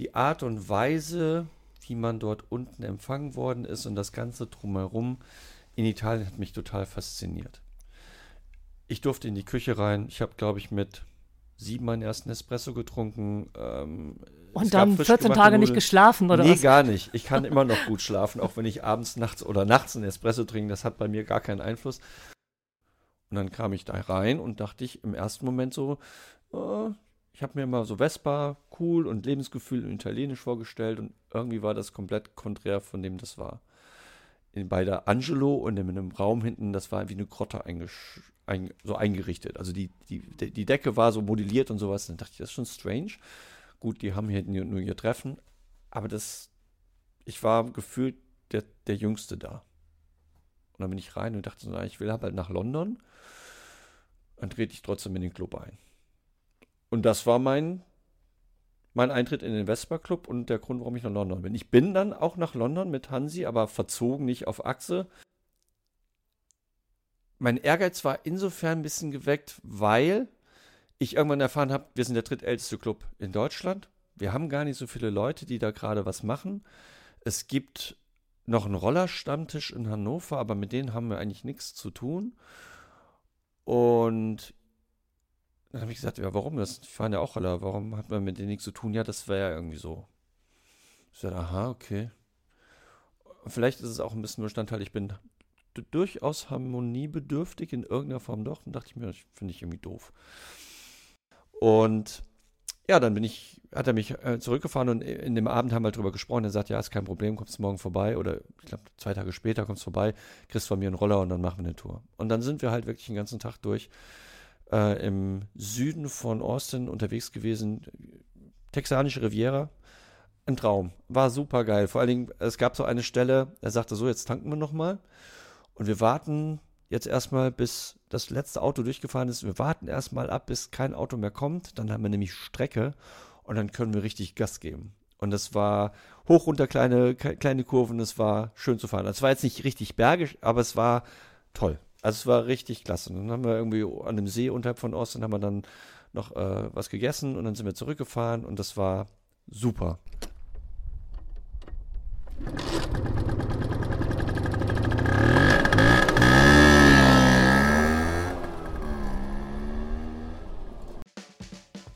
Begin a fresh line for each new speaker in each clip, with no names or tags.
die Art und Weise, wie man dort unten empfangen worden ist und das Ganze drumherum in Italien hat mich total fasziniert. Ich durfte in die Küche rein. Ich habe, glaube ich, mit sieben meinen ersten Espresso getrunken. Ähm,
und dann 14 Tage Nudeln. nicht geschlafen, oder
nee,
was?
Nee, gar nicht. Ich kann immer noch gut schlafen, auch wenn ich abends, nachts oder nachts einen Espresso trinke. Das hat bei mir gar keinen Einfluss. Und dann kam ich da rein und dachte ich im ersten Moment so, äh, ich habe mir immer so Vespa, cool und Lebensgefühl in Italienisch vorgestellt und irgendwie war das komplett konträr von dem das war. In, bei der Angelo und in einem Raum hinten, das war wie eine Grotte ein, so eingerichtet. Also die, die, die Decke war so modelliert und sowas. Dann dachte ich, das ist schon strange. Gut, die haben hier nur ihr Treffen, aber das, ich war gefühlt der, der Jüngste da. Und dann bin ich rein und dachte so, ich will halt nach London. Dann trete ich trotzdem in den Club ein. Und das war mein, mein Eintritt in den Vespa Club und der Grund, warum ich nach London bin. Ich bin dann auch nach London mit Hansi, aber verzogen nicht auf Achse mein Ehrgeiz war insofern ein bisschen geweckt, weil ich irgendwann erfahren habe, wir sind der drittälteste Club in Deutschland. Wir haben gar nicht so viele Leute, die da gerade was machen. Es gibt noch einen Rollerstammtisch in Hannover, aber mit denen haben wir eigentlich nichts zu tun. Und dann habe ich gesagt, ja, warum das? Ich fahre ja auch Roller, warum hat man mit denen nichts zu tun? Ja, das wäre ja irgendwie so. Ich sagte, aha, okay. Vielleicht ist es auch ein bisschen Bestandteil, ich bin durchaus harmoniebedürftig in irgendeiner Form doch. Und dachte ich mir, das finde ich irgendwie doof. Und ja, dann bin ich, hat er mich äh, zurückgefahren und in dem Abend haben wir drüber gesprochen. Er sagt, ja, ist kein Problem, kommst morgen vorbei oder ich glaube zwei Tage später kommst vorbei, kriegst von mir einen Roller und dann machen wir eine Tour. Und dann sind wir halt wirklich den ganzen Tag durch äh, im Süden von Austin unterwegs gewesen, texanische Riviera. Ein Traum. War super geil. Vor allen Dingen, es gab so eine Stelle, er sagte so, jetzt tanken wir nochmal. Und wir warten jetzt erstmal, bis das letzte Auto durchgefahren ist. Wir warten erstmal ab, bis kein Auto mehr kommt. Dann haben wir nämlich Strecke und dann können wir richtig Gas geben. Und das war hoch runter kleine, kleine Kurven, es war schön zu fahren. Es war jetzt nicht richtig bergisch, aber es war toll. Also es war richtig klasse. Dann haben wir irgendwie an dem See unterhalb von Osten haben wir dann noch äh, was gegessen und dann sind wir zurückgefahren und das war super.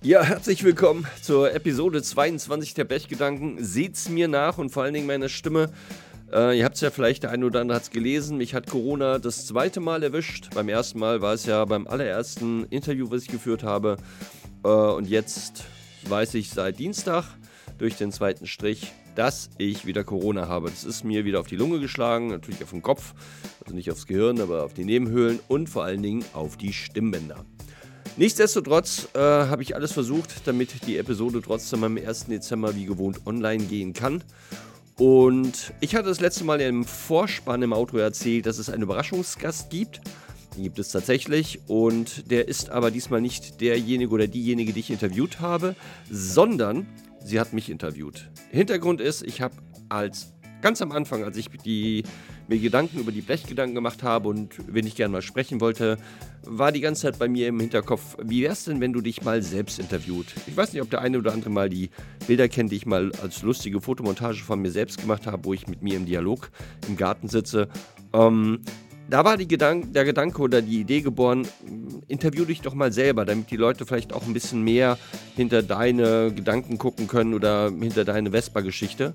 Ja, herzlich willkommen zur Episode 22 der Bechgedanken. Seht's mir nach und vor allen Dingen meine Stimme. Äh, ihr habt es ja vielleicht, der eine oder andere hat es gelesen. Mich hat Corona das zweite Mal erwischt. Beim ersten Mal war es ja beim allerersten Interview, was ich geführt habe. Äh, und jetzt weiß ich seit Dienstag durch den zweiten Strich, dass ich wieder Corona habe. Das ist mir wieder auf die Lunge geschlagen, natürlich auf den Kopf, also nicht aufs Gehirn, aber auf die Nebenhöhlen und vor allen Dingen auf die Stimmbänder. Nichtsdestotrotz äh, habe ich alles versucht, damit die Episode trotzdem am 1. Dezember wie gewohnt online gehen kann. Und ich hatte das letzte Mal im Vorspann im Auto erzählt, dass es einen Überraschungsgast gibt. Den gibt es tatsächlich und der ist aber diesmal nicht derjenige oder diejenige, die ich interviewt habe, sondern sie hat mich interviewt. Hintergrund ist, ich habe als ganz am Anfang, als ich die, mir Gedanken über die Blechgedanken gemacht habe und wenn ich gerne mal sprechen wollte, war die ganze Zeit bei mir im Hinterkopf, wie wäre es denn, wenn du dich mal selbst interviewt? Ich weiß nicht, ob der eine oder andere mal die Bilder kennt, die ich mal als lustige Fotomontage von mir selbst gemacht habe, wo ich mit mir im Dialog im Garten sitze. Ähm, da war Gedank der Gedanke oder die Idee geboren, interview dich doch mal selber, damit die Leute vielleicht auch ein bisschen mehr hinter deine Gedanken gucken können oder hinter deine Vespa-Geschichte.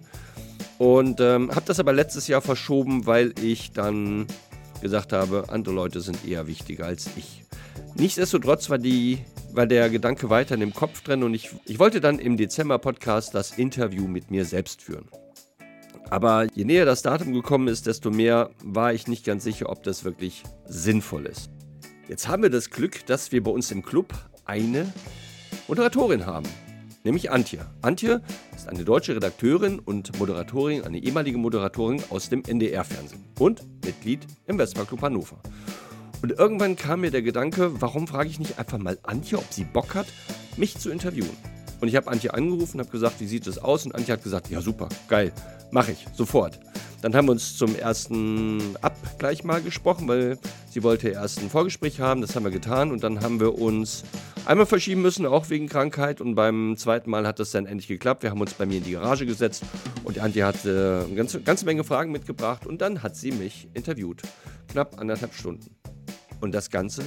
Und ähm, habe das aber letztes Jahr verschoben, weil ich dann gesagt habe, andere Leute sind eher wichtiger als ich. Nichtsdestotrotz war, die, war der Gedanke weiter in dem Kopf drin und ich, ich wollte dann im Dezember-Podcast das Interview mit mir selbst führen. Aber je näher das Datum gekommen ist, desto mehr war ich nicht ganz sicher, ob das wirklich sinnvoll ist. Jetzt haben wir das Glück, dass wir bei uns im Club eine Moderatorin haben nämlich Antje. Antje ist eine deutsche Redakteurin und Moderatorin, eine ehemalige Moderatorin aus dem NDR-Fernsehen und Mitglied im Westpark Hannover. Und irgendwann kam mir der Gedanke, warum frage ich nicht einfach mal Antje, ob sie Bock hat, mich zu interviewen. Und ich habe Antje angerufen, habe gesagt, wie sieht es aus? Und Antje hat gesagt, ja super, geil, mache ich, sofort. Dann haben wir uns zum ersten Abgleich mal gesprochen, weil sie wollte erst ein Vorgespräch haben, das haben wir getan. Und dann haben wir uns einmal verschieben müssen, auch wegen Krankheit. Und beim zweiten Mal hat das dann endlich geklappt. Wir haben uns bei mir in die Garage gesetzt und Antje hat äh, eine ganze, ganze Menge Fragen mitgebracht und dann hat sie mich interviewt. Knapp anderthalb Stunden. Und das Ganze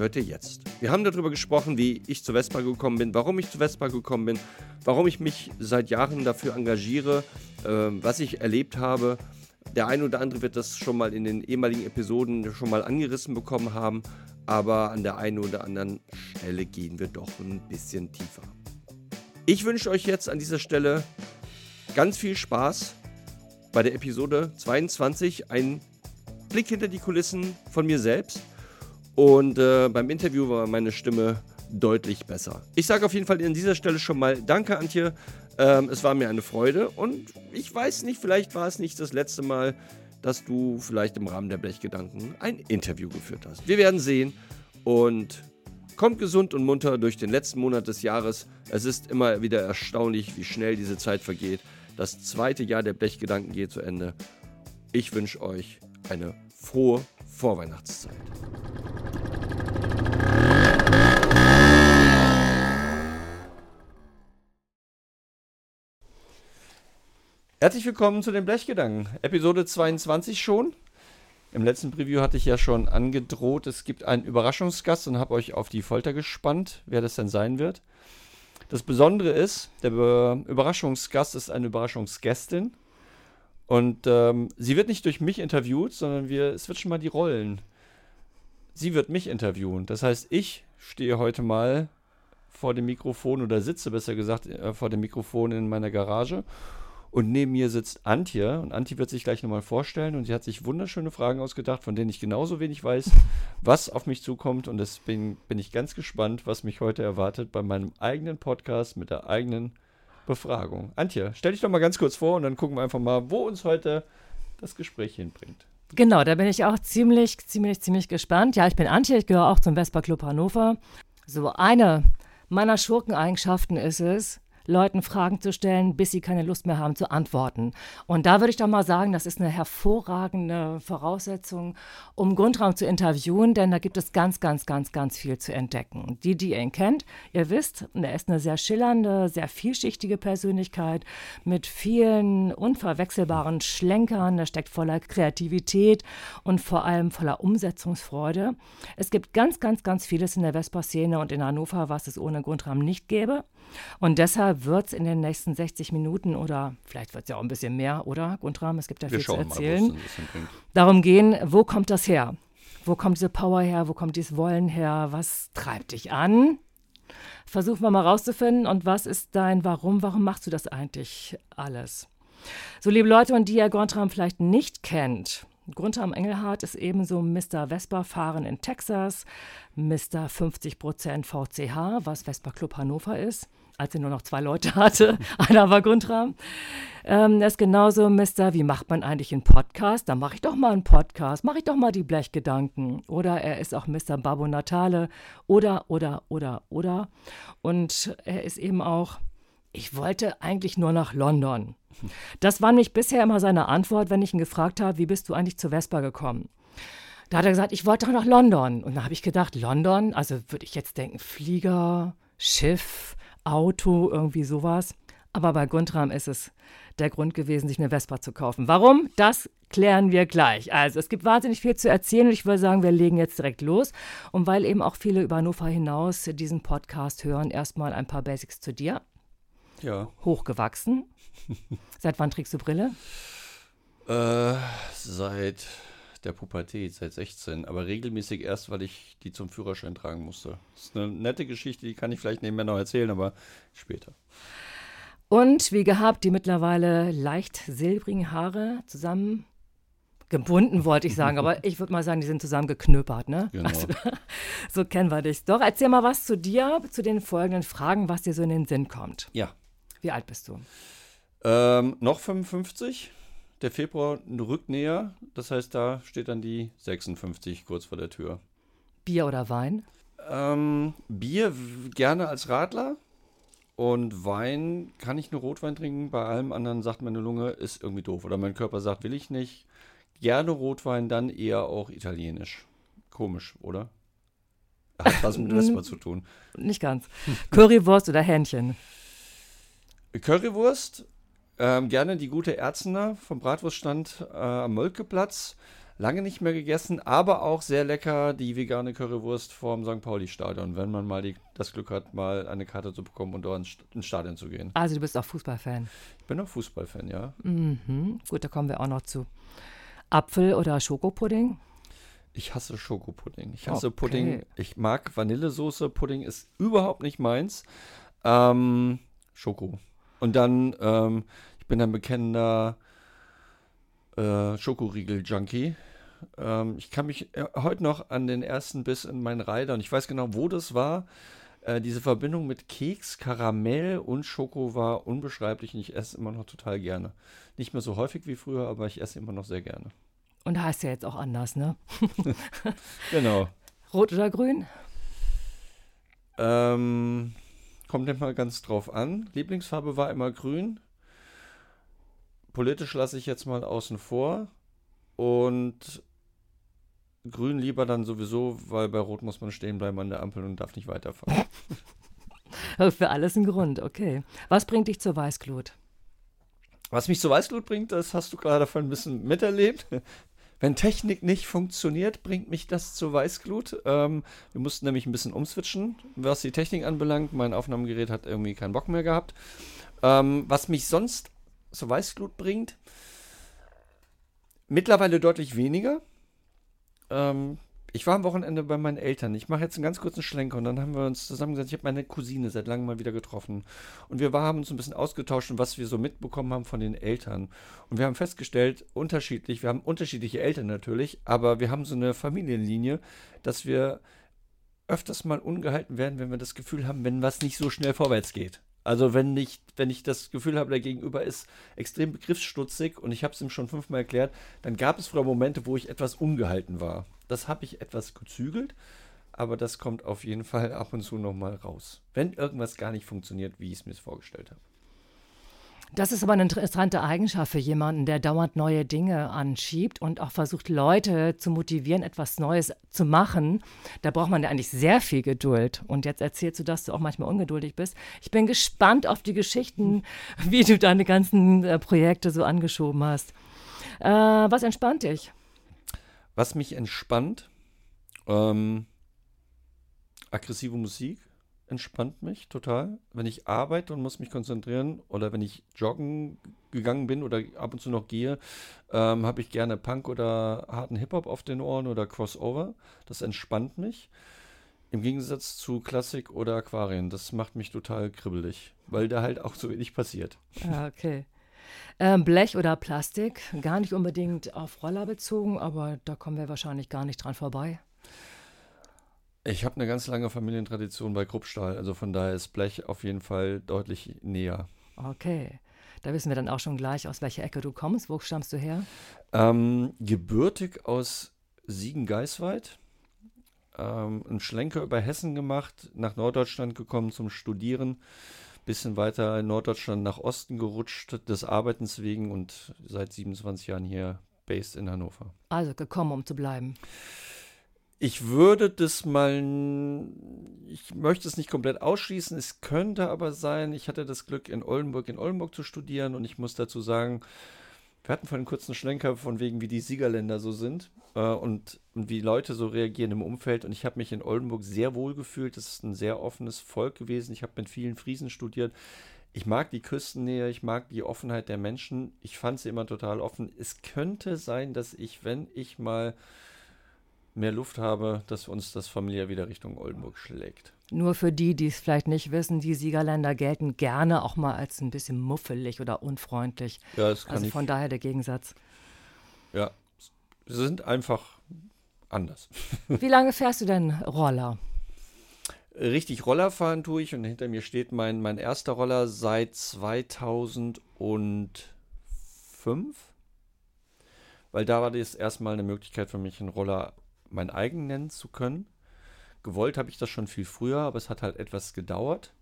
hört ihr jetzt. Wir haben darüber gesprochen, wie ich zu Vespa gekommen bin, warum ich zu Vespa gekommen bin, warum ich mich seit Jahren dafür engagiere, äh, was ich erlebt habe. Der eine oder andere wird das schon mal in den ehemaligen Episoden schon mal angerissen bekommen haben, aber an der einen oder anderen Stelle gehen wir doch ein bisschen tiefer. Ich wünsche euch jetzt an dieser Stelle ganz viel Spaß bei der Episode 22, ein Blick hinter die Kulissen von mir selbst. Und äh, beim Interview war meine Stimme deutlich besser. Ich sage auf jeden Fall an dieser Stelle schon mal Danke, Antje. Ähm, es war mir eine Freude und ich weiß nicht, vielleicht war es nicht das letzte Mal, dass du vielleicht im Rahmen der Blechgedanken ein Interview geführt hast. Wir werden sehen und kommt gesund und munter durch den letzten Monat des Jahres. Es ist immer wieder erstaunlich, wie schnell diese Zeit vergeht. Das zweite Jahr der Blechgedanken geht zu Ende. Ich wünsche euch eine frohe Vorweihnachtszeit. Herzlich willkommen zu den Blechgedanken. Episode 22 schon. Im letzten Preview hatte ich ja schon angedroht, es gibt einen Überraschungsgast und habe euch auf die Folter gespannt, wer das denn sein wird. Das Besondere ist, der Überraschungsgast ist eine Überraschungsgästin. Und ähm, sie wird nicht durch mich interviewt, sondern wir switchen mal die Rollen. Sie wird mich interviewen. Das heißt, ich stehe heute mal vor dem Mikrofon oder sitze besser gesagt äh, vor dem Mikrofon in meiner Garage und neben mir sitzt Antje und Antje wird sich gleich nochmal vorstellen und sie hat sich wunderschöne Fragen ausgedacht, von denen ich genauso wenig weiß, was auf mich zukommt und deswegen bin ich ganz gespannt, was mich heute erwartet bei meinem eigenen Podcast mit der eigenen Befragung. Antje, stell dich doch mal ganz kurz vor und dann gucken wir einfach mal, wo uns heute das Gespräch hinbringt.
Genau, da bin ich auch ziemlich, ziemlich, ziemlich gespannt. Ja, ich bin Antje, ich gehöre auch zum Vespa Club Hannover. So eine meiner Schurkeneigenschaften ist es, Leuten Fragen zu stellen, bis sie keine Lust mehr haben zu antworten. Und da würde ich doch mal sagen, das ist eine hervorragende Voraussetzung, um Grundraum zu interviewen, denn da gibt es ganz, ganz, ganz, ganz viel zu entdecken. Die, die ihn kennt, ihr wisst, er ist eine sehr schillernde, sehr vielschichtige Persönlichkeit mit vielen unverwechselbaren Schlenkern. Er steckt voller Kreativität und vor allem voller Umsetzungsfreude. Es gibt ganz, ganz, ganz vieles in der Vespa-Szene und in Hannover, was es ohne Grundrahmen nicht gäbe. Und deshalb wird es in den nächsten 60 Minuten oder vielleicht wird es ja auch ein bisschen mehr, oder Guntram? Es gibt ja viel zu erzählen. Mal, darum gehen, wo kommt das her? Wo kommt diese Power her? Wo kommt dieses Wollen her? Was treibt dich an? Versuchen wir mal rauszufinden. Und was ist dein Warum? Warum machst du das eigentlich alles? So, liebe Leute, und die ihr Gontram vielleicht nicht kennt, Guntram Engelhardt ist ebenso Mr. Vespa-Fahren in Texas, Mr. 50% VCH, was Vespa Club Hannover ist als er nur noch zwei Leute hatte. Einer war Guntram. Ähm, er ist genauso Mister, wie macht man eigentlich einen Podcast? Dann mache ich doch mal einen Podcast, mache ich doch mal die Blechgedanken. Oder er ist auch Mr. Babo Natale. Oder, oder, oder, oder. Und er ist eben auch, ich wollte eigentlich nur nach London. Das war nämlich bisher immer seine Antwort, wenn ich ihn gefragt habe, wie bist du eigentlich zu Vespa gekommen? Da hat er gesagt, ich wollte doch nach London. Und da habe ich gedacht, London, also würde ich jetzt denken, Flieger, Schiff, Auto, irgendwie sowas. Aber bei Guntram ist es der Grund gewesen, sich eine Vespa zu kaufen. Warum? Das klären wir gleich. Also es gibt wahnsinnig viel zu erzählen und ich würde sagen, wir legen jetzt direkt los. Und weil eben auch viele über Hannover hinaus diesen Podcast hören, erstmal ein paar Basics zu dir.
Ja.
Hochgewachsen. Seit wann trägst du Brille?
Äh, seit der Pubertät, seit 16, aber regelmäßig erst, weil ich die zum Führerschein tragen musste. Das ist eine nette Geschichte, die kann ich vielleicht nebenher noch erzählen, aber später.
Und wie gehabt, die mittlerweile leicht silbrigen Haare zusammen gebunden, wollte ich sagen, aber ich würde mal sagen, die sind zusammengeknöpert, ne?
Genau. Also,
so kennen wir dich. Doch, erzähl mal was zu dir, zu den folgenden Fragen, was dir so in den Sinn kommt.
Ja.
Wie alt bist du?
Ähm, noch 55 der Februar rückt näher. Das heißt, da steht dann die 56 kurz vor der Tür.
Bier oder Wein?
Ähm, Bier gerne als Radler. Und Wein kann ich nur Rotwein trinken. Bei allem anderen sagt meine Lunge, ist irgendwie doof. Oder mein Körper sagt, will ich nicht. Gerne Rotwein, dann eher auch italienisch. Komisch, oder? Hat was mit Vespa zu tun.
Nicht ganz. Currywurst oder Hähnchen?
Currywurst, ähm, gerne die gute Erzener vom Bratwurststand äh, am Moltkeplatz. Lange nicht mehr gegessen, aber auch sehr lecker die vegane Currywurst vorm St. Pauli-Stadion, wenn man mal die, das Glück hat, mal eine Karte zu bekommen und dort ins, Stadion zu gehen.
Also du bist auch Fußballfan.
Ich bin auch Fußballfan, ja.
Mhm. Gut, da kommen wir auch noch zu. Apfel- oder Schokopudding?
Ich hasse Schokopudding. Ich hasse
Okay.
Pudding. Ich mag Vanillesoße. Pudding ist überhaupt nicht meins. Ähm, Schoko. Und dann, ähm, bin ein bekennender äh, Schokoriegel-Junkie. Ähm, ich kann mich äh, heute noch an den ersten Biss in meinen Reiter und ich weiß genau, wo das war. Äh, diese Verbindung mit Keks, Karamell und Schoko war unbeschreiblich und ich esse immer noch total gerne. Nicht mehr so häufig wie früher, aber ich esse immer noch sehr gerne.
Und heißt ja jetzt auch anders, ne?
Genau.
Rot oder grün?
Ähm, kommt nicht mal ganz drauf an. Lieblingsfarbe war immer grün. Politisch lasse ich jetzt mal außen vor. Und grün lieber dann sowieso, weil bei Rot muss man stehen bleiben an der Ampel und darf nicht weiterfahren.
Für alles ein Grund, okay. Was bringt dich zur Weißglut?
Was mich zu Weißglut bringt, das hast du gerade davon ein bisschen miterlebt. Wenn Technik nicht funktioniert, bringt mich das zu Weißglut. Ähm, wir mussten nämlich ein bisschen umswitchen, was die Technik anbelangt. Mein Aufnahmegerät hat irgendwie keinen Bock mehr gehabt. Ähm, was mich sonst zu Weißglut bringt, mittlerweile deutlich weniger. Ähm, ich war am Wochenende bei meinen Eltern. Ich mache jetzt einen ganz kurzen Schlenker und dann haben wir uns zusammengesetzt. Ich habe meine Cousine seit langem mal wieder getroffen. Und wir war- haben uns ein bisschen ausgetauscht, was wir so mitbekommen haben von den Eltern. Und wir haben festgestellt, unterschiedlich, wir haben unterschiedliche Eltern natürlich, aber wir haben so eine Familienlinie, dass wir öfters mal ungehalten werden, wenn wir das Gefühl haben, wenn was nicht so schnell vorwärts geht. Also wenn ich, wenn ich das Gefühl habe, der Gegenüber ist extrem begriffsstutzig und ich habe es ihm schon fünfmal erklärt, dann gab es früher Momente, wo ich etwas ungehalten war. Das habe ich etwas gezügelt, aber das kommt auf jeden Fall ab und zu nochmal raus. Wenn irgendwas gar nicht funktioniert, wie ich es mir vorgestellt habe.
Das ist aber eine interessante Eigenschaft für jemanden, der dauernd neue Dinge anschiebt und auch versucht, Leute zu motivieren, etwas Neues zu machen. Da braucht man ja eigentlich sehr viel Geduld. Und jetzt erzählst du, dass du auch manchmal ungeduldig bist. Ich bin gespannt auf die Geschichten, wie du deine ganzen äh, Projekte so angeschoben hast. Äh, was entspannt dich?
Was mich entspannt, ähm, aggressive Musik entspannt mich total. Wenn ich arbeite und muss mich konzentrieren oder wenn ich joggen gegangen bin oder ab und zu noch gehe, ähm, habe ich gerne Punk oder harten Hip-Hop auf den Ohren oder Crossover. Das entspannt mich. Im Gegensatz zu Klassik oder Aquarien. Das macht mich total kribbelig, weil da halt auch so wenig passiert.
Ah, okay. Ähm, Blech oder Plastik? Gar nicht unbedingt auf Roller bezogen, aber da kommen wir wahrscheinlich gar nicht dran vorbei.
Ich habe eine ganz lange Familientradition bei Kruppstahl, also von daher ist Blech auf jeden Fall deutlich näher.
Okay. Da wissen wir dann auch schon gleich, aus welcher Ecke du kommst. Wo stammst du her?
Ähm, gebürtig aus Siegen-Geisweit. Ähm, einen Schlenker über Hessen gemacht, nach Norddeutschland gekommen zum Studieren. Bisschen weiter in Norddeutschland nach Osten gerutscht, des Arbeitens wegen und seit 27 Jahren hier based in Hannover.
Also gekommen, um zu bleiben.
Ich würde das mal, ich möchte es nicht komplett ausschließen, es könnte aber sein, ich hatte das Glück in Oldenburg in Oldenburg zu studieren und ich muss dazu sagen, wir hatten vorhin einen kurzen Schlenker von wegen, wie die Siegerländer so sind äh, und, und wie Leute so reagieren im Umfeld und ich habe mich in Oldenburg sehr wohl gefühlt, das ist ein sehr offenes Volk gewesen, ich habe mit vielen Friesen studiert, ich mag die Küstennähe, ich mag die Offenheit der Menschen, ich fand sie immer total offen. Es könnte sein, dass ich, wenn ich mal mehr Luft habe, dass uns das familiär wieder Richtung Oldenburg schlägt.
Nur für die, die es vielleicht nicht wissen, die Siegerländer gelten gerne auch mal als ein bisschen muffelig oder unfreundlich.
Ja, das kann
Also
ich.
von daher der Gegensatz.
Ja, sie sind einfach anders.
Wie lange fährst du denn Roller?
Richtig Roller fahren tue ich und hinter mir steht mein, mein erster Roller seit 2005. Weil da war das erstmal eine Möglichkeit für mich, einen Roller mein eigen nennen zu können. Gewollt habe ich das schon viel früher, aber es hat halt etwas gedauert.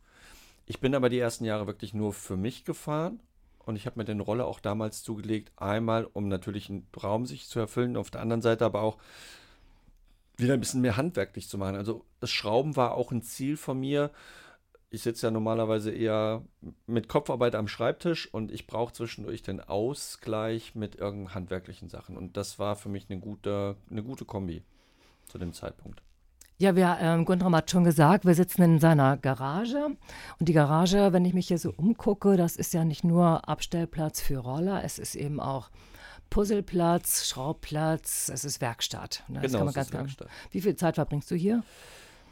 Ich bin aber die ersten Jahre wirklich nur für mich gefahren und ich habe mir den Roller auch damals zugelegt, einmal um natürlich einen Traum sich zu erfüllen, auf der anderen Seite aber auch wieder ein bisschen mehr handwerklich zu machen. Also das Schrauben war auch ein Ziel von mir. Ich sitze ja normalerweise eher mit Kopfarbeit am Schreibtisch und ich brauche zwischendurch den Ausgleich mit irgendeinen handwerklichen Sachen. Und das war für mich eine gute, eine gute Kombi zu dem Zeitpunkt.
Ja, wir, ähm, Guntram hat schon gesagt, wir sitzen in seiner Garage. Und die Garage, wenn ich mich hier so umgucke, das ist ja nicht nur Abstellplatz für Roller, es ist eben auch Puzzleplatz, Schraubplatz, es ist Werkstatt.
Ne? Das genau, es ist Werkstatt.
Wie viel Zeit verbringst du hier?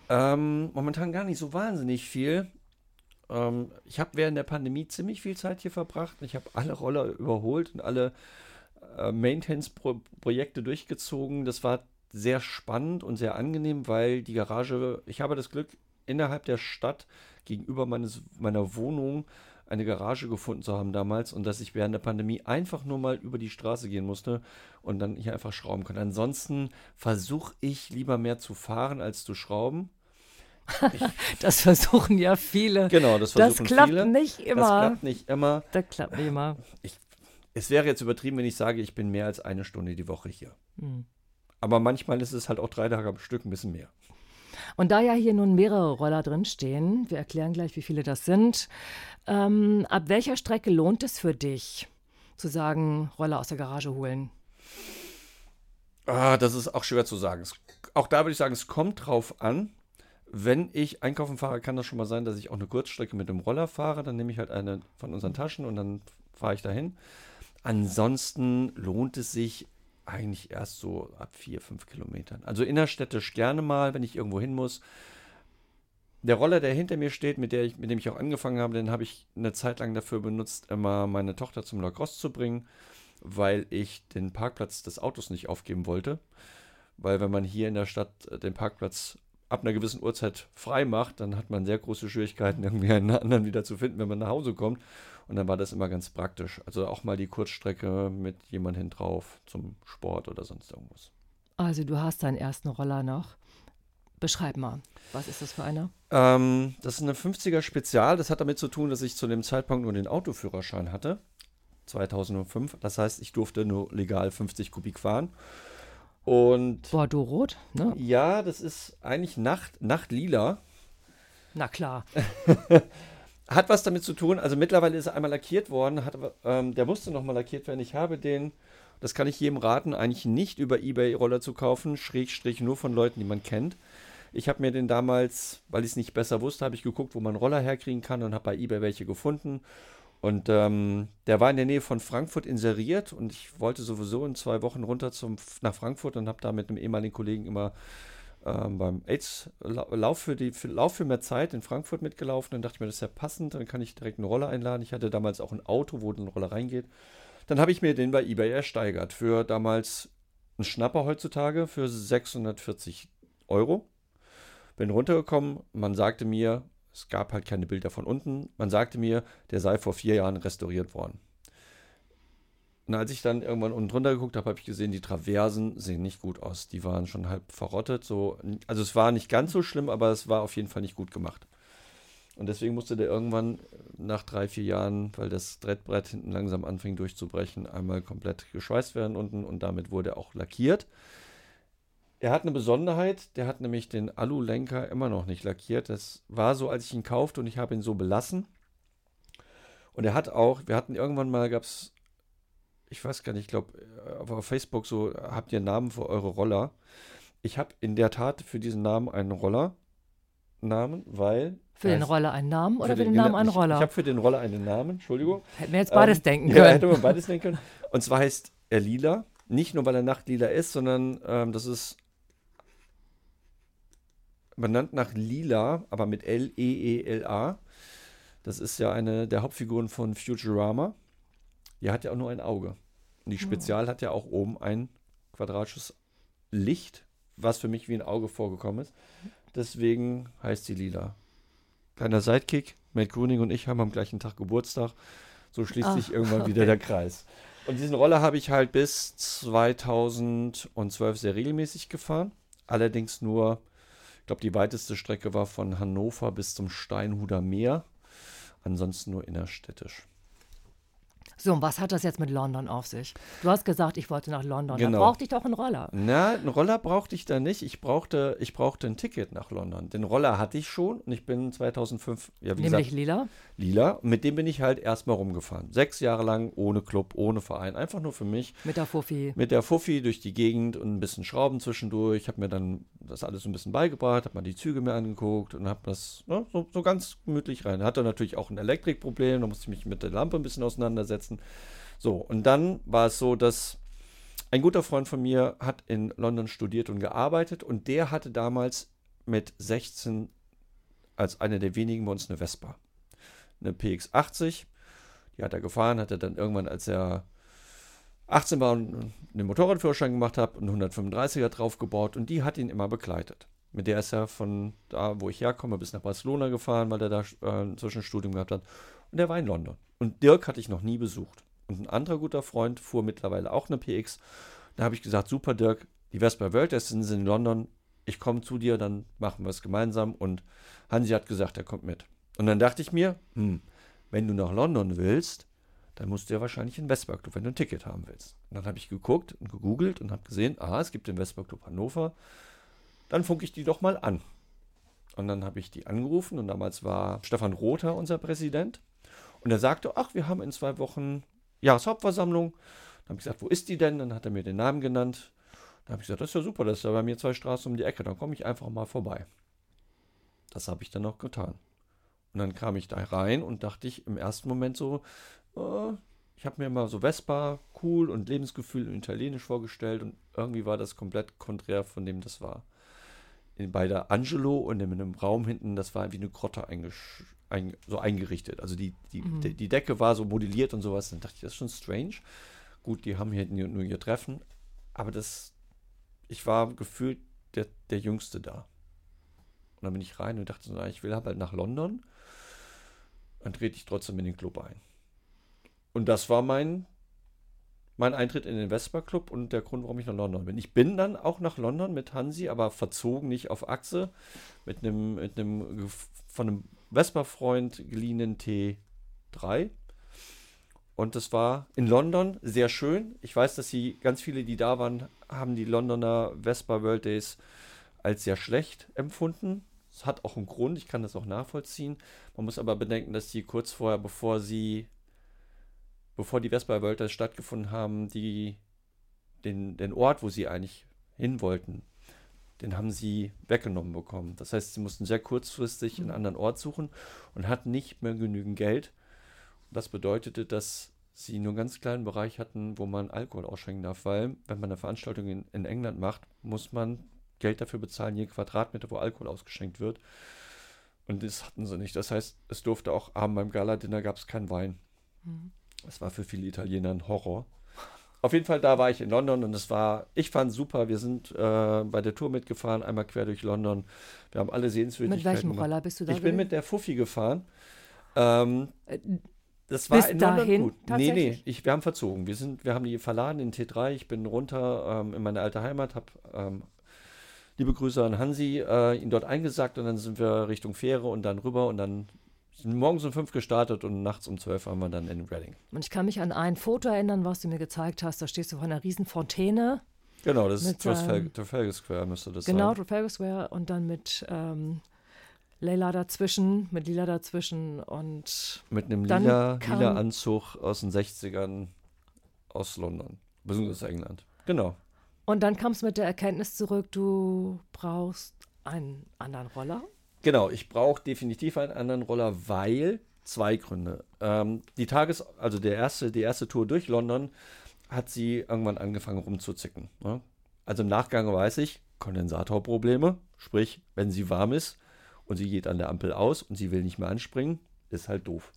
Ähm, momentan gar nicht so wahnsinnig viel. Ähm, ich habe während der Pandemie ziemlich viel Zeit hier verbracht. Ich habe alle Roller überholt und alle äh, Maintenance-Projekte durchgezogen. Das war sehr spannend und sehr angenehm, weil die Garage, ich habe das Glück, innerhalb der Stadt gegenüber meines, meiner Wohnung eine Garage gefunden zu haben damals und dass ich während der Pandemie einfach nur mal über die Straße gehen musste und dann hier einfach schrauben konnte. Ansonsten versuche ich lieber mehr zu fahren als zu schrauben.
Ich, das versuchen ja viele.
Genau, das versuchen
Das klappt
viele.
nicht immer.
Das klappt nicht immer.
Das klappt nicht immer.
Ich, es wäre jetzt übertrieben, wenn ich sage, ich bin mehr als eine Stunde die Woche hier. Hm. Aber manchmal ist es halt auch drei Tage am Stück ein bisschen mehr.
Und da ja hier nun mehrere Roller drinstehen, wir erklären gleich, wie viele das sind, ähm, ab welcher Strecke lohnt es für dich, zu sagen, Roller aus der Garage holen?
Ah, das ist auch schwer zu sagen. Es, auch da würde ich sagen, es kommt drauf an. Wenn ich einkaufen fahre, kann das schon mal sein, dass ich auch eine Kurzstrecke mit dem Roller fahre. Dann nehme ich halt eine von unseren Taschen und dann fahre ich dahin. Ansonsten lohnt es sich eigentlich erst so ab vier, fünf Kilometern. Also innerstädtisch gerne mal, wenn ich irgendwo hin muss. Der Roller, der hinter mir steht, mit, der ich, mit dem ich auch angefangen habe, den habe ich eine Zeit lang dafür benutzt, immer meine Tochter zum Lacrosse zu bringen, weil ich den Parkplatz des Autos nicht aufgeben wollte. Weil wenn man hier in der Stadt den Parkplatz ab einer gewissen Uhrzeit frei macht, dann hat man sehr große Schwierigkeiten, irgendwie einen anderen wieder zu finden, wenn man nach Hause kommt. Und dann war das immer ganz praktisch. Also auch mal die Kurzstrecke mit jemandem drauf zum Sport oder sonst irgendwas.
Also du hast deinen ersten Roller noch. Beschreib mal, was ist das für einer?
Ähm, das ist eine 50er Spezial. Das hat damit zu tun, dass ich zu dem Zeitpunkt nur den Autoführerschein hatte. 2005. Das heißt, ich durfte nur legal 50 Kubik fahren. Und
Bordeaux-Rot, ne?
Ja, das ist eigentlich Nacht, Nachtlila.
Na klar.
Hat was damit zu tun, also mittlerweile ist er einmal lackiert worden, hat, ähm, der musste nochmal lackiert werden. Ich habe den, das kann ich jedem raten, eigentlich nicht über Ebay-Roller zu kaufen, Schrägstrich nur von Leuten, die man kennt. Ich habe mir den damals, weil ich es nicht besser wusste, habe ich geguckt, wo man Roller herkriegen kann und habe bei Ebay welche gefunden. Und ähm, der war in der Nähe von Frankfurt inseriert und ich wollte sowieso in zwei Wochen runter zum, nach Frankfurt und habe da mit einem ehemaligen Kollegen immer ähm, beim AIDS Lauf für, für, Lauf für mehr Zeit in Frankfurt mitgelaufen. Dann dachte ich mir, das ist ja passend, dann kann ich direkt eine Rolle einladen. Ich hatte damals auch ein Auto, wo eine Rolle reingeht. Dann habe ich mir den bei eBay ersteigert für damals einen Schnapper heutzutage für 640 Euro. Bin runtergekommen, man sagte mir, es gab halt keine Bilder von unten, man sagte mir, der sei vor vier Jahren restauriert worden. Und als ich dann irgendwann unten drunter geguckt habe, habe ich gesehen, die Traversen sehen nicht gut aus. Die waren schon halb verrottet. So. Also es war nicht ganz so schlimm, aber es war auf jeden Fall nicht gut gemacht. Und deswegen musste der irgendwann nach drei, vier Jahren, weil das Drettbrett hinten langsam anfing durchzubrechen, einmal komplett geschweißt werden unten und damit wurde er auch lackiert. Er hat eine Besonderheit, der hat nämlich den Alulenker immer noch nicht lackiert. Das war so, als ich ihn kaufte und ich habe ihn so belassen. Und er hat auch, wir hatten irgendwann mal, gab es ich weiß gar nicht, ich glaube, äh, auf Facebook so, habt ihr Namen für eure Roller? Ich habe in der Tat für diesen Namen einen Rollernamen, weil.
Für den Roller einen Namen oder für den, den Namen einen Roller?
Ich, ich habe für den Roller einen Namen, Entschuldigung.
Hätten wir jetzt beides ähm, denken können.
Ja, hätte man beides denken können. Und zwar heißt er Lila. Nicht nur, weil er Nachtlila ist, sondern ähm, das ist benannt nach Lila, aber mit L-E-E-L-A. Das ist ja eine der Hauptfiguren von Futurama. Die hat ja auch nur ein Auge. Und die Spezial hat ja auch oben ein quadratisches Licht, was für mich wie ein Auge vorgekommen ist. Deswegen heißt sie Lila. Kleiner Sidekick, Matt Gruning und ich haben am gleichen Tag Geburtstag. So schließt Ach, sich irgendwann okay. wieder der Kreis. Und diesen Roller habe ich halt bis 2012 sehr regelmäßig gefahren. Allerdings nur, ich glaube, die weiteste Strecke war von Hannover bis zum Steinhuder Meer. Ansonsten nur innerstädtisch.
So, und was hat das jetzt mit London auf sich? Du hast gesagt, ich wollte nach London.
Genau.
Da brauchte ich doch einen Roller.
Na, einen Roller brauchte ich da nicht. Ich brauchte, ich brauchte ein Ticket nach London. Den Roller hatte ich schon und ich bin 2005, ja wie
Nämlich
gesagt,
lila.
lila. Mit dem bin ich halt erstmal rumgefahren. Sechs Jahre lang ohne Club, ohne Verein. Einfach nur für mich.
Mit der Fuffi.
Mit der Fuffi durch die Gegend und ein bisschen Schrauben zwischendurch. Ich habe mir dann das alles so ein bisschen beigebracht, habe mal die Züge mir angeguckt und habe das ne, so, so ganz gemütlich rein. Hatte natürlich auch ein Elektrikproblem, da musste ich mich mit der Lampe ein bisschen auseinandersetzen. So, und dann war es so, dass ein guter Freund von mir hat in London studiert und gearbeitet und der hatte damals mit 16 als einer der wenigen bei uns eine Vespa. Eine PX80. Die hat er gefahren, hat er dann irgendwann, als er 18 war und den Motorradführerschein gemacht habe, einen 135er draufgebaut und die hat ihn immer begleitet. Mit der ist er von da, wo ich herkomme, bis nach Barcelona gefahren, weil er da äh, ein Zwischenstudium gehabt hat. Und der war in London. Und Dirk hatte ich noch nie besucht. Und ein anderer guter Freund fuhr mittlerweile auch eine PX. Da habe ich gesagt, super Dirk, die Vespa World Test sind in London. Ich komme zu dir, dann machen wir es gemeinsam. Und Hansi hat gesagt, er kommt mit. Und dann dachte ich mir, hm, wenn du nach London willst, dann musst du ja wahrscheinlich in Vespa Club, wenn du ein Ticket haben willst. Und dann habe ich geguckt und gegoogelt und habe gesehen, aha, es gibt den Vespa Club Hannover. Dann funke ich die doch mal an. Und dann habe ich die angerufen und damals war Stefan Rother unser Präsident. Und er sagte, ach, wir haben in zwei Wochen Jahreshauptversammlung. Dann habe ich gesagt, wo ist die denn? Dann hat er mir den Namen genannt. Dann habe ich gesagt, das ist ja super, das ist ja bei mir zwei Straßen um die Ecke, dann komme ich einfach mal vorbei. Das habe ich dann noch getan. Und dann kam ich da rein und dachte ich im ersten Moment so, äh, ich habe mir mal so Vespa, cool und Lebensgefühl und Italienisch vorgestellt und irgendwie war das komplett konträr von dem das war. In, bei der Angelo und in einem Raum hinten, das war wie eine Grotte eingesch ein, so eingerichtet. Also die, die,
Mhm.
die, die Decke war so modelliert und sowas. Dann dachte ich, das ist schon strange. Gut, die haben hier nur, ihr Treffen, aber das, ich war gefühlt der, der Jüngste da. Und dann bin ich rein und dachte na, ich will halt nach London. Dann trete ich trotzdem in den Club ein. Und das war mein, mein Eintritt in den Vespa Club und der Grund, warum ich nach London bin. Ich bin dann auch nach London mit Hansi, aber verzogen nicht auf Achse, mit einem, mit einem von einem Vespa-Freund geliehenen T3. Und das war in London sehr schön. Ich weiß, dass sie, ganz viele, die da waren, haben die Londoner Vespa World Days als sehr schlecht empfunden. Es hat auch einen Grund, ich kann das auch nachvollziehen. Man muss aber bedenken, dass sie kurz vorher, bevor sie, bevor die Vespa World Days stattgefunden haben, die, den, den Ort, wo sie eigentlich hin wollten, den haben sie weggenommen bekommen. Das heißt, sie mussten sehr kurzfristig einen anderen Ort suchen und hatten nicht mehr genügend Geld. Das bedeutete, dass sie nur einen ganz kleinen Bereich hatten, wo man Alkohol ausschenken darf, weil wenn man eine Veranstaltung in, in England macht, muss man Geld dafür bezahlen, je Quadratmeter, wo Alkohol ausgeschenkt wird. Und das hatten sie nicht. Das heißt, es durfte auch abends beim Gala-Dinner gab es keinen Wein.
Mhm.
Das war für viele Italiener ein Horror. Auf jeden Fall, da war ich in London und es war, ich fand super. Wir sind äh, bei der Tour mitgefahren, einmal quer durch London. Wir haben alle Sehenswürdigkeiten
Mit welchem
gemacht.
Roller bist du da?
Ich bin mit der Fuffi gefahren. Ähm,
Äh,
das war
Bis
in London
dahin
gut. Nee, nee, ich, wir haben verzogen. Wir, sind, wir haben die verladen in T3. Ich bin runter ähm, in meine alte Heimat, habe ähm, liebe Grüße an Hansi, äh, ihn dort eingesackt und dann sind wir Richtung Fähre und dann rüber und dann morgens um fünf gestartet und nachts um zwölf waren wir dann in Reading.
Und ich kann mich an ein Foto erinnern, was du mir gezeigt hast. Da stehst du vor einer riesen Fontäne.
Genau, das ist Trafalgar, Trafalgar Square, müsste das
Genau,
sein.
Trafalgar Square und dann mit ähm, Leila dazwischen, mit Lila dazwischen und
Mit einem lila,
kam-
lila Anzug aus den 60ern aus London, beziehungsweise England. Genau.
und dann kamst du mit der Erkenntnis zurück, du brauchst einen anderen Roller.
Genau, ich brauche definitiv einen anderen Roller, weil zwei Gründe. Ähm, die Tages-, also der erste, die erste Tour durch London hat sie irgendwann angefangen rumzuzicken. Ne? Also im Nachgang weiß ich, Kondensatorprobleme, sprich, wenn sie warm ist und sie geht an der Ampel aus und sie will nicht mehr anspringen, ist halt doof.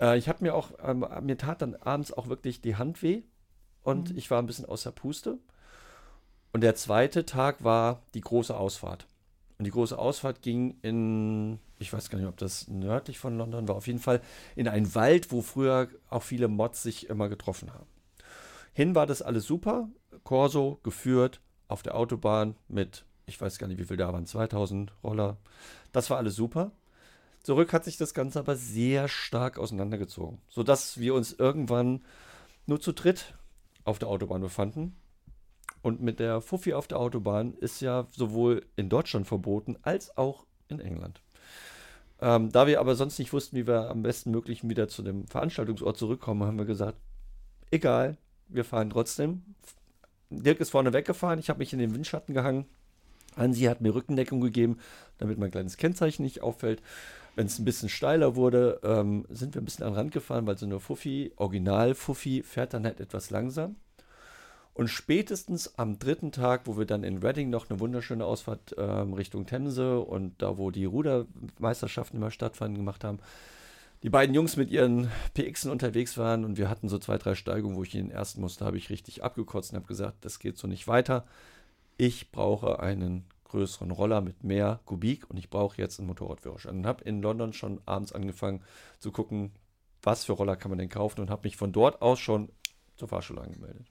Äh, ich habe mir auch, ähm, mir tat dann abends auch wirklich die Hand weh und ich war ein bisschen außer Puste. Und der zweite Tag war die große Ausfahrt. Und die große Ausfahrt ging in, ich weiß gar nicht, ob das nördlich von London war, auf jeden Fall in einen Wald, wo früher auch viele Mods sich immer getroffen haben. Hin war das alles super, Corso geführt auf der Autobahn mit, ich weiß gar nicht, wie viel da waren, 2000 Roller. Das war alles super. Zurück hat sich das Ganze aber sehr stark auseinandergezogen, sodass wir uns irgendwann nur zu dritt auf der Autobahn befanden. Und mit der Fuffi auf der Autobahn ist ja sowohl in Deutschland verboten als auch in England. Ähm, da wir aber sonst nicht wussten, wie wir am besten möglich wieder zu dem Veranstaltungsort zurückkommen, haben wir gesagt, egal, wir fahren trotzdem. Dirk ist vorne weggefahren, ich habe mich in den Windschatten gehangen. Hansi hat mir Rückendeckung gegeben, damit mein kleines Kennzeichen nicht auffällt. Wenn es ein bisschen steiler wurde, ähm, sind wir ein bisschen an den Rand gefahren, weil so eine Fuffi, Original-Fuffi, fährt dann halt etwas langsam. Und spätestens am dritten Tag, wo wir dann in Reading noch eine wunderschöne Ausfahrt ähm, Richtung Themse und da, wo die Rudermeisterschaften immer stattfanden, gemacht haben, die beiden Jungs mit ihren PXen unterwegs waren und wir hatten so zwei, drei Steigungen, wo ich in den ersten musste, habe ich richtig abgekotzt und habe gesagt, das geht so nicht weiter. Ich brauche einen größeren Roller mit mehr Kubik und ich brauche jetzt einen Motorradführerschein. Und habe in London schon abends angefangen zu gucken, was für Roller kann man denn kaufen und habe mich von dort aus schon zur Fahrschule angemeldet.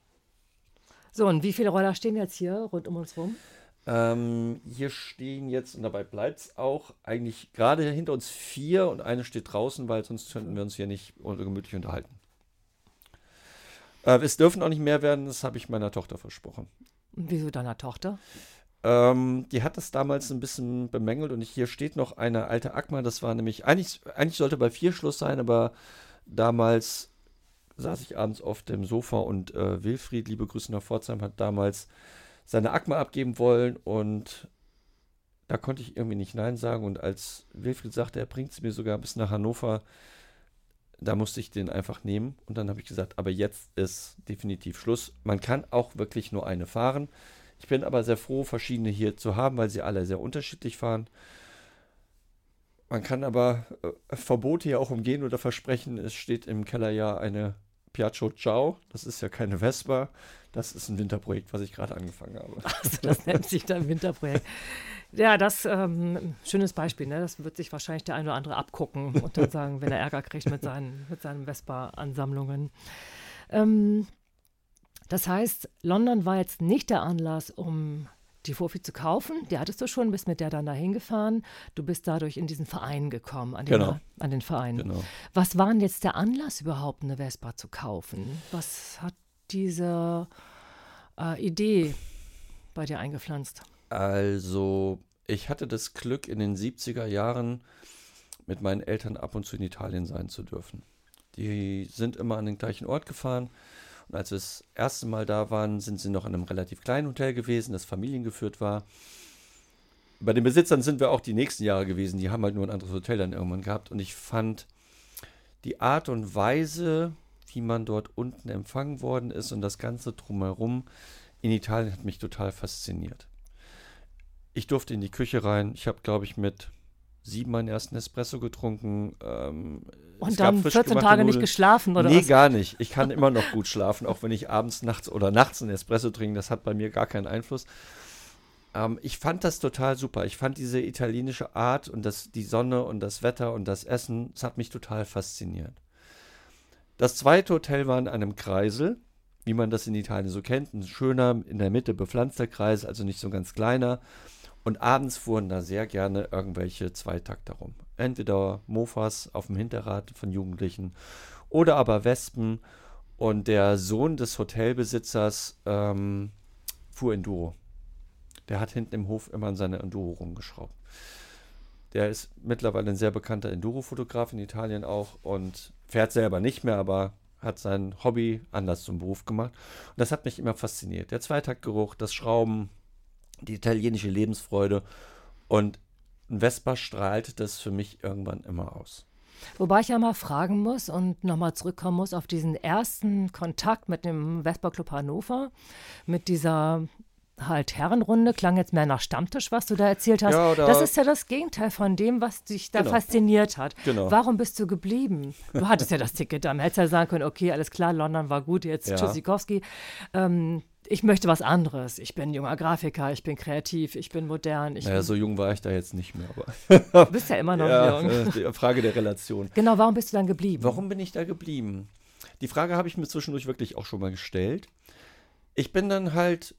So, und wie viele Roller stehen jetzt hier rund um uns rum?
Ähm, hier stehen jetzt, und dabei bleibt es auch, eigentlich gerade hinter uns vier und eine steht draußen, weil sonst könnten wir uns hier nicht gemütlich unterhalten. Äh, es dürfen auch nicht mehr werden, das habe ich meiner Tochter versprochen.
Und wieso deiner Tochter?
Ähm, die hat das damals ein bisschen bemängelt und hier steht noch eine alte Akma, das war nämlich, eigentlich, eigentlich sollte bei vier Schluss sein, aber damals saß ich abends auf dem Sofa und äh, Wilfried, liebe Grüße nach Pforzheim, hat damals seine Akma abgeben wollen und da konnte ich irgendwie nicht Nein sagen. Und als Wilfried sagte, er bringt es mir sogar bis nach Hannover, da musste ich den einfach nehmen. Und dann habe ich gesagt, aber jetzt ist definitiv Schluss. Man kann auch wirklich nur eine fahren. Ich bin aber sehr froh, verschiedene hier zu haben, weil sie alle sehr unterschiedlich fahren. Man kann aber äh, Verbote hier auch umgehen oder versprechen. Es steht im Keller ja eine Piaggio Ciao. Das ist ja keine Vespa. Das ist ein Winterprojekt, was ich gerade angefangen habe.
Also das nennt sich dann Winterprojekt. Ja, das ähm, schönes Beispiel. Ne? Das wird sich wahrscheinlich der eine oder andere abgucken und dann sagen, wenn er Ärger kriegt mit seinen, mit seinen Vespa-Ansammlungen. Ähm, das heißt, London war jetzt nicht der Anlass, um die Fofi zu kaufen. Die hattest du schon, bist mit der dann dahin gefahren. Du bist dadurch in diesen Verein gekommen, an den,
genau.
an den Verein.
Genau.
Was war denn jetzt der Anlass überhaupt, eine Vespa zu kaufen? Was hat diese äh, Idee bei dir eingepflanzt?
Also, ich hatte das Glück, in den 70er Jahren mit meinen Eltern ab und zu in Italien sein zu dürfen. Die sind immer an den gleichen Ort gefahren und als wir das erste Mal da waren, sind sie noch in einem relativ kleinen Hotel gewesen, das familiengeführt war. Bei den Besitzern sind wir auch die nächsten Jahre gewesen. Die haben halt nur ein anderes Hotel dann irgendwann gehabt. Und ich fand die Art und Weise, wie man dort unten empfangen worden ist und das Ganze drumherum in Italien hat mich total fasziniert. Ich durfte in die Küche rein. Ich habe, glaube ich, mit sieben meinen ersten Espresso getrunken. Ähm,
und dann 14 Tage Nudeln. nicht geschlafen, oder
nee,
was?
Nee, gar nicht. Ich kann immer noch gut schlafen, auch wenn ich abends, nachts oder nachts einen Espresso trinke. Das hat bei mir gar keinen Einfluss. Ähm, ich fand das total super. Ich fand diese italienische Art und das, die Sonne und das Wetter und das Essen, das hat mich total fasziniert. Das zweite Hotel war in einem Kreisel, wie man das in Italien so kennt. Ein schöner, in der Mitte bepflanzter Kreis, also nicht so ein ganz kleiner. Und abends fuhren da sehr gerne irgendwelche Zweitakter rum. Entweder Mofas auf dem Hinterrad von Jugendlichen oder aber Wespen. Und der Sohn des Hotelbesitzers ähm, fuhr Enduro. Der hat hinten im Hof immer an seiner Enduro rumgeschraubt. Der ist mittlerweile ein sehr bekannter Enduro-Fotograf in Italien auch und fährt selber nicht mehr, aber hat sein Hobby anders zum Beruf gemacht. Und das hat mich immer fasziniert. Der Zweitaktgeruch, das Schrauben, die italienische Lebensfreude. Und ein Vespa strahlt das für mich irgendwann immer aus.
Wobei ich ja mal fragen muss und nochmal zurückkommen muss auf diesen ersten Kontakt mit dem Vespa Club Hannover, mit dieser halt Herrenrunde, klang jetzt mehr nach Stammtisch, was du da erzählt hast. Ja, das ist ja das Gegenteil von dem, was dich da genau. fasziniert hat.
Genau.
Warum bist du geblieben? Du hattest ja das Ticket da. Hättest ja sagen können, okay, alles klar, London war gut, jetzt ja. Tschüssikowski. Ähm, ich möchte was anderes. Ich bin junger Grafiker, ich bin kreativ, ich bin modern. Ich
naja, so jung war ich da jetzt nicht mehr. Aber
du bist ja immer noch
ja,
jung.
Äh, Frage der Relation.
Genau, warum bist du dann geblieben?
Warum bin ich da geblieben? Die Frage habe ich mir zwischendurch wirklich auch schon mal gestellt. Ich bin dann halt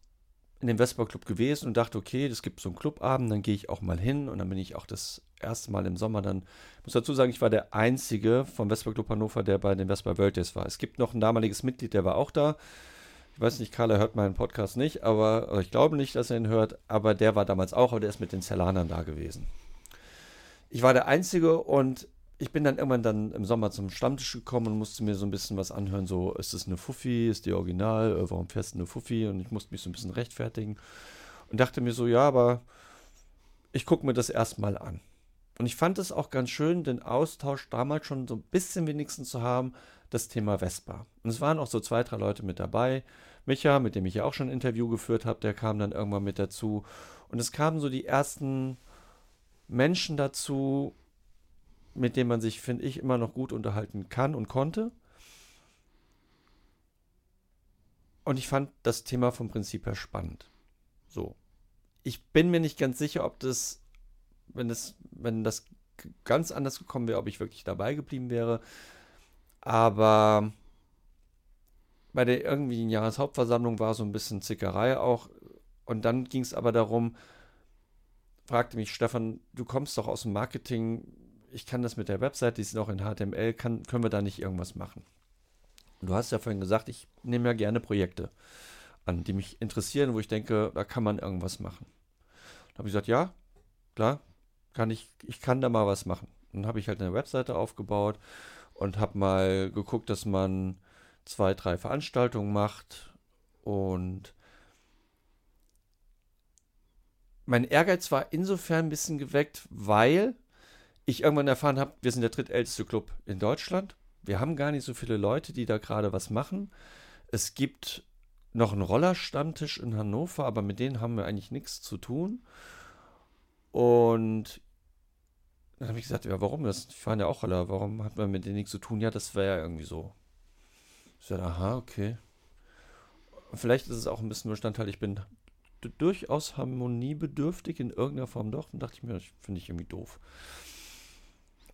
in dem Vespa Club gewesen und dachte, okay, es gibt so einen Clubabend, dann gehe ich auch mal hin und dann bin ich auch das erste Mal im Sommer dann, ich muss dazu sagen, ich war der Einzige vom Vespa Club Hannover, der bei den Vespa World Days war. Es gibt noch ein damaliges Mitglied, der war auch da. Ich weiß nicht, Carla hört meinen Podcast nicht, aber ich glaube nicht, dass er ihn hört, aber der war damals auch, aber der ist mit den Zellanern da gewesen. Ich war der Einzige und ich bin dann irgendwann dann im Sommer zum Stammtisch gekommen und musste mir so ein bisschen was anhören, so, ist das eine Fuffi, ist die Original, äh, warum fährst du eine Fuffi? Und ich musste mich so ein bisschen rechtfertigen und dachte mir so, ja, aber ich gucke mir das erstmal an. Und ich fand es auch ganz schön, den Austausch damals schon so ein bisschen wenigstens zu haben, das Thema Vespa. Und es waren auch so zwei, drei Leute mit dabei. Micha, mit dem ich ja auch schon ein Interview geführt habe, der kam dann irgendwann mit dazu. Und es kamen so die ersten Menschen dazu, mit dem man sich, finde ich, immer noch gut unterhalten kann und konnte. Und ich fand das Thema vom Prinzip her spannend. So. Ich bin mir nicht ganz sicher, ob das, wenn das, wenn das ganz anders gekommen wäre, ob ich wirklich dabei geblieben wäre. Aber bei der irgendwie Jahreshauptversammlung war so ein bisschen Zickerei auch. Und dann ging es aber darum, fragte mich Stefan, du kommst doch aus dem Marketing, ich kann das mit der Website, die ist noch in HTML, kann, können wir da nicht irgendwas machen? Und du hast ja vorhin gesagt, ich nehme ja gerne Projekte an, die mich interessieren, wo ich denke, da kann man irgendwas machen. Da habe ich gesagt, ja, klar, kann ich, ich kann da mal was machen. dann habe ich halt eine Webseite aufgebaut und habe mal geguckt, dass man zwei, drei Veranstaltungen macht und mein Ehrgeiz war insofern ein bisschen geweckt, weil ich irgendwann erfahren habe, wir sind der drittälteste Club in Deutschland. Wir haben gar nicht so viele Leute, die da gerade was machen. Es gibt noch einen Rollerstammtisch in Hannover, aber mit denen haben wir eigentlich nichts zu tun. Und dann habe ich gesagt, ja, warum das? Ich fahre ja auch Roller, warum hat man mit denen nichts zu tun? Ja, das wäre ja irgendwie so. Ich sage, aha, okay. Vielleicht ist es auch ein bisschen Bestandteil, ich bin durchaus harmoniebedürftig in irgendeiner Form doch. Und dachte ich mir, das finde ich irgendwie doof.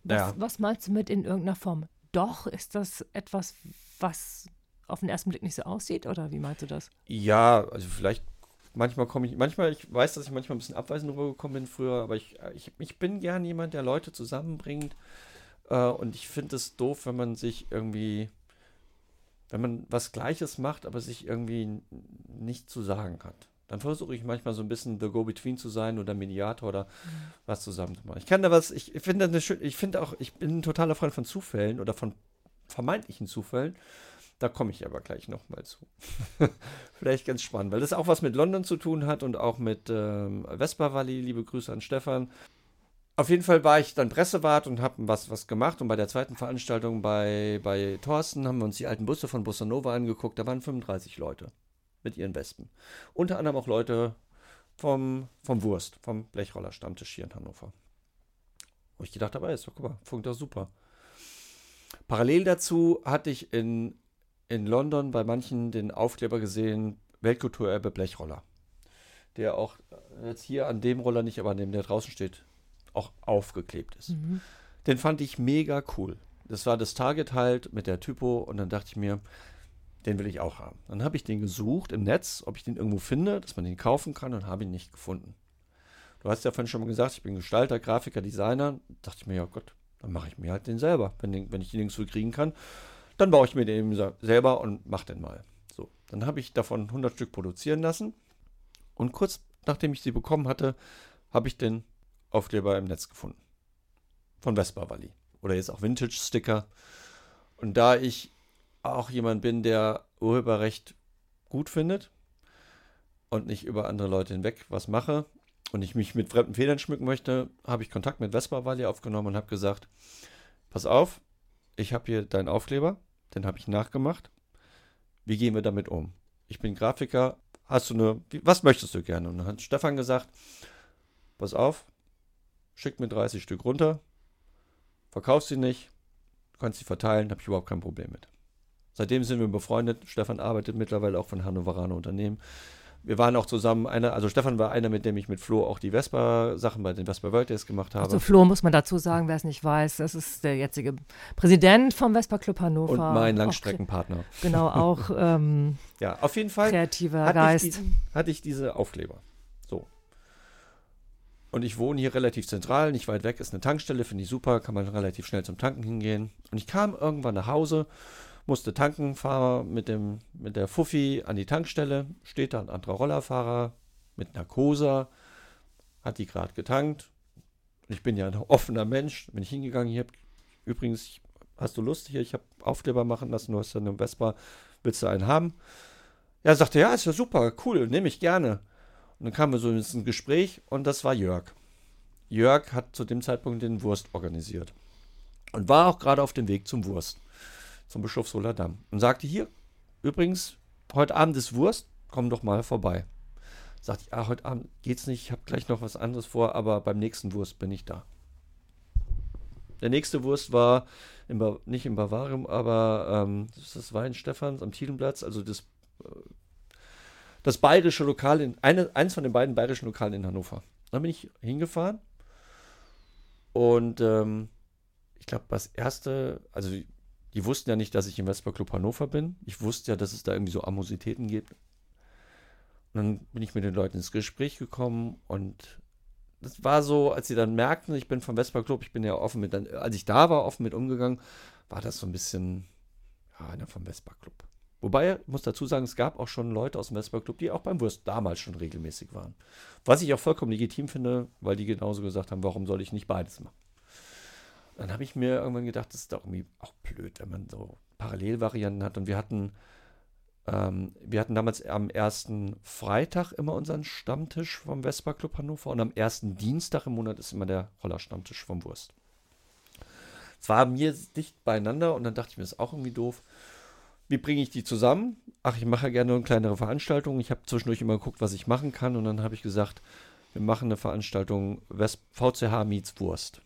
Was, ja. was meinst du mit in irgendeiner Form? Doch, ist das etwas, was auf den ersten Blick nicht so aussieht? Oder wie meinst du das?
Ja, also vielleicht manchmal komme ich, manchmal, ich weiß, dass ich manchmal ein bisschen abweisend rübergekommen bin früher, aber ich, ich, ich bin gern jemand, der Leute zusammenbringt. Äh, und ich finde es doof, wenn man sich irgendwie, wenn man was Gleiches macht, aber sich irgendwie nicht zu sagen hat dann versuche ich manchmal so ein bisschen the Go-Between zu sein oder Mediator oder mhm. was zusammen zu machen. Ich kann da was, ich finde eine schön, ich finde auch, ich bin ein totaler Freund von Zufällen oder von vermeintlichen Zufällen. Da komme ich aber gleich nochmal zu. Vielleicht ganz spannend, weil das auch was mit London zu tun hat und auch mit ähm, Vespa Valley. Liebe Grüße an Stefan. Auf jeden Fall war ich dann Pressewart und habe was, was gemacht. Und bei der zweiten Veranstaltung bei, bei Thorsten haben wir uns die alten Busse von Bussa Nova angeguckt. Da waren 35 Leute mit ihren Wespen. Unter anderem auch Leute vom, vom Wurst, vom Blechroller-Stammtisch hier in Hannover. Wo ich gedacht habe, ist doch, guck mal, funkt doch super. Parallel dazu hatte ich in, in London bei manchen den Aufkleber gesehen, Weltkulturerbe Blechroller. Der auch jetzt hier an dem Roller nicht, aber an dem, der draußen steht, auch aufgeklebt ist. Mhm. Den fand ich mega cool. Das war das Target halt mit der Typo und dann dachte ich mir, den will ich auch haben. Dann habe ich den gesucht im Netz, ob ich den irgendwo finde, dass man den kaufen kann und habe ihn nicht gefunden. Du hast ja vorhin schon mal gesagt, ich bin Gestalter, Grafiker, Designer. Da dachte ich mir, ja Gott, dann mache ich mir halt den selber. Wenn, den, wenn ich den nirgendwo kriegen kann, dann baue ich mir den selber und mache den mal. So, dann habe ich davon 100 Stück produzieren lassen. Und kurz nachdem ich sie bekommen hatte, habe ich den Aufkleber im Netz gefunden. Von Vespa Valley. Oder jetzt auch Vintage-Sticker. Und da ich auch jemand bin, der Urheberrecht gut findet und nicht über andere Leute hinweg was mache und ich mich mit fremden Federn schmücken möchte, habe ich Kontakt mit Vespa Valley aufgenommen und habe gesagt, pass auf, ich habe hier deinen Aufkleber, den habe ich nachgemacht. Wie gehen wir damit um? Ich bin Grafiker, hast du eine, was möchtest du gerne? Und dann hat Stefan gesagt, pass auf, schick mir 30 Stück runter, verkauf sie nicht, kannst sie verteilen, habe ich überhaupt kein Problem mit. Seitdem sind wir befreundet. Stefan arbeitet mittlerweile auch von Hannoveraner Unternehmen. Wir waren auch zusammen, einer, also Stefan war einer, mit dem ich mit Flo auch die Vespa-Sachen bei den Vespa World Days gemacht habe. Also
Flo muss man dazu sagen, wer es nicht weiß, das ist der jetzige Präsident vom Vespa Club Hannover.
Und mein Langstreckenpartner.
Auch, genau, auch ähm,
ja, auf jeden Fall
kreativer hatte Geist.
Ich diesen, hatte ich diese Aufkleber. So. Und ich wohne hier relativ zentral, nicht weit weg ist eine Tankstelle, finde ich super, kann man relativ schnell zum Tanken hingehen. Und ich kam irgendwann nach Hause, musste tanken, fahre mit, mit der Fuffi an die Tankstelle, steht da ein anderer Rollerfahrer mit Narkose, hat die gerade getankt. Ich bin ja ein offener Mensch, bin ich hingegangen, hier, übrigens, hast du Lust hier, ich habe Aufkleber machen lassen, du hast ja eine Vespa, willst du einen haben? Ja, sagte, ja, ist ja super, cool, nehme ich gerne. Und dann kamen wir so ins Gespräch und das war Jörg. Jörg hat zu dem Zeitpunkt den Wurst organisiert und war auch gerade auf dem Weg zum Wurst, zum Bischofsholer Damm und sagte hier, übrigens, heute Abend ist Wurst, komm doch mal vorbei. Sagte ich, ah, heute Abend geht's nicht, ich habe gleich noch was anderes vor, aber beim nächsten Wurst bin ich da. Der nächste Wurst war im nicht im Bavarium, aber ähm, das war in Stephans am Tielenplatz, also das, äh, das bayerische Lokal, in, eine, eins von den beiden bayerischen Lokalen in Hannover. Dann bin ich hingefahren und ähm, ich glaube, das erste, also die, wussten ja nicht, dass ich im Vespa Club Hannover bin. Ich wusste ja, dass es da irgendwie so Amositäten gibt. Und dann bin ich mit den Leuten ins Gespräch gekommen und das war so, als sie dann merkten, ich bin vom Vespa Club, ich bin ja offen mit, als ich da war, offen mit umgegangen, war das so ein bisschen, ja, einer vom Vespa Club. Wobei, ich muss dazu sagen, es gab auch schon Leute aus dem Vespa Club, die auch beim Wurst damals schon regelmäßig waren. Was ich auch vollkommen legitim finde, weil die genauso gesagt haben, warum soll ich nicht beides machen? Dann habe ich mir irgendwann gedacht, das ist doch irgendwie auch blöd, wenn man so Parallelvarianten hat. Und wir hatten ähm, wir hatten damals am ersten Freitag immer unseren Stammtisch vom Vespa Club Hannover und am ersten Dienstag im Monat ist immer der Rollerstammtisch vom Wurst. Es war mir dicht beieinander und dann dachte ich mir, das ist auch irgendwie doof. Wie bringe ich die zusammen? Ach, ich mache ja gerne eine kleinere Veranstaltung. Ich habe zwischendurch immer geguckt, was ich machen kann und dann habe ich gesagt, wir machen eine Veranstaltung VCH meets Wurst.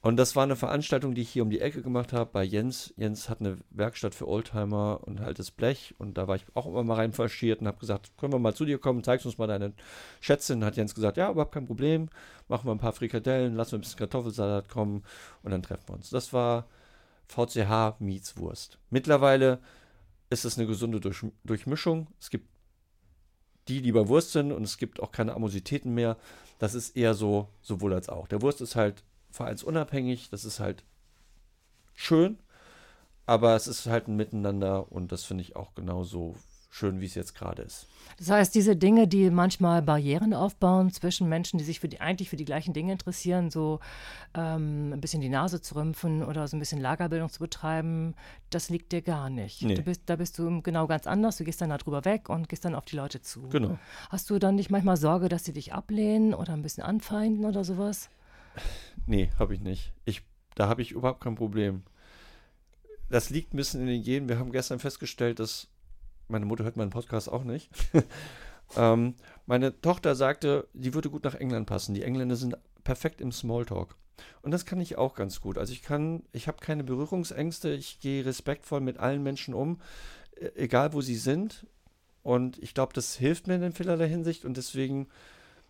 Und das war eine Veranstaltung, die ich hier um die Ecke gemacht habe bei Jens. Jens hat eine Werkstatt für Oldtimer und altes Blech. Und da war ich auch immer mal rein verschiert und habe gesagt, können wir mal zu dir kommen, zeigst uns mal deine Schätze. Und hat Jens gesagt, ja, überhaupt kein Problem. Machen wir ein paar Frikadellen, lassen wir ein bisschen Kartoffelsalat kommen und dann treffen wir uns. Das war VCH Meets Wurst. Mittlerweile ist es eine gesunde Durch Durchmischung. Es gibt die, die bei Wurst sind und es gibt auch keine Amositäten mehr. Das ist eher so sowohl als auch. Der Wurst ist halt vereinsunabhängig. Das ist halt schön, aber es ist halt ein Miteinander und das finde ich auch genauso schön, wie es jetzt gerade ist.
Das heißt, diese Dinge, die manchmal Barrieren aufbauen zwischen Menschen, die sich für die, eigentlich für die gleichen Dinge interessieren, so ähm, ein bisschen die Nase zu rümpfen oder so ein bisschen Lagerbildung zu betreiben, das liegt dir gar nicht. Nee. Bist, da bist du genau ganz anders. Du gehst dann darüber weg und gehst dann auf die Leute zu.
Genau.
Hast du dann nicht manchmal Sorge, dass sie dich ablehnen oder ein bisschen anfeinden oder sowas?
Nee, habe ich nicht. Ich, da habe ich überhaupt kein Problem. Das liegt ein bisschen in den Genen. Wir haben gestern festgestellt, dass meine Mutter hört meinen Podcast auch nicht. ähm, meine Tochter sagte, die würde gut nach England passen. Die Engländer sind perfekt im Smalltalk. Und das kann ich auch ganz gut. Also ich kann, ich habe keine Berührungsängste. Ich gehe respektvoll mit allen Menschen um, e-, egal wo sie sind. Und ich glaube, das hilft mir in vielerlei Hinsicht. Und deswegen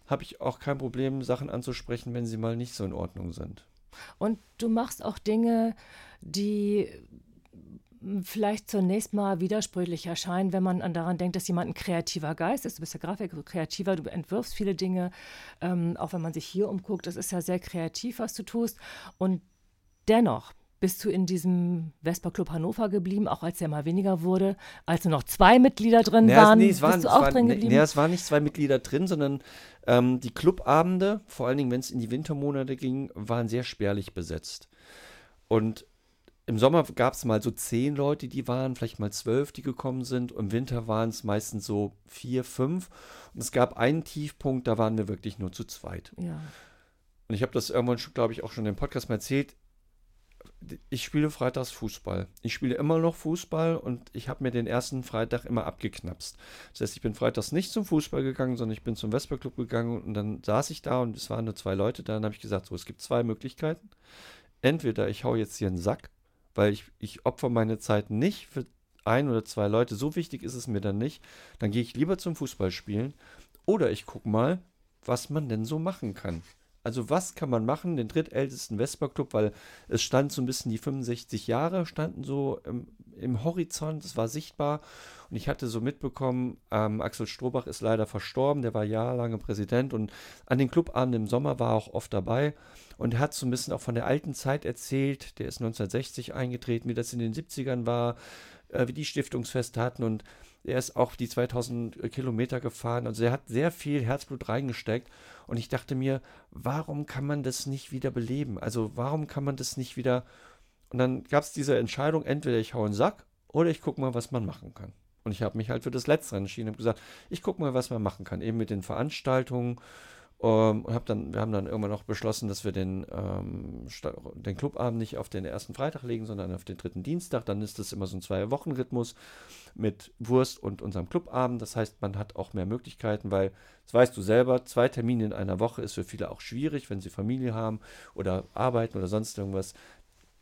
habe ich auch kein Problem, Sachen anzusprechen, wenn sie mal nicht so in Ordnung sind.
Und du machst auch Dinge, die vielleicht zunächst mal widersprüchlich erscheinen, wenn man daran denkt, dass jemand ein kreativer Geist ist. Du bist ja Grafiker, kreativer, du entwirfst viele Dinge, ähm, auch wenn man sich hier umguckt, das ist ja sehr kreativ, was du tust. Und dennoch bist du in diesem Vespa Club Hannover geblieben, auch als er mal weniger wurde, als nur noch zwei Mitglieder drin naja, waren? Nee, es waren, bist du auch
war,
drin geblieben?
Nee, es waren nicht zwei Mitglieder drin, sondern ähm, die Clubabende, vor allen Dingen wenn es in die Wintermonate ging, waren sehr spärlich besetzt. Und im Sommer gab es mal so zehn Leute, die waren, vielleicht mal zwölf, die gekommen sind. Im Winter waren es meistens so vier, fünf. Und es gab einen Tiefpunkt, da waren wir wirklich nur zu zweit.
Ja.
Und ich habe das irgendwann, glaube ich, auch schon im Podcast mal erzählt ich spiele freitags Fußball. Ich spiele immer noch Fußball und ich habe mir den ersten Freitag immer abgeknapst. Das heißt, ich bin freitags nicht zum Fußball gegangen, sondern ich bin zum Vesperclub gegangen und dann saß ich da und es waren nur zwei Leute da. Dann habe ich gesagt, so, es gibt zwei Möglichkeiten. Entweder ich hau jetzt hier einen Sack, weil ich, ich opfer meine Zeit nicht für ein oder zwei Leute. So wichtig ist es mir dann nicht. Dann gehe ich lieber zum Fußballspielen oder ich gucke mal, was man denn so machen kann. Also was kann man machen, den drittältesten Vespa-Club, weil es stand so ein bisschen die 65 Jahre, standen so im, im Horizont, es war sichtbar. Und ich hatte so mitbekommen, ähm, Axel Strohbach ist leider verstorben, der war jahrelange Präsident und an den Clubabenden im Sommer war er auch oft dabei. Und er hat so ein bisschen auch von der alten Zeit erzählt, der ist 1960 eingetreten, wie das in den 70ern war, äh, wie die Stiftungsfeste hatten und er ist auch die 2000 Kilometer gefahren. Also er hat sehr viel Herzblut reingesteckt. Und ich dachte mir, warum kann man das nicht wieder beleben? Also warum kann man das nicht wieder... Und dann gab es diese Entscheidung, entweder ich hau einen Sack oder ich gucke mal, was man machen kann. Und ich habe mich halt für das Letztere entschieden und gesagt, ich gucke mal, was man machen kann. Eben mit den Veranstaltungen um, ähm, und hab dann, wir haben dann irgendwann noch beschlossen, dass wir den, ähm, den Clubabend nicht auf den ersten Freitag legen, sondern auf den dritten Dienstag. Dann ist das immer so ein Zwei-Wochen-Rhythmus mit Wurst und unserem Clubabend. Das heißt, man hat auch mehr Möglichkeiten, weil, das weißt du selber, zwei Termine in einer Woche ist für viele auch schwierig, wenn sie Familie haben oder arbeiten oder sonst irgendwas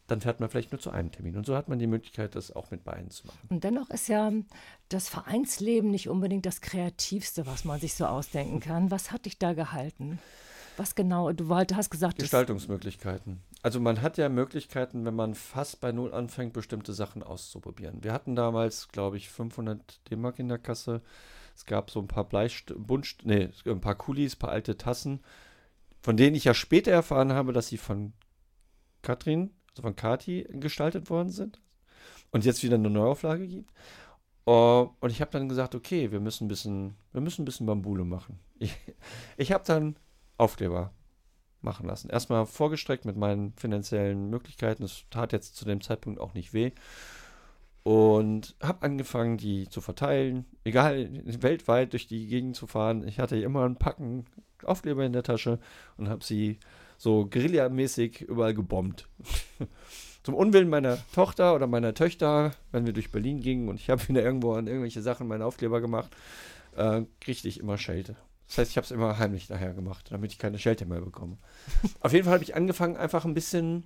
dann fährt man vielleicht nur zu einem Termin. Und so hat man die Möglichkeit, das auch mit beiden zu machen.
Und dennoch ist ja das Vereinsleben nicht unbedingt das Kreativste, was man sich so ausdenken kann. Was hat dich da gehalten? Was genau? Du hast gesagt.
Gestaltungsmöglichkeiten. Also man hat ja Möglichkeiten, wenn man fast bei Null anfängt, bestimmte Sachen auszuprobieren. Wir hatten damals, glaube ich, 500 D-Mark in der Kasse. Es gab so ein paar Bleist Bunt nee, ein paar Kulis, ein paar alte Tassen, von denen ich ja später erfahren habe, dass sie von Katrin also von Kati gestaltet worden sind und jetzt wieder eine Neuauflage gibt. Uh, und ich habe dann gesagt, okay, wir müssen ein bisschen, wir müssen ein bisschen Bambule machen. Ich, ich habe dann Aufkleber machen lassen. Erstmal vorgestreckt mit meinen finanziellen Möglichkeiten. Das tat jetzt zu dem Zeitpunkt auch nicht weh. Und habe angefangen, die zu verteilen. Egal, weltweit durch die Gegend zu fahren. Ich hatte immer ein Packen Aufkleber in der Tasche und habe sie so Guerilla-mäßig überall gebombt. Zum Unwillen meiner Tochter oder meiner Töchter, wenn wir durch Berlin gingen und ich habe wieder irgendwo an irgendwelche Sachen meine Aufkleber gemacht, äh, kriegte ich immer Schelte. Das heißt, ich habe es immer heimlich nachher gemacht, damit ich keine Schelte mehr bekomme. Auf jeden Fall habe ich angefangen, einfach ein bisschen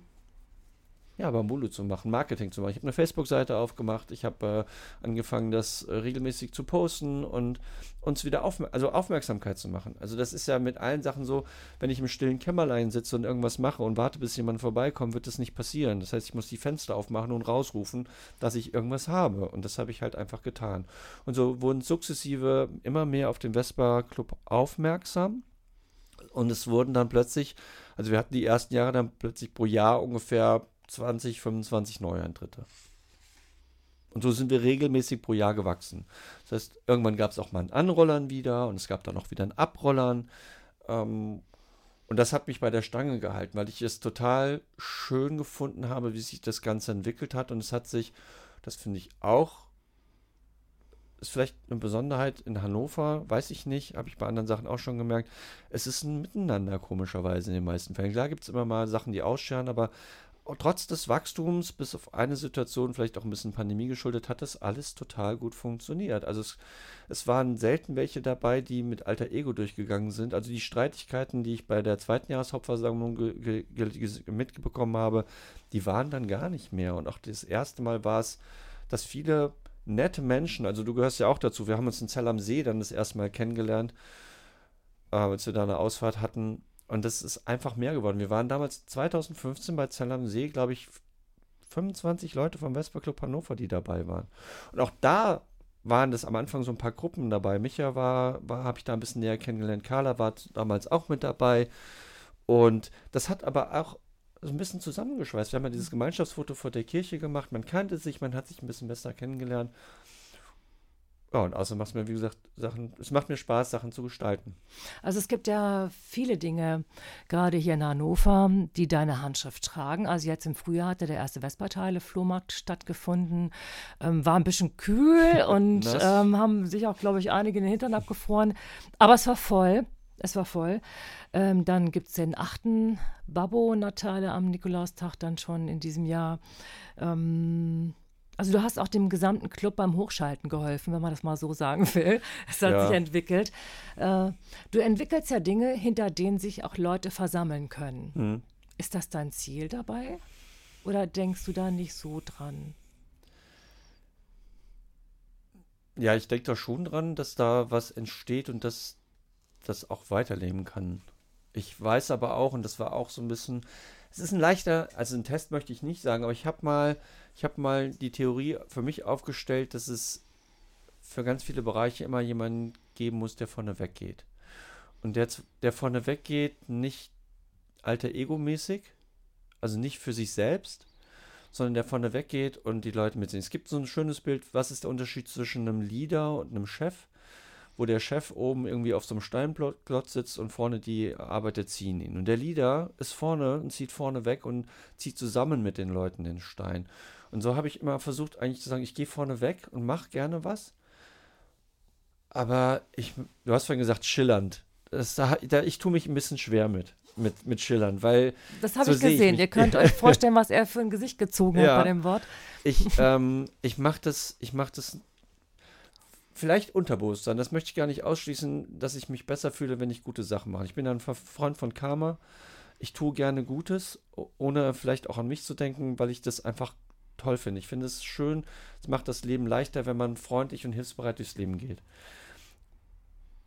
ja, Bambulu zu machen, Marketing zu machen. Ich habe eine Facebook-Seite aufgemacht, ich habe äh, angefangen, das äh, regelmäßig zu posten und uns wieder aufmer also Aufmerksamkeit zu machen. Also das ist ja mit allen Sachen so, wenn ich im stillen Kämmerlein sitze und irgendwas mache und warte, bis jemand vorbeikommt, wird das nicht passieren. Das heißt, ich muss die Fenster aufmachen und rausrufen, dass ich irgendwas habe. Und das habe ich halt einfach getan. Und so wurden sukzessive immer mehr auf den Vespa Club aufmerksam. Und es wurden dann plötzlich, also wir hatten die ersten Jahre dann plötzlich pro Jahr ungefähr 20, 25 Neueintritte. Und so sind wir regelmäßig pro Jahr gewachsen. Das heißt, irgendwann gab es auch mal einen Anrollern wieder und es gab dann auch wieder einen Abrollern. Ähm, und das hat mich bei der Stange gehalten, weil ich es total schön gefunden habe, wie sich das Ganze entwickelt hat. Und es hat sich, das finde ich auch, ist vielleicht eine Besonderheit in Hannover, weiß ich nicht, habe ich bei anderen Sachen auch schon gemerkt. Es ist ein Miteinander komischerweise in den meisten Fällen. Klar gibt es immer mal Sachen, die ausscheren, aber trotz des Wachstums, bis auf eine Situation, vielleicht auch ein bisschen Pandemie geschuldet, hat das alles total gut funktioniert. Also es, es waren selten welche dabei, die mit alter Ego durchgegangen sind. Also die Streitigkeiten, die ich bei der zweiten Jahreshauptversammlung mitbekommen habe, die waren dann gar nicht mehr. Und auch das erste Mal war es, dass viele nette Menschen, also du gehörst ja auch dazu, wir haben uns in Zell am See dann das erste Mal kennengelernt, äh, als wir da eine Ausfahrt hatten und das ist einfach mehr geworden. Wir waren damals 2015 bei Zell am See, glaube ich, 25 Leute vom Vespa Club Hannover, die dabei waren. Und auch da waren das am Anfang so ein paar Gruppen dabei. Micha war, war habe ich da ein bisschen näher kennengelernt. Carla war damals auch mit dabei. Und das hat aber auch so ein bisschen zusammengeschweißt. Wir haben ja dieses Gemeinschaftsfoto vor der Kirche gemacht. Man kannte sich, man hat sich ein bisschen besser kennengelernt. Ja, und außerdem macht es mir, wie gesagt, Sachen, es macht mir Spaß, Sachen zu gestalten.
Also es gibt ja viele Dinge, gerade hier in Hannover, die deine Handschrift tragen. Also jetzt im Frühjahr hatte der erste Vesperteile-Flohmarkt stattgefunden. Ähm, war ein bisschen kühl und ähm, haben sich auch, glaube ich, einige in den Hintern abgefroren. Aber es war voll. Es war voll. Ähm, dann gibt es den achten Babbo-Natale am Nikolaustag dann schon in diesem Jahr. Ähm, also du hast auch dem gesamten Club beim Hochschalten geholfen, wenn man das mal so sagen will. Es hat ja. sich entwickelt. Äh, du entwickelst ja Dinge, hinter denen sich auch Leute versammeln können. Mhm. Ist das dein Ziel dabei? Oder denkst du da nicht so dran?
Ja, ich denke da schon dran, dass da was entsteht und dass das auch weiterleben kann. Ich weiß aber auch, und das war auch so ein bisschen, es ist ein leichter, also ein Test möchte ich nicht sagen, aber ich habe mal, ich mal die Theorie für mich aufgestellt, dass es für ganz viele Bereiche immer jemanden geben muss, der vorne weggeht. Und der, der vorne weggeht, nicht alter Ego-mäßig, also nicht für sich selbst, sondern der vorne weggeht und die Leute mitsehen. Es gibt so ein schönes Bild, was ist der Unterschied zwischen einem Leader und einem Chef? Wo der Chef oben irgendwie auf so einem Steinklotz sitzt und vorne die Arbeiter ziehen ihn. Und der Leader ist vorne und zieht vorne weg und zieht zusammen mit den Leuten den Stein. Und so habe ich immer versucht, eigentlich zu sagen, ich gehe vorne weg und mache gerne was. Aber ich, du hast vorhin gesagt, schillernd. Das, da, ich tue mich ein bisschen schwer mit, mit, mit schillern, weil.
Das habe so ich gesehen. Ich Ihr könnt euch vorstellen, was er für ein Gesicht gezogen ja. hat bei dem Wort.
Ich, ähm, ich mache das, ich mach das vielleicht Unterbewusstsein. Das möchte ich gar nicht ausschließen, dass ich mich besser fühle, wenn ich gute Sachen mache. Ich bin ein Freund von Karma. Ich tue gerne Gutes, ohne vielleicht auch an mich zu denken, weil ich das einfach toll finde. Ich finde es schön, es macht das Leben leichter, wenn man freundlich und hilfsbereit durchs Leben geht.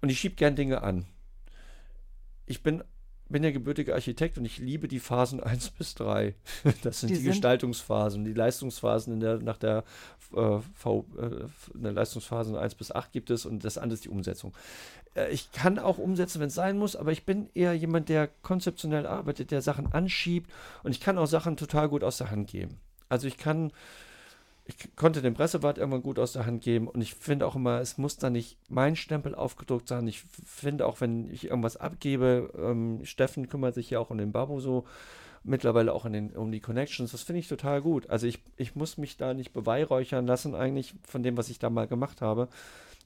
Und ich schiebe gern Dinge an. Ich bin bin ja gebürtiger Architekt und ich liebe die Phasen 1 bis 3. Das sind die, die sind Gestaltungsphasen. Die Leistungsphasen in der, nach der, äh, v, äh, in der Leistungsphase 1 bis 8 gibt es und das andere ist die Umsetzung. Äh, ich kann auch umsetzen, wenn es sein muss, aber ich bin eher jemand, der konzeptionell arbeitet, der Sachen anschiebt und ich kann auch Sachen total gut aus der Hand geben. Also ich kann ich konnte den Pressewart irgendwann gut aus der Hand geben und ich finde auch immer, es muss da nicht mein Stempel aufgedruckt sein. Ich finde auch, wenn ich irgendwas abgebe, ähm, Steffen kümmert sich ja auch um den Babu so, mittlerweile auch den, um die Connections, das finde ich total gut. Also ich, ich muss mich da nicht beweihräuchern lassen eigentlich von dem, was ich da mal gemacht habe.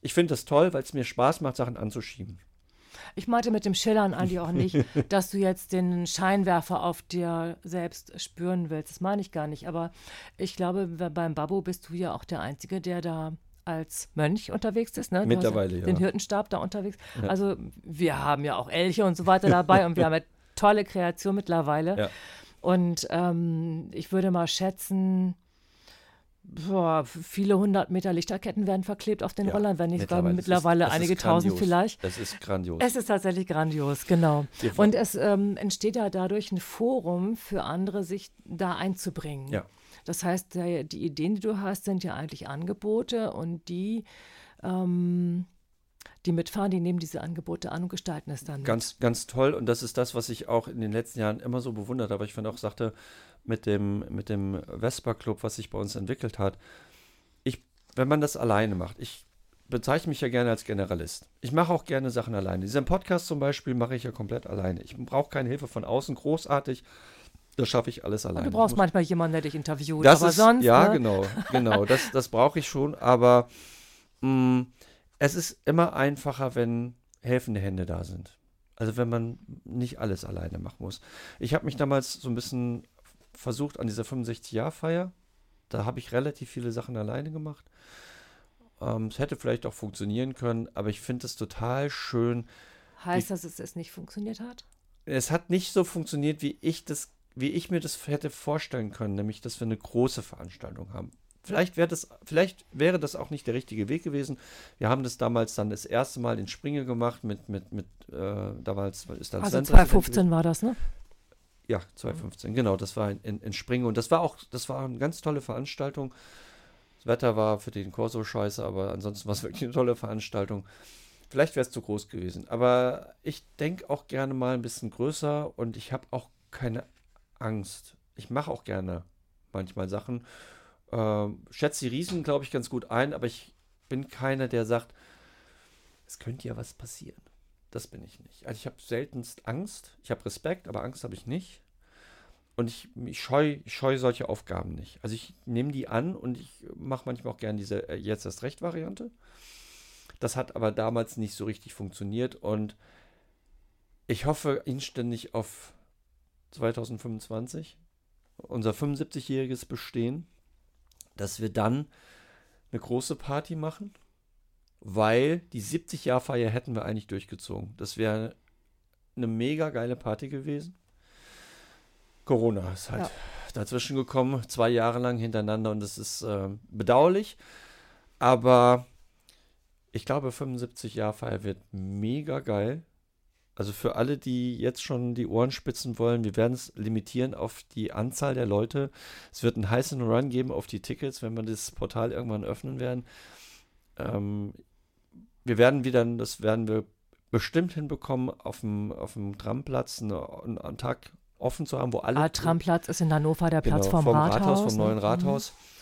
Ich finde das toll, weil es mir Spaß macht, Sachen anzuschieben.
Ich meinte mit dem Schillern eigentlich auch nicht, dass du jetzt den Scheinwerfer auf dir selbst spüren willst. Das meine ich gar nicht. Aber ich glaube, beim Babu bist du ja auch der Einzige, der da als Mönch unterwegs ist. Ne?
Mittlerweile, ja.
Den Hirtenstab da unterwegs. Ja. Also wir haben ja auch Elche und so weiter dabei und wir haben ja tolle Kreation mittlerweile. Ja. Und ähm, ich würde mal schätzen, boah, viele hundert Meter Lichterketten werden verklebt auf den ja, Rollern, wenn nicht mittlerweile, mittlerweile ist, einige tausend vielleicht.
Es ist grandios.
Es ist tatsächlich grandios, genau. Und es ähm, entsteht ja dadurch ein Forum für andere, sich da einzubringen. Ja. Das heißt, die Ideen, die du hast, sind ja eigentlich Angebote und die ähm, die mitfahren, die nehmen diese Angebote an und gestalten es dann.
Ganz, mit. ganz toll. Und das ist das, was ich auch in den letzten Jahren immer so bewundert habe. Ich finde auch, sagte, mit dem, mit dem Vespa Club, was sich bei uns entwickelt hat, ich, wenn man das alleine macht, ich bezeichne mich ja gerne als Generalist. Ich mache auch gerne Sachen alleine. Diesen Podcast zum Beispiel mache ich ja komplett alleine. Ich brauche keine Hilfe von außen, großartig. Das schaffe ich alles alleine.
Und du brauchst manchmal jemanden, der dich interviewt.
Das aber ist, sonst. Ja, ne? genau, genau. Das, das brauche ich schon. Aber mh, mm, es ist immer einfacher, wenn helfende Hände da sind. Also wenn man nicht alles alleine machen muss. Ich habe mich damals so ein bisschen versucht an dieser 65-Jahr-Feier. Da habe ich relativ viele Sachen alleine gemacht. Ähm, es hätte vielleicht auch funktionieren können, aber ich finde es total schön.
Heißt das, dass es nicht funktioniert hat?
Es hat nicht so funktioniert, wie ich das, wie ich mir das hätte vorstellen können, nämlich, dass wir eine große Veranstaltung haben. Vielleicht wäre das, vielleicht wäre das auch nicht der richtige Weg gewesen. Wir haben das damals dann das erste Mal in Springe gemacht mit, mit, mit, äh, damals ist dann
Also 2015 war das, ne?
Ja, 2015, genau, das war in, in, in Springe und das war auch, das war eine ganz tolle Veranstaltung. Das Wetter war für den Corso scheiße, aber ansonsten war es wirklich eine tolle Veranstaltung. Vielleicht wäre es zu groß gewesen, aber ich denke auch gerne mal ein bisschen größer und ich habe auch keine Angst. Ich mache auch gerne manchmal Sachen. Ähm, schätze die Riesen, glaube ich, ganz gut ein, aber ich bin keiner, der sagt, es könnte ja was passieren. Das bin ich nicht. Also ich habe seltenst Angst. Ich habe Respekt, aber Angst habe ich nicht. Und ich, ich scheue scheu solche Aufgaben nicht. Also ich nehme die an und ich mache manchmal auch gerne diese äh, Jetzt erst recht Variante. Das hat aber damals nicht so richtig funktioniert und ich hoffe inständig auf 2025, unser 75-jähriges Bestehen, dass wir dann eine große Party machen weil die 70-Jahr-Feier hätten wir eigentlich durchgezogen. Das wäre eine mega geile Party gewesen. Corona ist halt ja. dazwischen gekommen, zwei Jahre lang hintereinander und das ist äh, bedauerlich. Aber ich glaube, 75 Jahr Feier wird mega geil. Also für alle, die jetzt schon die Ohren spitzen wollen, wir werden es limitieren auf die Anzahl der Leute. Es wird einen heißen Run geben auf die Tickets, wenn wir das Portal irgendwann öffnen werden. Ähm, wir werden wieder, das werden wir bestimmt hinbekommen, auf dem, auf dem Tramplatz einen, einen Tag offen zu haben, wo alle.
Ah, Tramplatz ist in Hannover der Platz genau, vom, vom Rathaus. Rathaus
vom neuen ne? Rathaus. Mhm.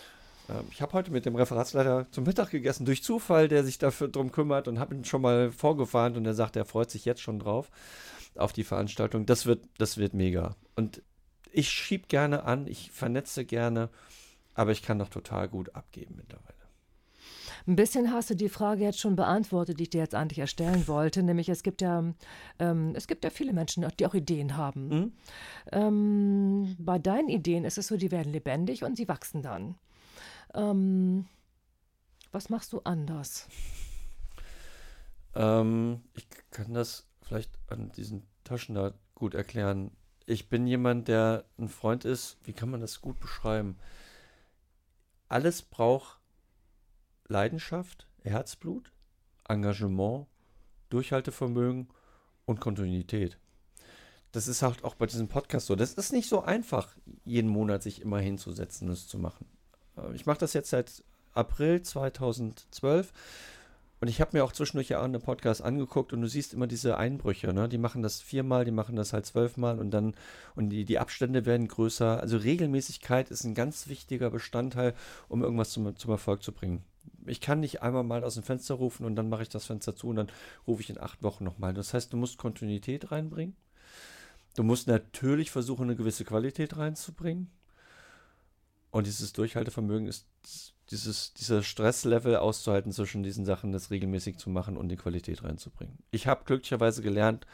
Ähm, ich habe heute mit dem Referatsleiter zum Mittag gegessen, durch Zufall, der sich dafür drum kümmert und habe ihn schon mal vorgefahren und er sagt, er freut sich jetzt schon drauf auf die Veranstaltung. Das wird, das wird mega. Und ich schieb gerne an, ich vernetze gerne, aber ich kann doch total gut abgeben mittlerweile.
Ein bisschen hast du die Frage jetzt schon beantwortet, die ich dir jetzt eigentlich erstellen wollte, nämlich es gibt ja, ähm, es gibt ja viele Menschen, die auch Ideen haben. Mhm. Ähm, bei deinen Ideen ist es so, die werden lebendig und sie wachsen dann. Ähm, was machst du anders?
Ähm, ich kann das vielleicht an diesen Taschen da gut erklären. Ich bin jemand, der ein Freund ist. Wie kann man das gut beschreiben? Alles braucht Leidenschaft, Herzblut, Engagement, Durchhaltevermögen und Kontinuität. Das ist halt auch bei diesem Podcast so. Das ist nicht so einfach, jeden Monat sich immer hinzusetzen und es zu machen. Äh, ich mache das jetzt seit April 2012 und ich habe mir auch zwischendurch ja einen Podcast angeguckt und du siehst immer diese Einbrüche, ne? Die machen das viermal, die machen das halt zwölfmal und dann, und die, die Abstände werden größer. Also Regelmäßigkeit ist ein ganz wichtiger Bestandteil, um irgendwas zum, zum Erfolg zu bringen. Ich kann nicht einmal mal aus dem Fenster rufen und dann mache ich das Fenster zu und dann rufe ich in acht Wochen nochmal. Das heißt, du musst Kontinuität reinbringen. Du musst natürlich versuchen, eine gewisse Qualität reinzubringen. Und dieses Durchhaltevermögen ist dieses, dieser Stresslevel auszuhalten zwischen diesen Sachen, das regelmäßig zu machen und die Qualität reinzubringen. Ich habe glücklicherweise gelernt,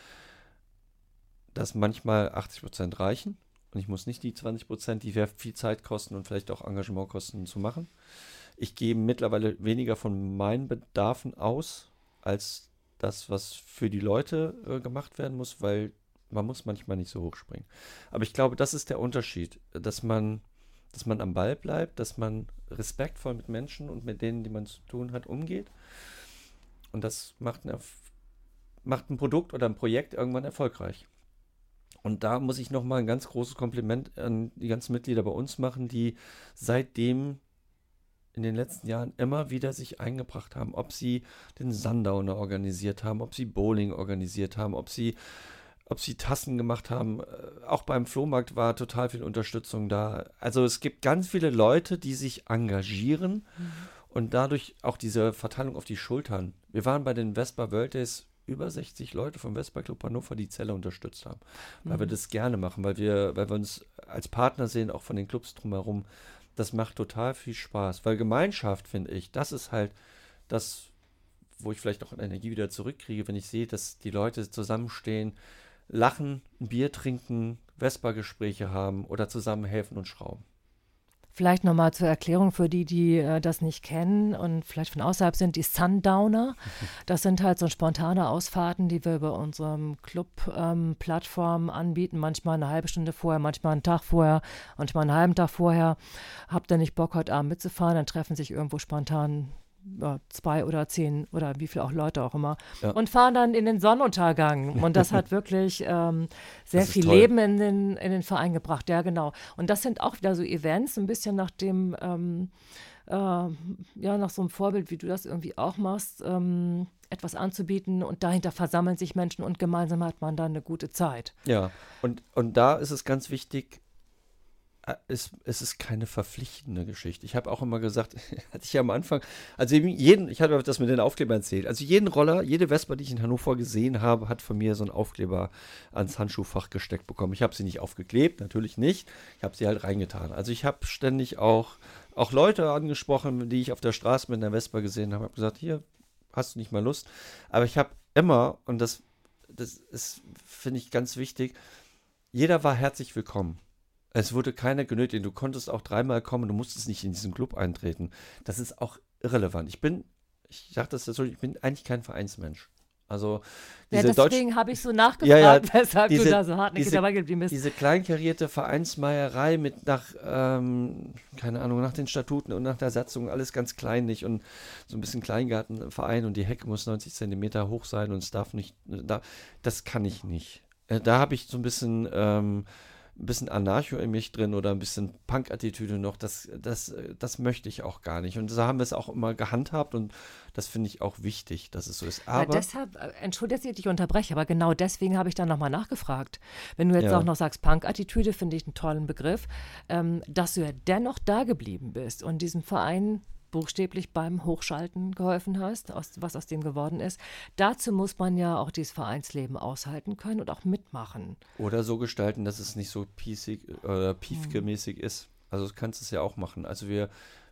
dass manchmal 80 Prozent reichen. Und ich muss nicht die 20 Prozent, die viel Zeit kosten und vielleicht auch Engagement kosten, zu machen. Ich gebe mittlerweile weniger von meinen Bedarfen aus, als das, was für die Leute äh, gemacht werden muss, weil man muss manchmal nicht so hoch springen. Aber ich glaube, das ist der Unterschied, dass man dass man am Ball bleibt, dass man respektvoll mit Menschen und mit denen, die man zu tun hat, umgeht. Und das macht ein, macht ein Produkt oder ein Projekt irgendwann erfolgreich. Und da muss ich nochmal ein ganz großes Kompliment an die ganzen Mitglieder bei uns machen, die seitdem in den letzten Jahren immer wieder sich eingebracht haben, ob sie den Sundowner organisiert haben, ob sie Bowling organisiert haben, ob sie ob sie Tassen gemacht haben. Äh, auch beim Flohmarkt war total viel Unterstützung da. Also es gibt ganz viele Leute, die sich engagieren mhm. und dadurch auch diese Verteilung auf die Schultern. Wir waren bei den Vespa World Days über 60 Leute vom Vespa Club Hannover, die Zelle unterstützt haben. Weil mhm. wir das gerne machen, weil wir, weil wir uns als Partner sehen, auch von den Clubs drumherum. Das macht total viel Spaß. Weil Gemeinschaft, finde ich, das ist halt das, wo ich vielleicht auch Energie wieder zurückkriege, wenn ich sehe, dass die Leute zusammenstehen, lachen, ein Bier trinken, Vespa-Gespräche haben oder zusammen helfen und schrauben.
Vielleicht nochmal zur Erklärung für die, die äh, das nicht kennen und vielleicht von außerhalb sind, die Sundowner. Das sind halt so spontane Ausfahrten, die wir über unsere Club-Plattform ähm, anbieten. Manchmal eine halbe Stunde vorher, manchmal einen Tag vorher, manchmal einen halben Tag vorher. Habt ihr nicht Bock, heute Abend mitzufahren? Dann treffen sich irgendwo spontan ja, zwei oder zehn oder wie viele auch Leute auch immer ja. und fahren dann in den Sonnenuntergang. Und das hat wirklich ähm, sehr viel toll. Leben in den, in den Verein gebracht. Ja, genau. Und das sind auch wieder so Events, ein bisschen nach dem, ähm, äh, ja, nach so einem Vorbild, wie du das irgendwie auch machst, ähm, etwas anzubieten und dahinter versammeln sich Menschen und gemeinsam hat man dann eine gute Zeit.
Ja, und, und da ist es ganz wichtig, es, es ist keine verpflichtende Geschichte. Ich habe auch immer gesagt, hatte ich ja am Anfang, also jeden, ich hatte das mit den Aufklebern erzählt, also jeden Roller, jede Vespa, die ich in Hannover gesehen habe, hat von mir so einen Aufkleber ans Handschuhfach gesteckt bekommen. Ich habe sie nicht aufgeklebt, natürlich nicht. Ich habe sie halt reingetan. Also ich habe ständig auch, auch Leute angesprochen, die ich auf der Straße mit einer Vespa gesehen habe, habe gesagt, hier, hast du nicht mal Lust? Aber ich habe immer, und das, das ist, finde ich, ganz wichtig, jeder war herzlich willkommen. Es wurde keiner genötigt. Du konntest auch dreimal kommen, du musstest nicht in diesen Club eintreten. Das ist auch irrelevant. Ich bin, ich sage das so, ich bin eigentlich kein Vereinsmensch. Also
ja,
diese
deswegen habe ich so nachgefragt,
Ja, ja,
weshalb
diese-
du da so hartnäckig
diese-
dabei geblieben bist.
diese kleinkarierte Vereinsmeierei mit nach, ähm, keine Ahnung, nach den Statuten und nach der Satzung, alles ganz kleinlich und so ein bisschen Kleingartenverein und die Hecke muss 90 Zentimeter hoch sein und es darf nicht, da, das kann ich nicht. Äh, Da habe ich so ein bisschen, ähm, ein bisschen Anarcho in mich drin oder ein bisschen Punk-Attitüde noch. Das, das, das möchte ich auch gar nicht. Und so haben wir es auch immer gehandhabt und das finde ich auch wichtig, dass es so ist.
Ja,
Aber
deshalb, äh, entschuldige, dass ich dich unterbreche, aber genau deswegen habe ich dann nochmal nachgefragt. Wenn du jetzt
Ja.
auch noch sagst, Punk-Attitüde, finde ich einen tollen Begriff, ähm, dass du ja dennoch da geblieben bist und diesem Verein buchstäblich beim Hochschalten geholfen hast, aus, was aus dem geworden ist. Dazu muss man ja auch dieses Vereinsleben aushalten können und auch mitmachen.
Oder so gestalten, dass es nicht so piesig oder piefke-mäßig ist. Also du kannst es ja auch machen. Also wir,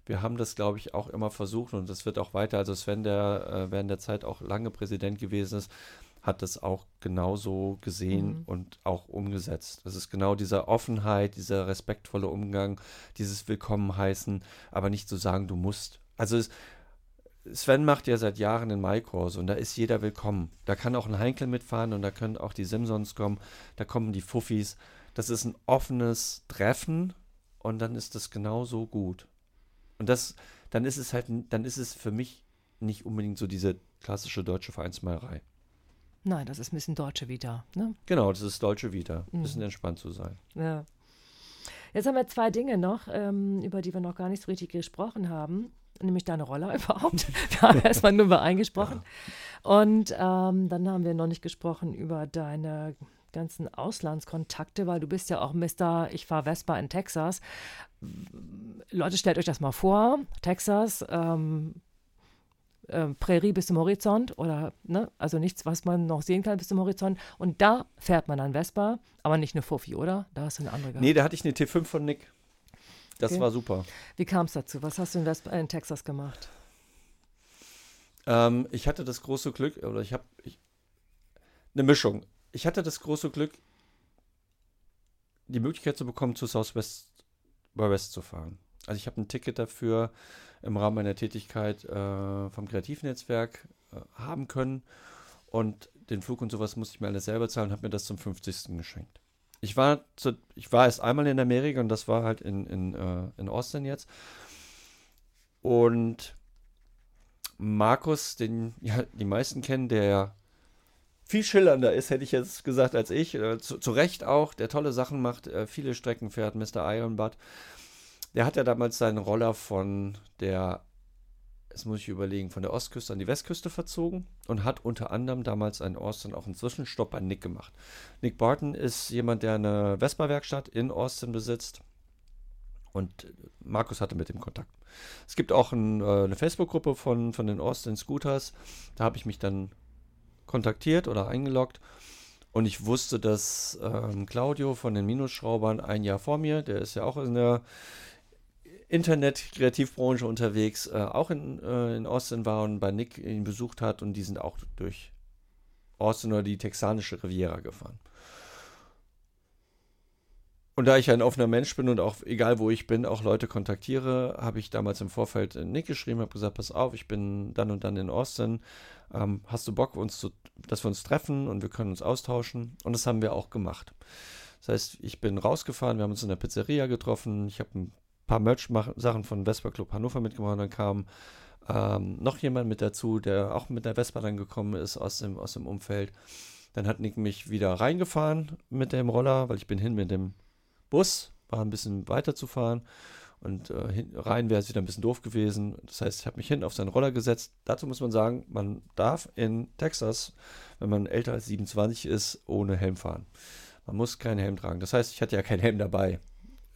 wir haben das, glaube ich, auch immer versucht und das wird auch weiter. Also Sven, der äh, während der Zeit auch lange Präsident gewesen ist, hat das auch genauso gesehen und auch umgesetzt. Das ist genau diese Offenheit, dieser respektvolle Umgang, dieses Willkommen heißen, aber nicht zu sagen, du musst. Also es, Sven macht ja seit Jahren den Maikurs und da ist jeder willkommen. Da kann auch ein Heinkel mitfahren und da können auch die Simsons kommen, da kommen die Fuffis. Das ist ein offenes Treffen und dann ist das genauso gut. Und das, dann ist es halt, dann ist es für mich nicht unbedingt so diese klassische deutsche Vereinsmeierei.
Nein, das ist ein bisschen Deutsche wieder. Ne?
Genau, das ist deutsche Vita. Ein bisschen entspannt zu sein.
Ja. Jetzt haben wir zwei Dinge noch, ähm, über die wir noch gar nicht so richtig gesprochen haben. Nämlich deine Rolle überhaupt. Wir haben erstmal nur über eingesprochen. Und ähm, dann haben wir noch nicht gesprochen über deine ganzen Auslandskontakte, weil du bist ja auch Mr. Ich fahre Vespa in Texas. Leute, stellt euch das mal vor. Texas, ähm, äh, Prärie bis zum Horizont oder, ne, also nichts, was man noch sehen kann bis zum Horizont. Und da fährt man dann Vespa, aber nicht eine Fuffi, oder? Da hast du eine andere gehabt.
Nee, da hatte ich eine T5 von Nick. Das
Okay.
war super.
Wie kam es dazu? Was hast du in, Vespa, in Texas gemacht?
Ähm, ich hatte das große Glück, oder ich habe eine Mischung. Ich hatte das große Glück, die Möglichkeit zu bekommen, zu Southwest by West zu fahren. Also ich habe ein Ticket dafür im Rahmen meiner Tätigkeit äh, vom Kreativnetzwerk äh, haben können und den Flug und sowas musste ich mir alles selber zahlen und habe mir das zum 50. geschenkt. Ich war, zu, ich war erst einmal in Amerika und das war halt in, in, äh, in Austin jetzt. Und Markus, den ja die meisten kennen, der viel schillernder ist, hätte ich jetzt gesagt, als ich. Äh, zu, zu Recht auch, der tolle Sachen macht, äh, viele Strecken fährt, Mr. Ironbutt. Der hat ja damals seinen Roller von der, jetzt muss ich überlegen, von der Ostküste an die Westküste verzogen und hat unter anderem damals in Austin auch einen Zwischenstopp bei Nick gemacht. Nick Barton ist jemand, der eine Vespa-Werkstatt in Austin besitzt. Und Markus hatte mit dem Kontakt. Es gibt auch ein, äh, eine Facebook-Gruppe von, von den Austin Scooters. Da habe ich mich dann kontaktiert oder eingeloggt. Und ich wusste, dass ähm, Claudio von den Minusschraubern ein Jahr vor mir, der ist ja auch in der Internet-Kreativbranche unterwegs, äh, auch in, äh, in Austin war und bei Nick ihn besucht hat. Und die sind auch durch Austin oder die texanische Riviera gefahren. Und da ich ein offener Mensch bin und auch egal wo ich bin, auch Leute kontaktiere, habe ich damals im Vorfeld Nick geschrieben, habe gesagt, pass auf, ich bin dann und dann in Austin. Ähm, hast du Bock, uns zu, dass wir uns treffen und wir können uns austauschen? Und das haben wir auch gemacht. Das heißt, ich bin rausgefahren, wir haben uns in der Pizzeria getroffen, ich habe ein paar Merch-Sachen von Vespa Club Hannover mitgemacht und dann kam ähm, noch jemand mit dazu, der auch mit der Vespa dann gekommen ist aus dem, aus dem Umfeld. Dann hat Nick mich wieder reingefahren mit dem Roller, weil ich bin hin mit dem Bus, war ein bisschen weiter zu fahren und äh, hin, rein wäre es wieder ein bisschen doof gewesen. Das heißt, ich habe mich hinten auf seinen Roller gesetzt. Dazu muss man sagen, man darf in Texas, wenn man älter als 27 ist, ohne Helm fahren. Man muss keinen Helm tragen. Das heißt, ich hatte ja keinen Helm dabei.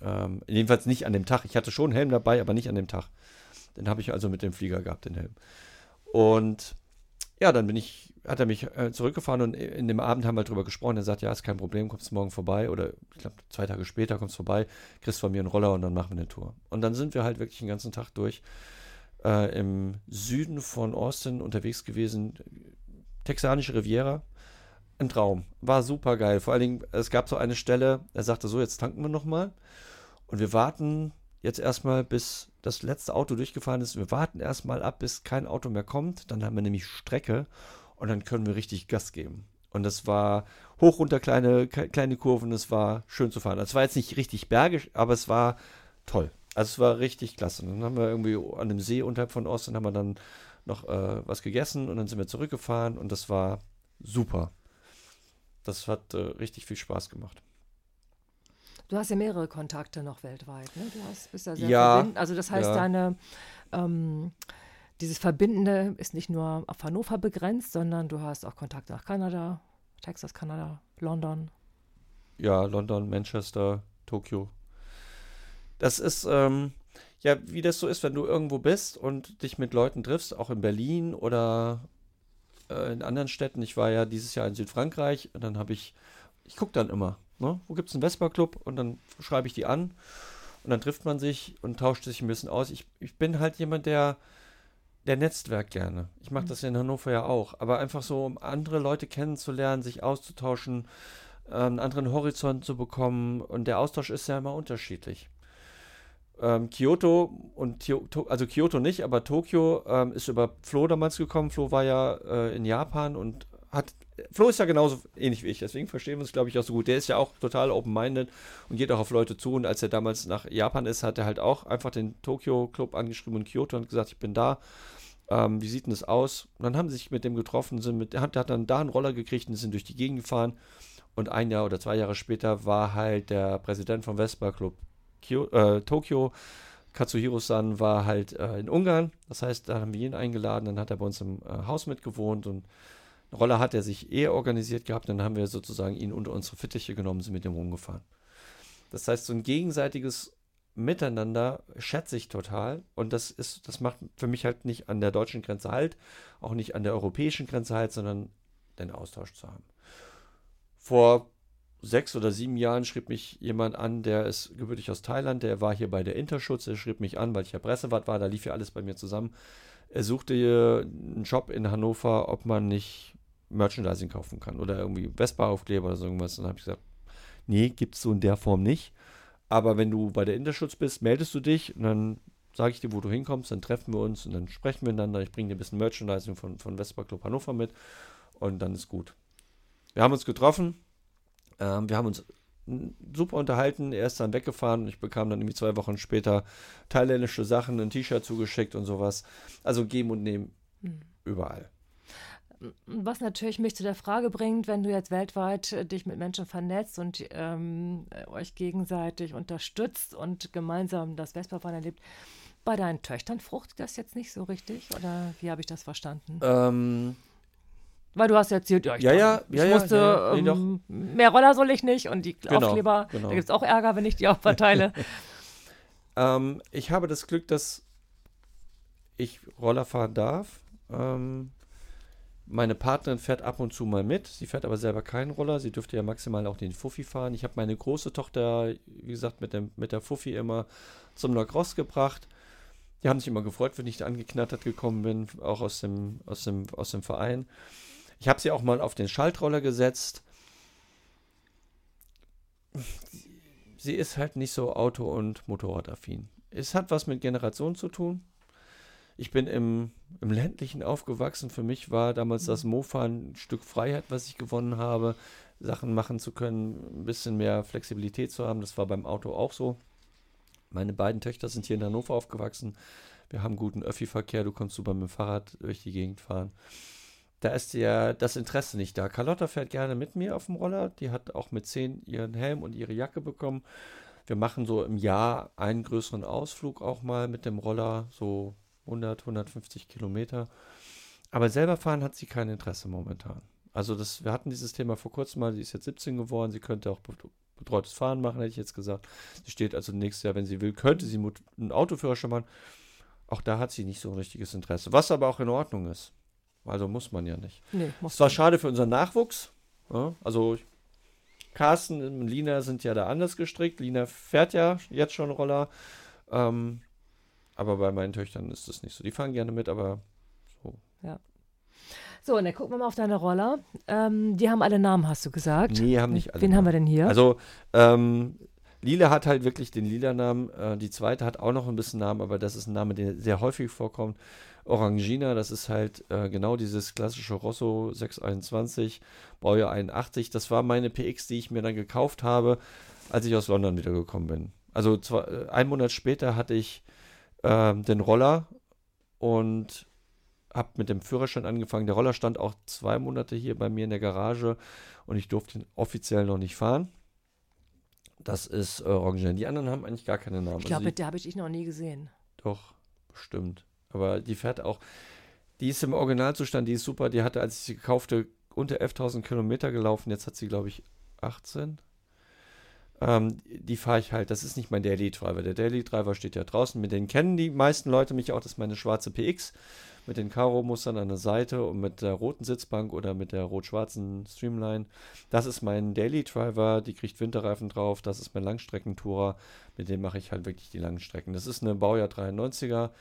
Ähm, jedenfalls nicht an dem Tag. Ich hatte schon einen Helm dabei, aber nicht an dem Tag. Den habe ich also mit dem Flieger gehabt, den Helm. Und ja, dann bin ich, hat er mich äh, zurückgefahren und in dem Abend haben wir drüber gesprochen. Er sagt, ja, ist kein Problem, kommst morgen vorbei oder ich glaube zwei Tage später kommst vorbei, kriegst von mir einen Roller und dann machen wir eine Tour. Und dann sind wir halt wirklich den ganzen Tag durch äh, im Süden von Austin unterwegs gewesen, texanische Riviera. Ein Traum. War super geil. Vor allen Dingen, es gab so eine Stelle, er sagte so, jetzt tanken wir nochmal. Und wir warten jetzt erstmal, bis das letzte Auto durchgefahren ist. Wir warten erstmal ab, bis kein Auto mehr kommt. Dann haben wir nämlich Strecke. Und dann können wir richtig Gas geben. Und das war hoch runter kleine, kleine Kurven, es war schön zu fahren. Es war jetzt nicht richtig bergisch, aber es war toll. Also es war richtig klasse. Und dann haben wir irgendwie an dem See unterhalb von Ost und haben wir dann noch äh, was gegessen und dann sind wir zurückgefahren und das war super. Das hat äh, richtig viel Spaß gemacht.
Du hast ja mehrere Kontakte noch weltweit, ne? Du hast, bist ja sehr
Ja,
verbindend. Also das heißt,
ja.
deine ähm, dieses Verbindende ist nicht nur auf Hannover begrenzt, sondern du hast auch Kontakte nach Kanada, Texas, Kanada, London.
Ja, London, Manchester, Tokio. Das ist, ähm, ja, wie das so ist, wenn du irgendwo bist und dich mit Leuten triffst, auch in Berlin oder äh, in anderen Städten. Ich war ja dieses Jahr in Südfrankreich und dann habe ich, ich gucke dann immer, ne? Wo gibt es einen Vespa-Club? Und dann schreibe ich die an und dann trifft man sich und tauscht sich ein bisschen aus. Ich, ich bin halt jemand, der, der Netzwerk gerne. Ich mache das in Hannover ja auch, aber einfach so, um andere Leute kennenzulernen, sich auszutauschen, äh, einen anderen Horizont zu bekommen und der Austausch ist ja immer unterschiedlich. Ähm, Kyoto und also Kyoto nicht, aber Tokio ähm, ist über Flo damals gekommen. Flo war ja äh, in Japan und hat. Flo ist ja genauso ähnlich wie ich, deswegen verstehen wir uns, glaube ich, auch so gut. Der ist ja auch total open-minded und geht auch auf Leute zu. Und als er damals nach Japan ist, hat er halt auch einfach den Tokio Club angeschrieben und Kyoto und gesagt, ich bin da. Ähm, wie sieht denn das aus? Und dann haben sie sich mit dem getroffen, sind mit, hat, hat dann da einen Roller gekriegt und sind durch die Gegend gefahren. Und ein Jahr oder zwei Jahre später war halt der Präsident vom Vespa Club Kyo, äh, Tokio, Katsuhiro-san, war halt äh, in Ungarn. Das heißt, da haben wir ihn eingeladen. Dann hat er bei uns im äh, Haus mitgewohnt und eine Rolle hat er sich eher organisiert gehabt. Dann haben wir sozusagen ihn unter unsere Fittiche genommen, sind mit dem rumgefahren. Das heißt, so ein gegenseitiges Miteinander schätze ich total. Und das ist, das macht für mich halt nicht an der deutschen Grenze halt, auch nicht an der europäischen Grenze halt, sondern den Austausch zu haben. Vor sechs oder sieben Jahren schrieb mich jemand an, der ist gebürtig aus Thailand, der war hier bei der Interschutz, der schrieb mich an, weil ich ja Pressewart war, da lief ja alles bei mir zusammen. Er suchte hier einen Job in Hannover, ob man nicht Merchandising kaufen kann oder irgendwie Vespa-Aufkleber oder so irgendwas. Dann habe ich gesagt, nee, gibt es so in der Form nicht. Aber wenn du bei der Interschutz bist, meldest du dich und dann sage ich dir, wo du hinkommst, dann treffen wir uns und dann sprechen wir miteinander. Ich bringe dir ein bisschen Merchandising von, von Vespa Club Hannover mit und dann ist gut. Wir haben uns getroffen, ähm, wir haben uns super unterhalten. Er ist dann weggefahren und ich bekam dann irgendwie zwei Wochen später thailändische Sachen, ein T-Shirt zugeschickt und sowas. Also geben und nehmen
Hm.
überall.
Was natürlich mich zu der Frage bringt, wenn du jetzt weltweit äh, dich mit Menschen vernetzt und ähm, äh, euch gegenseitig unterstützt und gemeinsam das Vespa-Fahren erlebt, bei deinen Töchtern fruchtet das jetzt nicht so richtig? Oder wie habe ich das verstanden?
Ähm,
Weil du hast erzählt, ja, ich,
Ja, ja,
ich
ja, ja,
musste,
ja, nee,
ähm, mehr Roller soll ich nicht und die
Genau,
Aufkleber,
genau.
da gibt es auch Ärger, wenn ich die auch verteile.
Ähm, ich habe das Glück, dass ich Roller fahren darf. Ähm, meine Partnerin fährt ab und zu mal mit. Sie fährt aber selber keinen Roller. Sie dürfte ja maximal auch den Fuffi fahren. Ich habe meine große Tochter, wie gesagt, mit, dem, mit der Fuffi immer zum Lacrosse gebracht. Die haben sich immer gefreut, wenn ich da angeknattert gekommen bin, auch aus dem, aus dem, aus dem Verein. Ich habe sie auch mal auf den Schaltroller gesetzt. sie ist halt nicht so Auto- und Motorradaffin. Es hat was mit Generation zu tun. Ich bin im, im ländlichen aufgewachsen. Für mich war damals das Mofa ein Stück Freiheit, was ich gewonnen habe, Sachen machen zu können, ein bisschen mehr Flexibilität zu haben. Das war beim Auto auch so. Meine beiden Töchter sind hier in Hannover aufgewachsen. Wir haben guten Öffi-Verkehr. Du kannst super mit dem Fahrrad durch die Gegend fahren. Da ist ja das Interesse nicht da. Carlotta fährt gerne mit mir auf dem Roller. Die hat auch mit 10 ihren Helm und ihre Jacke bekommen. Wir machen so im Jahr einen größeren Ausflug auch mal mit dem Roller, so 100, 150 Kilometer. Aber selber fahren hat sie kein Interesse momentan. Also das, wir hatten dieses Thema vor kurzem mal, sie ist jetzt 17 geworden, sie könnte auch bet- betreutes Fahren machen, hätte ich jetzt gesagt. Sie steht also nächstes Jahr, wenn sie will, könnte sie einen Autoführerschein machen. Auch da hat sie nicht so ein richtiges Interesse, was aber auch in Ordnung ist. Also muss man ja nicht.
Nee,
Es war schade für unseren Nachwuchs. Ja, also Carsten und Lina sind ja da anders gestrickt. Lina fährt ja jetzt schon Roller. Ähm, aber bei meinen Töchtern ist das nicht so. Die fahren gerne mit, aber so.
So, und dann gucken wir mal auf deine Roller. Ähm, die haben alle Namen, hast du gesagt.
Nee, haben nicht alle.
Wen haben wir denn hier?
Also, ähm, Lila hat halt wirklich den Lila-Namen. Äh, die zweite hat auch noch ein bisschen Namen, aber das ist ein Name, der sehr häufig vorkommt. Orangina, das ist halt äh, genau dieses klassische Rosso 621, Baujahr 81. Das war meine PX, die ich mir dann gekauft habe, als ich aus London wiedergekommen bin. Also äh, einen Monat später hatte ich äh, den Roller und habe mit dem Führerschein angefangen. Der Roller stand auch zwei Monate hier bei mir in der Garage und ich durfte ihn offiziell noch nicht fahren. Das ist äh, Orangen. Die anderen haben eigentlich gar keine Namen.
Ich glaube, also der habe ich dich noch nie gesehen.
Doch, bestimmt. Aber die fährt auch. Die ist im Originalzustand, die ist super. Die hatte, als ich sie kaufte, unter 11.000 Kilometer gelaufen. Jetzt hat sie, glaube ich, 18. Ähm, die fahre ich halt. Das ist nicht mein Daily Driver. Der Daily Driver steht ja draußen. Mit denen kennen die meisten Leute mich auch. Das ist meine schwarze PX mit den Karo-Mustern an der Seite und mit der roten Sitzbank oder mit der rot-schwarzen Streamline. Das ist mein Daily Driver, die kriegt Winterreifen drauf. Das ist mein Langstreckentourer, mit dem mache ich halt wirklich die langen Strecken. Das ist eine Baujahr 93er,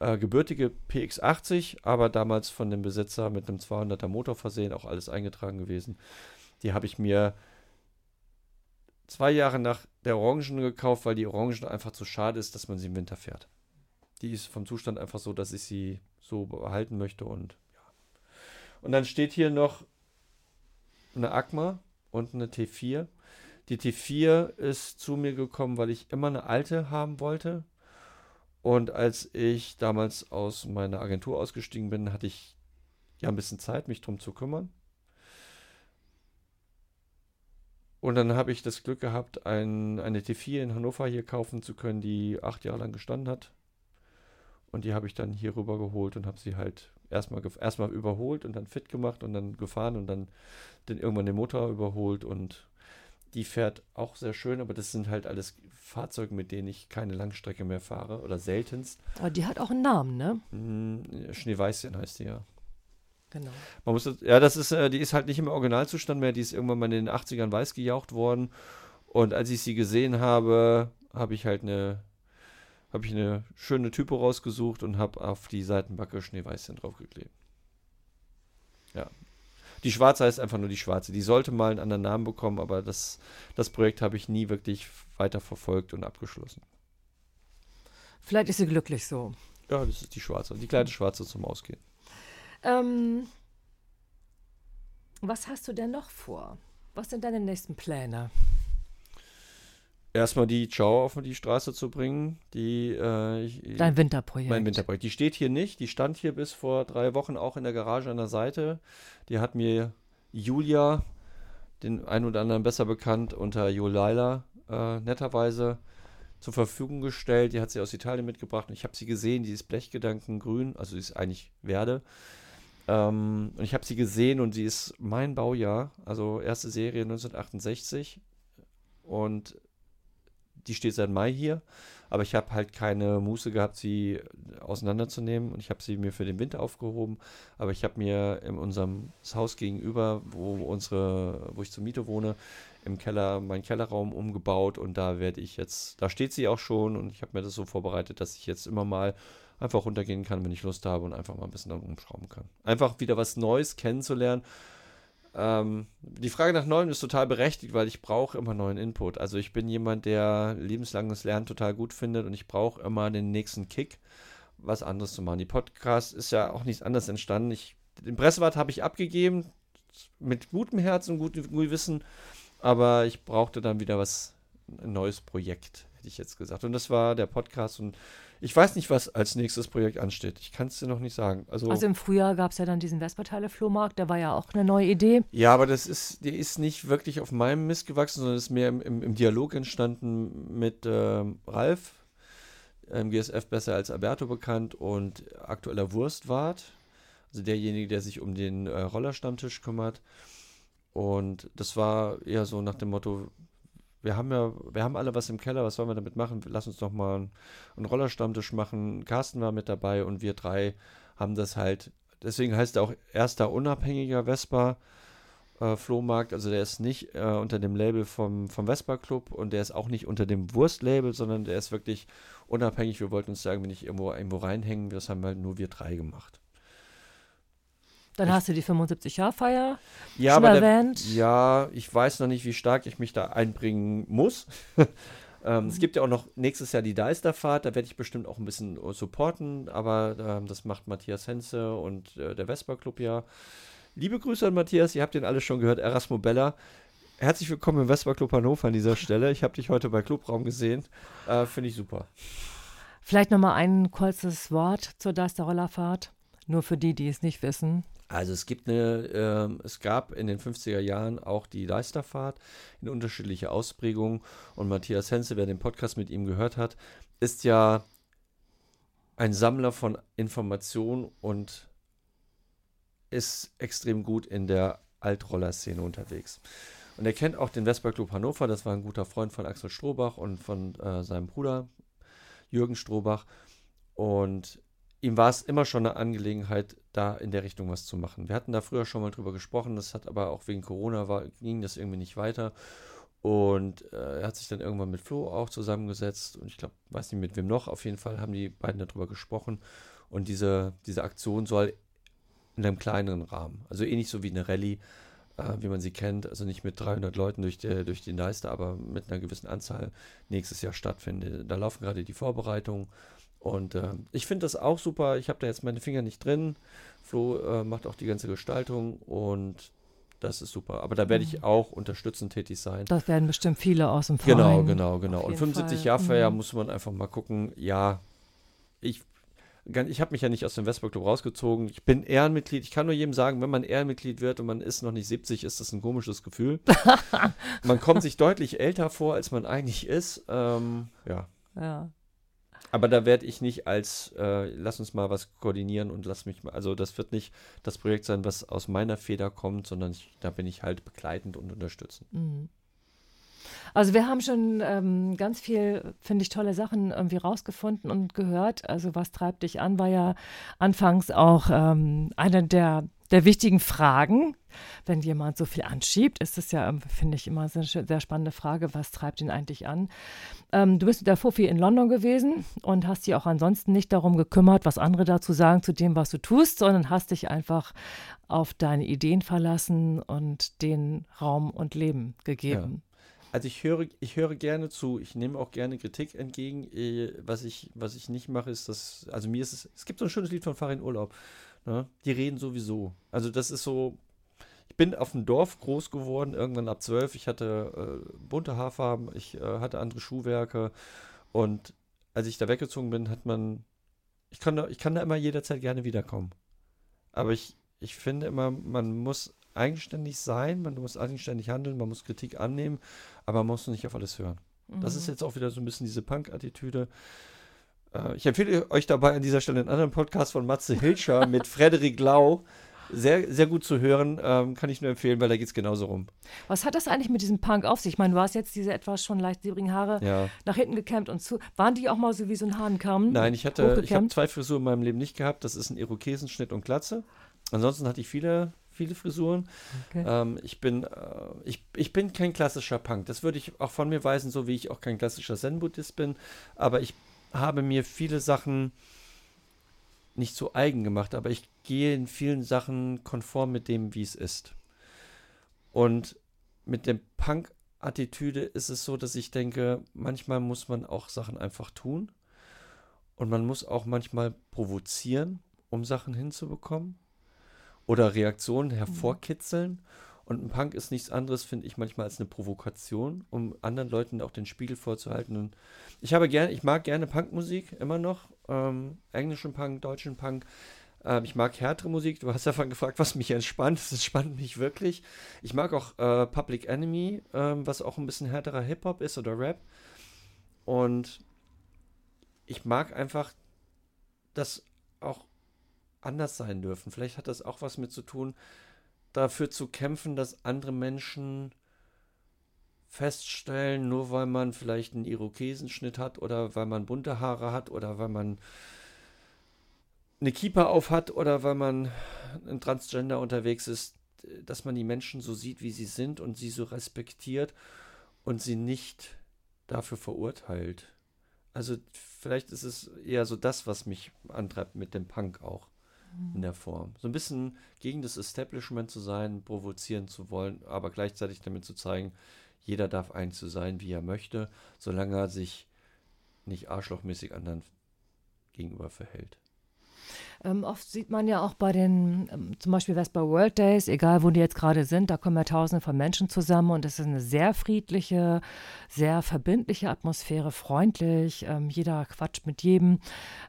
äh, gebürtige PX80, aber damals von dem Besitzer mit einem 200er Motor versehen, auch alles eingetragen gewesen. Die habe ich mir zwei Jahre nach der Orangen gekauft, weil die Orangen einfach zu schade ist, dass man sie im Winter fährt. Die ist vom Zustand einfach so, dass ich sie so behalten möchte und ja. Und dann steht hier noch eine Agma und eine T4. Die T4 ist zu mir gekommen, weil ich immer eine alte haben wollte. Und als ich damals aus meiner Agentur ausgestiegen bin, hatte ich ja ein bisschen Zeit, mich drum zu kümmern. Und dann habe ich das Glück gehabt, ein, eine T4 in Hannover hier kaufen zu können, die acht Jahre lang gestanden hat. Und die habe ich dann hier rüber geholt und habe sie halt erstmal erstmal überholt und dann fit gemacht und dann gefahren und dann den irgendwann den Motor überholt und die fährt auch sehr schön, aber das sind halt alles Fahrzeuge, mit denen ich keine Langstrecke mehr fahre oder seltenst.
Aber die hat auch einen Namen, ne?
Hm, Schneeweißchen heißt die ja.
Genau.
Man muss ja, das ist, äh, die ist halt nicht im Originalzustand mehr, die ist irgendwann mal in den 80ern weiß gejaucht worden. Und als ich sie gesehen habe, habe ich halt eine habe ich eine schöne Typo rausgesucht und habe auf die Seitenbacke Schneeweißchen draufgeklebt. Ja. Die schwarze heißt einfach nur die schwarze. Die sollte mal einen anderen Namen bekommen, aber das, das Projekt habe ich nie wirklich weiter verfolgt und abgeschlossen.
Vielleicht ist sie glücklich so.
Ja, das ist die schwarze. Die kleine schwarze zum Ausgehen.
Ähm, was hast du denn noch vor? Was sind deine nächsten Pläne?
Erstmal die Ciao auf die Straße zu bringen. Die, äh, ich,
Dein Winterprojekt.
Mein Winterprojekt. Die steht hier nicht. Die stand hier bis vor drei Wochen auch in der Garage an der Seite. Die hat mir Julia, den einen oder anderen besser bekannt, unter Jolaila äh, netterweise zur Verfügung gestellt. Die hat sie aus Italien mitgebracht und ich habe sie gesehen. Die ist Blechgedanken grün, also sie ist eigentlich Verde. Ähm, und ich habe sie gesehen und sie ist mein Baujahr, also erste Serie 1968. Und die steht seit Mai hier, aber ich habe halt keine Muße gehabt, sie auseinanderzunehmen und ich habe sie mir für den Winter aufgehoben. Aber ich habe mir in unserem Haus gegenüber, wo unsere, wo ich zur Miete wohne, im Keller meinen Kellerraum umgebaut und da werde ich jetzt, da steht sie auch schon und ich habe mir das so vorbereitet, dass ich jetzt immer mal einfach runtergehen kann, wenn ich Lust habe und einfach mal ein bisschen umschrauben kann. Einfach wieder was Neues kennenzulernen ähm, die Frage nach Neuem ist total berechtigt, weil ich brauche immer neuen Input. Also ich bin jemand, der lebenslanges Lernen total gut findet und ich brauche immer den nächsten Kick, was anderes zu machen. Die Podcast ist ja auch nichts anderes entstanden. Ich, den Pressewart habe ich abgegeben, mit gutem Herzen und gutem Wissen, aber ich brauchte dann wieder was, ein neues Projekt, hätte ich jetzt gesagt. Und das war der Podcast und ich weiß nicht, was als nächstes Projekt ansteht. Ich kann es dir noch nicht sagen. Also,
also im Frühjahr gab es ja dann diesen Vesperteile-Flohmarkt, der war ja auch eine neue Idee.
Ja, aber das ist, die ist nicht wirklich auf meinem Mist gewachsen, sondern ist mehr im, im, im Dialog entstanden mit ähm, Ralf, im GSF besser als Alberto bekannt und aktueller Wurstwart. Also derjenige, der sich um den äh, Rollerstammtisch kümmert. Und das war eher so nach dem Motto, wir haben ja, wir haben alle was im Keller, was sollen wir damit machen? Lass uns doch mal einen, Rollerstammtisch machen. Carsten war mit dabei und wir drei haben das halt, deswegen heißt er auch erster unabhängiger Vespa. Äh, Flohmarkt, also der ist nicht äh, unter dem Label vom, vom Vespa Club und der ist auch nicht unter dem Wurstlabel, sondern der ist wirklich unabhängig. Wir wollten uns sagen, wenn ich irgendwo, irgendwo reinhängen, das haben halt nur wir drei gemacht.
Dann ich, hast du die 75-Jahr-Feier
ja, schon erwähnt. Der, ja, ich weiß noch nicht, wie stark ich mich da einbringen muss. Ähm, Es gibt ja auch noch nächstes Jahr die Deisterfahrt, da werde ich bestimmt auch ein bisschen supporten, aber ähm, das macht Matthias Henze und äh, der Vespa Club ja. Liebe Grüße an Matthias, ihr habt den alle schon gehört, Erasmo Bella. Herzlich willkommen im Vespa Club Hannover an dieser Stelle. Ich habe dich heute bei Clubraum gesehen. Äh, Finde ich super.
Vielleicht nochmal ein kurzes Wort zur Deisterrollerfahrt. Nur für die, die es nicht wissen.
Also es gibt eine, ähm, es gab in den 50er Jahren auch die Leisterfahrt in unterschiedliche Ausprägungen und Matthias Henze, wer den Podcast mit ihm gehört hat, ist ja ein Sammler von Informationen und ist extrem gut in der Altroller-Szene unterwegs. Und er kennt auch den Vespa Club Hannover, das war ein guter Freund von Axel Strohbach und von äh, seinem Bruder Jürgen Strohbach. Und ihm war es immer schon eine Angelegenheit, da in der Richtung was zu machen. Wir hatten da früher schon mal drüber gesprochen, das hat aber auch wegen Corona war, ging das irgendwie nicht weiter. Und äh, er hat sich dann irgendwann mit Flo auch zusammengesetzt und ich glaube, weiß nicht mit wem noch, auf jeden Fall haben die beiden darüber gesprochen. Und diese, diese Aktion soll in einem kleineren Rahmen, also ähnlich so wie eine Rallye, äh, wie man sie kennt, also nicht mit 300 Leuten durch, die, durch den Leiste, aber mit einer gewissen Anzahl nächstes Jahr stattfindet. Da laufen gerade die Vorbereitungen und äh, ich finde das auch super. Ich habe da jetzt meine Finger nicht drin. Flo äh, macht auch die ganze Gestaltung und das ist super. Aber da werde ich auch unterstützend tätig sein.
Das werden bestimmt viele aus dem
Genau,
Verein.
genau, genau.
Auf
Und
jeden
75
Fall.
Jahr Feier
Mhm.
muss man einfach mal gucken. Ja, ich, ich habe mich ja nicht aus dem Vespa Club rausgezogen. Ich bin Ehrenmitglied. Ich kann nur jedem sagen, wenn man Ehrenmitglied wird und man ist noch nicht 70, ist das ein komisches Gefühl. man kommt sich deutlich älter vor, als man eigentlich ist. Ähm, ja.
Ja.
Aber da werde ich nicht als, äh, lass uns mal was koordinieren und lass mich mal, also das wird nicht das Projekt sein, was aus meiner Feder kommt, sondern ich, da bin ich halt begleitend und unterstützend.
Mhm. Also wir haben schon ähm, ganz viel, finde ich, tolle Sachen irgendwie rausgefunden und gehört. Also was treibt dich an, war ja anfangs auch ähm, eine der, der wichtigen Fragen. Wenn jemand so viel anschiebt, ist es ja, ähm, finde ich, immer so eine sehr spannende Frage, was treibt ihn eigentlich an? Ähm, du bist mit der Fofi in London gewesen und hast dich auch ansonsten nicht darum gekümmert, was andere dazu sagen zu dem, was du tust, sondern hast dich einfach auf deine Ideen verlassen und den Raum und Leben gegeben.
Also ich höre, ich höre gerne zu, ich nehme auch gerne Kritik entgegen. Eh, Was ich, was ich nicht mache, ist das, also mir ist es, es gibt so ein schönes Lied von Fahr in Urlaub. Ne? Die reden sowieso. Also das ist so, ich bin auf dem Dorf groß geworden, irgendwann ab zwölf. Ich hatte äh, bunte Haarfarben, ich äh, hatte andere Schuhwerke und als ich da weggezogen bin, hat man, ich kann da, ich kann da immer jederzeit gerne wiederkommen. Aber ich, ich finde immer, man muss eigenständig sein, man muss eigenständig handeln, man muss Kritik annehmen, aber man muss nicht auf alles hören. Das
Mhm.
ist jetzt auch wieder so ein bisschen diese Punk-Attitüde. Äh, ich empfehle euch dabei an dieser Stelle einen anderen Podcast von Matze Hilscher mit Frederik Lau. Sehr, sehr gut zu hören, ähm, kann ich nur empfehlen, weil da geht es genauso rum.
Was hat das eigentlich mit diesem Punk auf sich? Ich meine, du hast jetzt diese etwas schon leicht silbrigen Haare
Ja.
nach hinten gekämmt und zu. Waren die auch mal so wie so ein Hahnkamm?
Nein, ich hatte, ich habe zwei Frisuren in meinem Leben nicht gehabt. Das ist ein Irokesenschnitt und Glatze. Ansonsten hatte ich viele, viele Frisuren.
Okay.
Ähm, ich, bin, äh, ich, ich bin kein klassischer Punk. Das würde ich auch von mir weisen, so wie ich auch kein klassischer Zen-Buddhist bin. Aber ich habe mir viele Sachen nicht so eigen gemacht, aber ich gehe in vielen Sachen konform mit dem, wie es ist. Und mit der Punk-Attitüde ist es so, dass ich denke, manchmal muss man auch Sachen einfach tun. Und man muss auch manchmal provozieren, um Sachen hinzubekommen. Oder Reaktionen hervorkitzeln. Und ein Punk ist nichts anderes, finde ich, manchmal als eine Provokation, um anderen Leuten auch den Spiegel vorzuhalten. Und ich habe gerne, ich mag gerne Punkmusik immer noch. Ähm, englischen Punk, deutschen Punk. Ähm, ich mag härtere Musik. Du hast ja vorhin gefragt, was mich entspannt. Das entspannt mich wirklich. Ich mag auch äh, Public Enemy, ähm, was auch ein bisschen härterer Hip-Hop ist oder Rap. Und ich mag einfach, dass auch anders sein dürfen. Vielleicht hat das auch was mit zu tun, dafür zu kämpfen, dass andere Menschen feststellen, nur weil man vielleicht einen Irokesenschnitt hat oder weil man bunte Haare hat oder weil man eine Kieper auf hat oder weil man ein Transgender unterwegs ist, dass man die Menschen so sieht, wie sie sind und sie so respektiert und sie nicht dafür verurteilt. Also vielleicht ist es eher so das, was mich antreibt mit dem Punk auch in der Form. So ein bisschen gegen das Establishment zu sein, provozieren zu wollen, aber gleichzeitig damit zu zeigen, jeder darf eigentlich so sein, wie er möchte, solange er sich nicht arschlochmäßig anderen gegenüber verhält.
Ähm, oft sieht man ja auch bei den, ähm, zum Beispiel Vespa World Days, egal wo die jetzt gerade sind, da kommen ja tausende von Menschen zusammen und es ist eine sehr friedliche, sehr verbindliche Atmosphäre, freundlich, ähm, jeder quatscht mit jedem.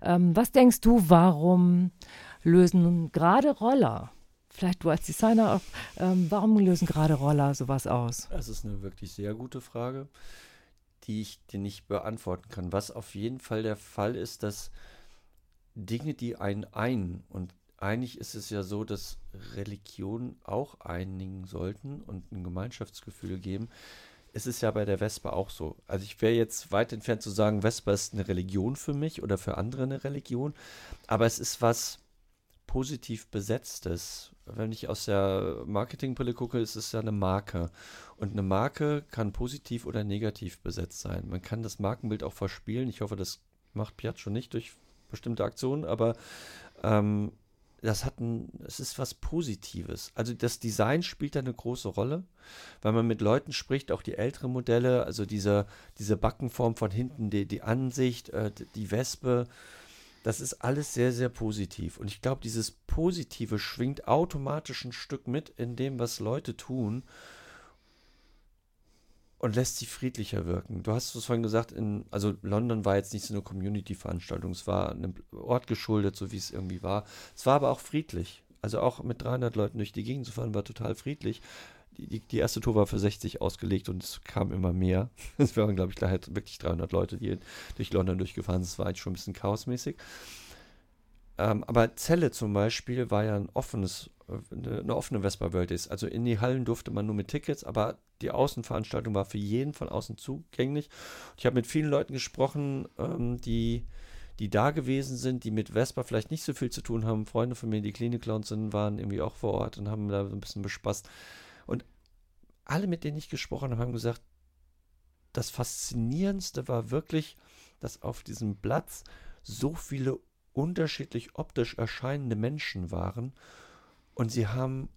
Ähm, was denkst du, warum lösen gerade Roller vielleicht du als Designer, ähm, warum lösen gerade Roller sowas aus?
Das ist eine wirklich sehr gute Frage, die ich dir nicht beantworten kann. Was auf jeden Fall der Fall ist, dass Dinge, die einen ein und eigentlich ist es ja so, dass Religionen auch einigen sollten und ein Gemeinschaftsgefühl geben. Es ist ja bei der Vespa auch so. Also ich wäre jetzt weit entfernt zu sagen, Vespa ist eine Religion für mich oder für andere eine Religion, aber es ist was positiv besetztes. Wenn ich aus der Marketingbrille gucke, ist es ja eine Marke. Und eine Marke kann positiv oder negativ besetzt sein. Man kann das Markenbild auch verspielen. Ich hoffe, das macht Piaggio nicht durch bestimmte Aktionen, aber ähm, das hat ein, es ist was Positives. Also das Design spielt da eine große Rolle, weil man mit Leuten spricht, auch die älteren Modelle, also diese, diese Backenform von hinten, die, die Ansicht, äh, die Wespe, das ist alles sehr, sehr positiv. Und ich glaube, dieses Positive schwingt automatisch ein Stück mit in dem, was Leute tun und lässt sie friedlicher wirken. Du hast es vorhin gesagt, in, also London war jetzt nicht so eine Community-Veranstaltung, es war einem Ort geschuldet, so wie es irgendwie war. Es war aber auch friedlich. Also auch mit 300 Leuten durch die Gegend zu fahren, war total friedlich. Die, die, erste Tour war für 60 ausgelegt und es kam immer mehr. Es waren, glaube ich, gleich wirklich 300 Leute, die durch London durchgefahren sind. Es war eigentlich schon ein bisschen chaosmäßig. Ähm, aber Celle zum Beispiel war ja ein offenes, äh, eine offene Vespa World ist. Also in die Hallen durfte man nur mit Tickets, aber die Außenveranstaltung war für jeden von außen zugänglich. Ich habe mit vielen Leuten gesprochen, ähm, die, die da gewesen sind, die mit Vespa vielleicht nicht so viel zu tun haben. Freunde von mir, die Klinik-Clowns sind, waren irgendwie auch vor Ort und haben da so ein bisschen bespaßt. Alle, mit denen ich gesprochen habe, haben gesagt, das Faszinierendste war wirklich, dass auf diesem Platz so viele unterschiedlich optisch erscheinende Menschen waren und sie haben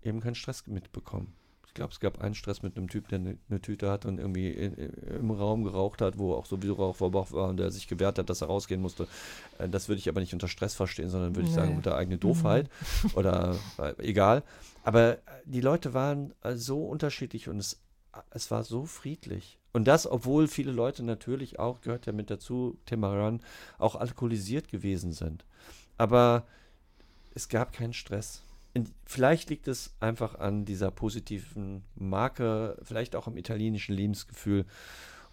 eben keinen Stress mitbekommen. Ich glaube, es gab einen Stress mit einem Typ, der eine, eine Tüte hat und irgendwie in, im Raum geraucht hat, wo auch sowieso Rauchverbrauch war und der sich gewehrt hat, dass er rausgehen musste. Äh, das würde ich aber nicht unter Stress verstehen, sondern würde nee. ich sagen, unter eigene Doofheit mhm. oder äh, egal. Aber die Leute waren äh, so unterschiedlich und es, es war so friedlich. Und das, obwohl viele Leute natürlich auch, gehört ja mit dazu, Temaran, auch alkoholisiert gewesen sind. Aber es gab keinen Stress. Vielleicht liegt es einfach an dieser positiven Marke, vielleicht auch am italienischen Lebensgefühl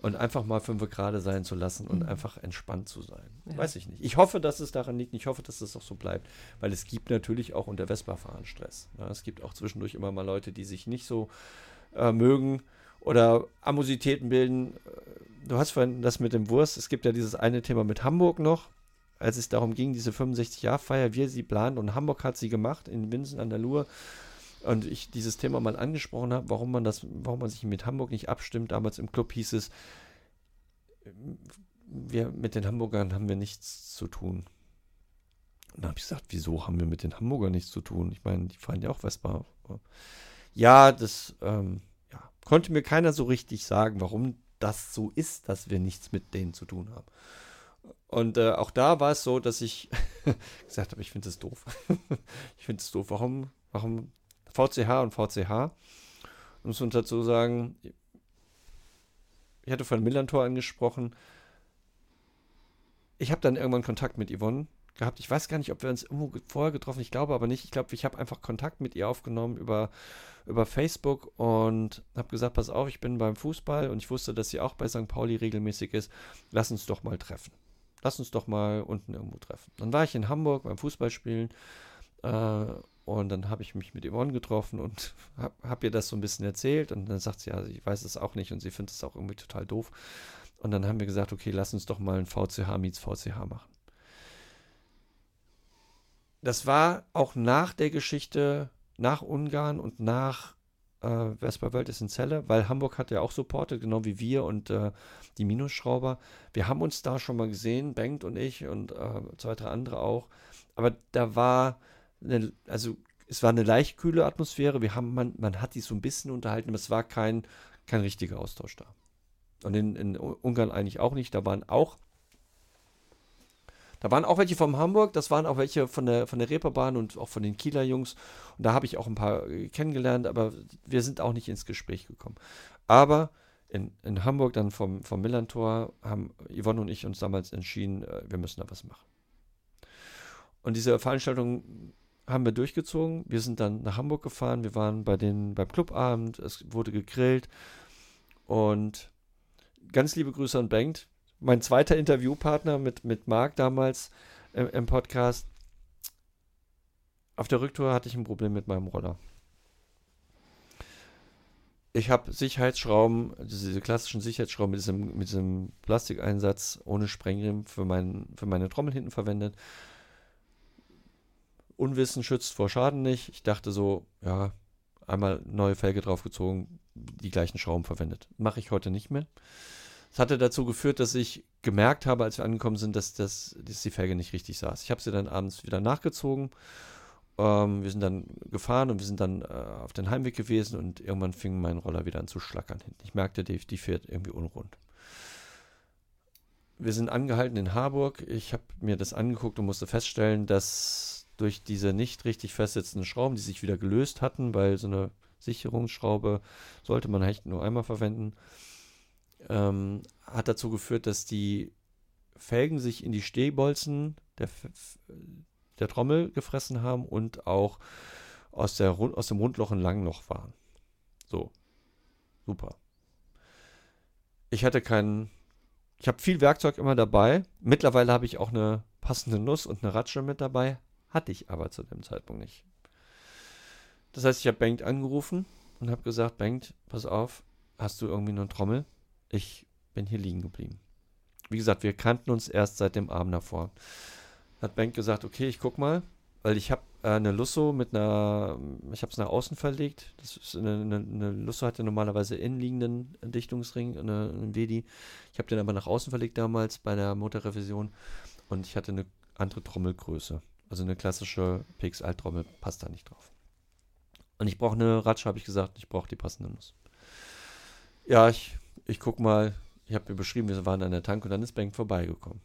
und einfach mal fünf Grad sein zu lassen und mhm. einfach entspannt zu sein. Ja. Weiß ich nicht. Ich hoffe, dass es daran liegt. Ich hoffe, dass es auch so bleibt, weil es gibt natürlich auch unter Vespa-Fahren Stress. Ja, es gibt auch zwischendurch immer mal Leute, die sich nicht so äh, mögen oder Amositäten bilden. Du hast vorhin das mit dem Wurst. Es gibt ja dieses eine Thema mit Hamburg noch, als es darum ging, diese 65-Jahr-Feier, wie sie plant. Und Hamburg hat sie gemacht in Winsen an der Luhr. Und ich dieses Thema mal angesprochen habe, warum man das, warum man sich mit Hamburg nicht abstimmt. Damals im Club hieß es, wir mit den Hamburgern haben wir nichts zu tun. Und da habe ich gesagt, wieso haben wir mit den Hamburgern nichts zu tun? Ich meine, die fahren ja auch Vespa. Ja, das, ähm, konnte mir keiner so richtig sagen, warum das so ist, dass wir nichts mit denen zu tun haben. Und äh, auch da war es so, dass ich gesagt habe, ich finde es doof. ich finde es doof. Warum, warum VCH und VCH? Muss man dazu sagen, ich hatte von Millantor angesprochen. Ich habe dann irgendwann Kontakt mit Yvonne gehabt. Ich weiß gar nicht, ob wir uns irgendwo vorher getroffen. Ich glaube aber nicht. Ich glaube, ich habe einfach Kontakt mit ihr aufgenommen über über Facebook und habe gesagt, pass auf, ich bin beim Fußball und ich wusste, dass sie auch bei St. Pauli regelmäßig ist. Lass uns doch mal treffen. Lass uns doch mal unten irgendwo treffen. Dann war ich in Hamburg beim Fußballspielen äh, und dann habe ich mich mit Yvonne getroffen und habe hab ihr das so ein bisschen erzählt und dann sagt sie, ja, ich weiß es auch nicht und sie findet es auch irgendwie total doof. Und dann haben wir gesagt, okay, lass uns doch mal ein VCH meets VCH machen. Das war auch nach der Geschichte nach Ungarn und nach äh, Vespa World ist in Celle, weil Hamburg hat ja auch supportet, genau wie wir und äh, die Minusschrauber. Wir haben uns da schon mal gesehen, Bengt und ich und äh, zwei, drei andere auch. Aber da war, eine, also es war eine leicht kühle Atmosphäre. Wir haben, man, man hat die so ein bisschen unterhalten, aber es war kein, kein richtiger Austausch da. Und in, in Ungarn eigentlich auch nicht. Da waren auch da waren auch welche vom Hamburg, das waren auch welche von der, von der Reeperbahn und auch von den Kieler Jungs. Und da habe ich auch ein paar äh, kennengelernt, aber wir sind auch nicht ins Gespräch gekommen. Aber in, in Hamburg dann vom, vom Millantor haben Yvonne und ich uns damals entschieden, äh, wir müssen da was machen. Und diese Veranstaltung haben wir durchgezogen. Wir sind dann nach Hamburg gefahren. Wir waren bei den, beim Clubabend. Es wurde gegrillt. Und ganz liebe Grüße an Bengt mein zweiter Interviewpartner mit, mit Marc damals im, im Podcast. Auf der Rücktour hatte ich ein Problem mit meinem Roller. Ich habe Sicherheitsschrauben, diese klassischen Sicherheitsschrauben mit diesem, mit diesem Plastikeinsatz ohne Sprengriemen für, mein, für meine Trommel hinten verwendet. Unwissen schützt vor Schaden nicht. Ich dachte so, ja, einmal neue Felge draufgezogen, die gleichen Schrauben verwendet. Mache ich heute nicht mehr. Das hatte dazu geführt, dass ich gemerkt habe, als wir angekommen sind, dass, das, dass die Felge nicht richtig saß. Ich habe sie dann abends wieder nachgezogen. Ähm, wir sind dann gefahren und wir sind dann äh, auf den Heimweg gewesen und irgendwann fing mein Roller wieder an zu schlackern hinten. Ich merkte, die, die fährt irgendwie unrund. Wir sind angehalten in Harburg. Ich habe mir das angeguckt und musste feststellen, dass durch diese nicht richtig festsitzenden Schrauben, die sich wieder gelöst hatten, weil so eine Sicherungsschraube sollte man echt nur einmal verwenden, ähm, hat dazu geführt, dass die Felgen sich in die Stehbolzen der, der Trommel gefressen haben und auch aus, der, aus dem Rundloch ein Langloch waren. So. Super. Ich hatte keinen. Ich habe viel Werkzeug immer dabei. Mittlerweile habe ich auch eine passende Nuss und eine Ratsche mit dabei. Hatte ich aber zu dem Zeitpunkt nicht. Das heißt, ich habe Bengt angerufen und habe gesagt: Bengt, pass auf, hast du irgendwie eine Trommel? Ich bin hier liegen geblieben. Wie gesagt, wir kannten uns erst seit dem Abend davor. Hat Bank gesagt, okay, ich guck mal, weil ich habe äh, eine Lusso mit einer, ich habe es nach außen verlegt. Das ist eine, eine, eine Lusso hat ja normalerweise innenliegenden Dichtungsring, eine, eine Wedi. Ich habe den aber nach außen verlegt damals bei der Motorrevision und ich hatte eine andere Trommelgröße. Also eine klassische PX-Alt-Trommel passt da nicht drauf. Und ich brauche eine Ratsche, habe ich gesagt, ich brauche die passende Nuss. Ja, ich ich guck mal, ich habe mir beschrieben, wir waren an der Tank und dann ist Bank vorbeigekommen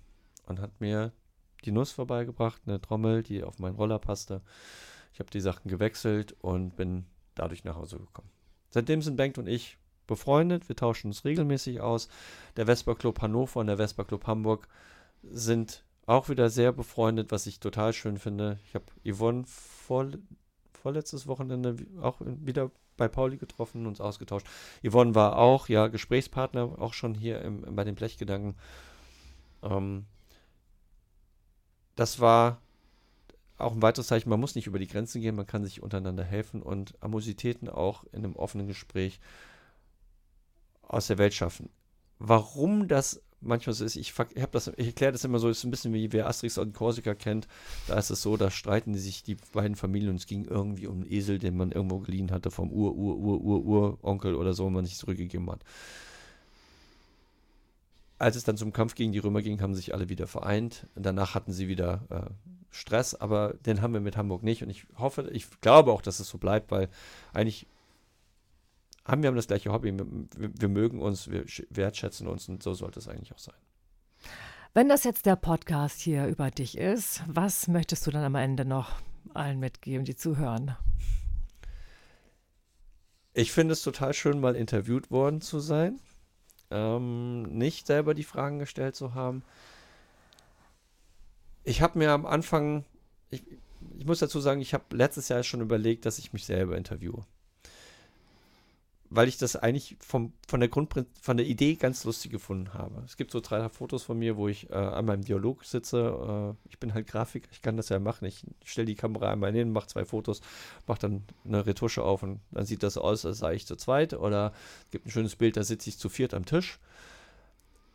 und hat mir die Nuss vorbeigebracht, eine Trommel, die auf meinen Roller passte. Ich habe die Sachen gewechselt und bin dadurch nach Hause gekommen. Seitdem sind Bank und ich befreundet, wir tauschen uns regelmäßig aus. Der Vespa Club Hannover und der Vespa Club Hamburg sind auch wieder sehr befreundet, was ich total schön finde. Ich habe Yvonne vor, vorletztes Wochenende auch wieder bei Pauli getroffen, uns ausgetauscht. Yvonne war auch, ja, Gesprächspartner, auch schon hier im, bei den Blechgedanken. Ähm, das war auch ein weiteres Zeichen, man muss nicht über die Grenzen gehen, man kann sich untereinander helfen und Amositäten auch in einem offenen Gespräch aus der Welt schaffen. Warum das manchmal so ist, ich, ich, ich erkläre das immer so, ist ein bisschen wie wer Asterix und Korsika kennt. Da ist es so, da streiten sich die beiden Familien und es ging irgendwie um einen Esel, den man irgendwo geliehen hatte vom Ur, Ur, Ur, Ur, Ur-Onkel oder so und man nicht zurückgegeben hat. Als es dann zum Kampf gegen die Römer ging, haben sich alle wieder vereint. Danach hatten sie wieder äh, Stress, aber den haben wir mit Hamburg nicht. Und ich hoffe, ich glaube auch, dass es so bleibt, weil eigentlich haben wir haben das gleiche Hobby. Wir, wir, mögen uns, wir wertschätzen uns und so sollte es eigentlich auch sein.
Wenn das jetzt der Podcast hier über dich ist, was möchtest du dann am Ende noch allen mitgeben, die zuhören?
Ich finde es total schön, mal interviewt worden zu sein. Ähm, nicht selber die Fragen gestellt zu haben. Ich habe mir am Anfang, ich, ich muss dazu sagen, ich habe letztes Jahr schon überlegt, dass ich mich selber interviewe weil ich das eigentlich vom, von, der Grund, von der Idee ganz lustig gefunden habe. Es gibt so drei Fotos von mir, wo ich äh, einmal im Dialog sitze. Äh, ich bin halt Grafiker, ich kann das ja machen. Ich stelle die Kamera einmal hin, mache zwei Fotos, mache dann eine Retusche auf und dann sieht das aus, als sei ich zu zweit. Oder es gibt ein schönes Bild, da sitze ich zu viert am Tisch.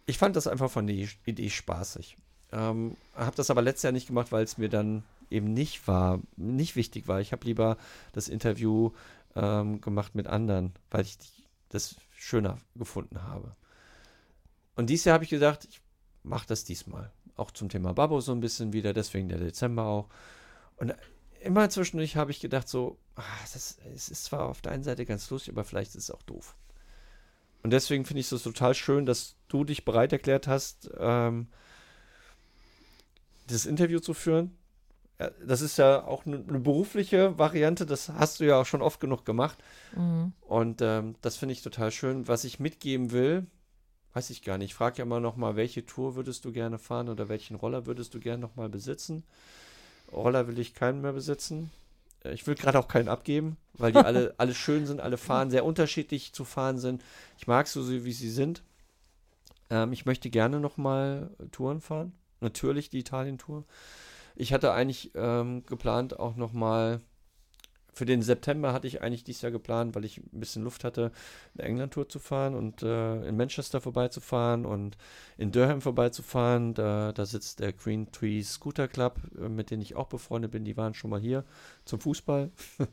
Ich fand das einfach von der Idee spaßig. Ähm, habe das aber letztes Jahr nicht gemacht, weil es mir dann eben nicht war, nicht wichtig war. Ich habe lieber das Interview ähm, gemacht mit anderen, weil ich das schöner gefunden habe. Und dieses Jahr habe ich gedacht, ich mache das diesmal. Auch zum Thema Babbo so ein bisschen wieder, deswegen der Dezember auch. Und immer zwischendurch habe ich gedacht, so, ach, das, es ist zwar auf der einen Seite ganz lustig, aber vielleicht ist es auch doof. Und deswegen finde ich es total schön, dass du dich bereit erklärt hast, ähm, dieses Interview zu führen. Das ist ja auch eine ne berufliche Variante, das hast du ja auch schon oft genug gemacht. Mhm. Und ähm, das finde ich total schön. Was ich mitgeben will, weiß ich gar nicht. Ich frage ja immer noch mal, welche Tour würdest du gerne fahren oder welchen Roller würdest du gerne noch mal besitzen? Roller will ich keinen mehr besitzen. Äh, ich will gerade auch keinen abgeben, weil die alle, alle schön sind, alle fahren, sehr unterschiedlich zu fahren sind. Ich mag so, wie sie sind. Ähm, ich möchte gerne noch mal Touren fahren natürlich die Italien-Tour. Ich hatte eigentlich ähm, geplant, auch nochmal für den September hatte ich eigentlich dieses Jahr geplant, weil ich ein bisschen Luft hatte, eine England-Tour zu fahren und äh, in Manchester vorbeizufahren und in Durham vorbeizufahren. Da, da sitzt der Green Tree Scooter Club, äh, mit dem ich auch befreundet bin. Die waren schon mal hier zum Fußball.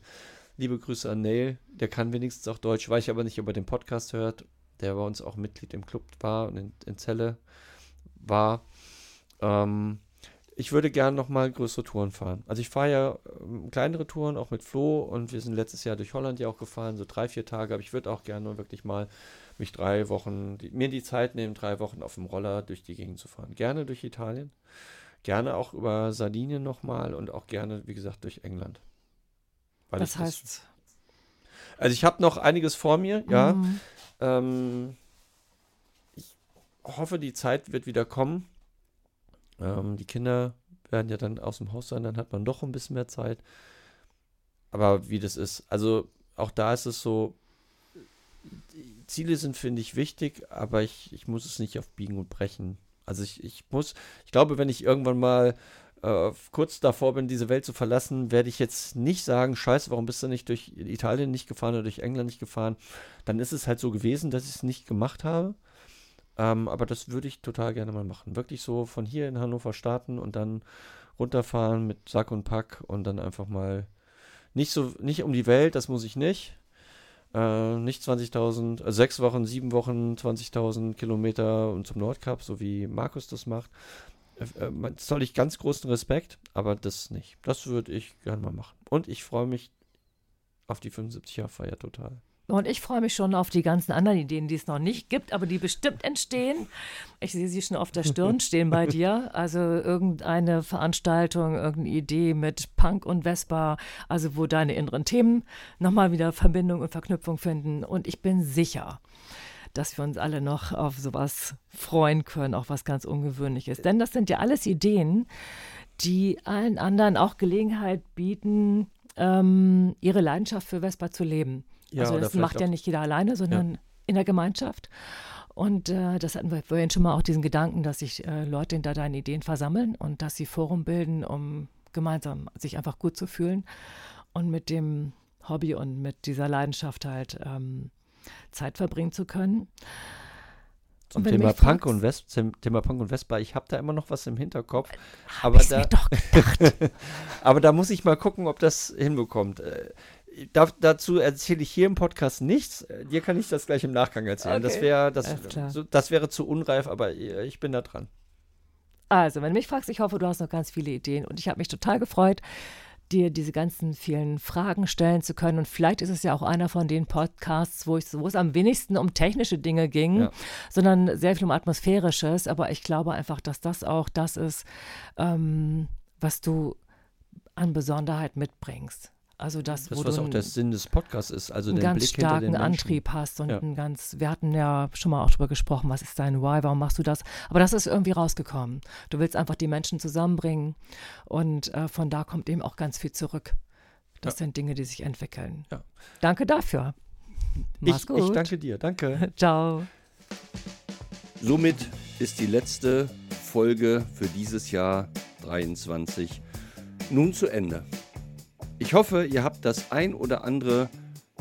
Liebe Grüße an Neil. Der kann wenigstens auch Deutsch, weiß ich aber nicht, ob er den Podcast hört. Der bei uns auch Mitglied im Club war und in, in Celle war. Ähm, ich würde gerne noch mal größere Touren fahren. Also ich fahre ja ähm, kleinere Touren, auch mit Flo und wir sind letztes Jahr durch Holland ja auch gefahren, so drei, vier Tage, aber ich würde auch gerne wirklich mal mich drei Wochen, die, mir die Zeit nehmen, drei Wochen auf dem Roller durch die Gegend zu fahren. Gerne durch Italien, gerne auch über Sardinien nochmal und auch gerne, wie gesagt, durch England.
Weil Was heißt? Das,
also ich habe noch einiges vor mir, ja. Mhm. Ähm, ich hoffe, die Zeit wird wieder kommen ähm, die Kinder werden ja dann aus dem Haus sein, dann hat man doch ein bisschen mehr Zeit. Aber wie das ist, also auch da ist es so, Ziele sind, finde ich, wichtig, aber ich, ich muss es nicht auf Biegen und Brechen. Also ich, ich muss, ich glaube, wenn ich irgendwann mal äh, kurz davor bin, diese Welt zu verlassen, werde ich jetzt nicht sagen, scheiße, warum bist du nicht durch Italien nicht gefahren oder durch England nicht gefahren? Dann ist es halt so gewesen, dass ich es nicht gemacht habe. Ähm, aber das würde ich total gerne mal machen. Wirklich so von hier in Hannover starten und dann runterfahren mit Sack und Pack und dann einfach mal nicht so, nicht um die Welt, das muss ich nicht. Äh, nicht 20.000, äh, sechs Wochen, sieben Wochen, 20.000 Kilometer und zum Nordkap, so wie Markus das macht. Äh, äh zoll ich ganz großen Respekt, aber das nicht. Das würde ich gerne mal machen. Und ich freue mich auf die 75-Jahr-Feier total.
Und ich freue mich schon auf die ganzen anderen Ideen, die es noch nicht gibt, aber die bestimmt entstehen. Ich sehe sie schon auf der Stirn stehen bei dir. Also irgendeine Veranstaltung, irgendeine Idee mit Punk und Vespa, also wo deine inneren Themen nochmal wieder Verbindung und Verknüpfung finden. Und ich bin sicher, dass wir uns alle noch auf sowas freuen können, auch was ganz Ungewöhnliches. Denn das sind ja alles Ideen, die allen anderen auch Gelegenheit bieten, ähm, ihre Leidenschaft für Vespa zu leben. Ja, also das macht ja nicht jeder alleine, sondern ja. in der Gemeinschaft. Und äh, das hatten wir vorhin schon mal auch diesen Gedanken, dass sich äh, Leute hinter deinen Ideen versammeln und dass sie Forum bilden, um gemeinsam sich einfach gut zu fühlen und mit dem Hobby und mit dieser Leidenschaft halt ähm, Zeit verbringen zu können.
Zum Thema Punk, und West, Thema Punk und Vespa, ich habe da immer noch was im Hinterkopf.
Hab aber da, mir doch gedacht.
aber da muss ich mal gucken, ob das hinbekommt. Äh, darf, dazu erzähle ich hier im Podcast nichts. Dir kann ich das gleich im Nachgang erzählen. Okay. Das, wär, das, so, das wäre zu unreif, aber ich bin da dran.
Also, wenn du mich fragst, ich hoffe, du hast noch ganz viele Ideen und ich habe mich total gefreut, dir diese ganzen vielen Fragen stellen zu können. Und vielleicht ist es ja auch einer von den Podcasts, wo, ich, wo es am wenigsten um technische Dinge ging, ja. sondern sehr viel um Atmosphärisches. Aber ich glaube einfach, dass das auch das ist, ähm, was du an Besonderheit mitbringst. Also das,
das was auch der Sinn des Podcasts ist, also
einen ganz Blick starken Antrieb hast und ja. einen ganz, wir hatten ja schon mal auch drüber gesprochen, was ist dein Why, warum machst du das? Aber das ist irgendwie rausgekommen. Du willst einfach die Menschen zusammenbringen und äh, von da kommt eben auch ganz viel zurück. Das ja. sind Dinge, die sich entwickeln. Ja. Danke dafür.
Mach's ich, gut. Ich danke dir. Danke.
Ciao.
Somit ist die letzte Folge für dieses Jahr 23 nun zu Ende. Ich hoffe, ihr habt das ein oder andere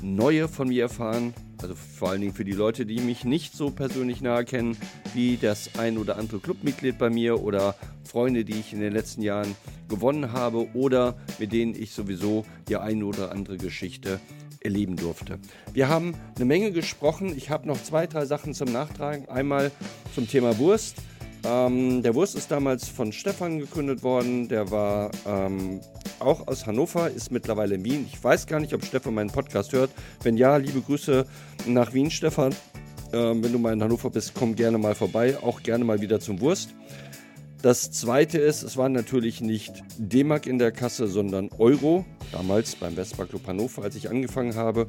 Neue von mir erfahren. Also vor allen Dingen für die Leute, die mich nicht so persönlich nahe kennen, wie das ein oder andere Clubmitglied bei mir oder Freunde, die ich in den letzten Jahren gewonnen habe oder mit denen ich sowieso die eine oder andere Geschichte erleben durfte. Wir haben eine Menge gesprochen. Ich habe noch zwei, drei Sachen zum Nachtragen. Einmal zum Thema Wurst. Ähm, der Wurst ist damals von Stefan gegründet worden. Der war ähm, auch aus Hannover, ist mittlerweile in Wien. Ich weiß gar nicht, ob Stefan meinen Podcast hört. Wenn ja, liebe Grüße nach Wien, Stefan. Ähm, wenn du mal in Hannover bist, komm gerne mal vorbei. Auch gerne mal wieder zum Wurst. Das zweite ist, es war natürlich nicht D-Mark in der Kasse, sondern Euro. Damals beim Vespa Club Hannover, als ich angefangen habe.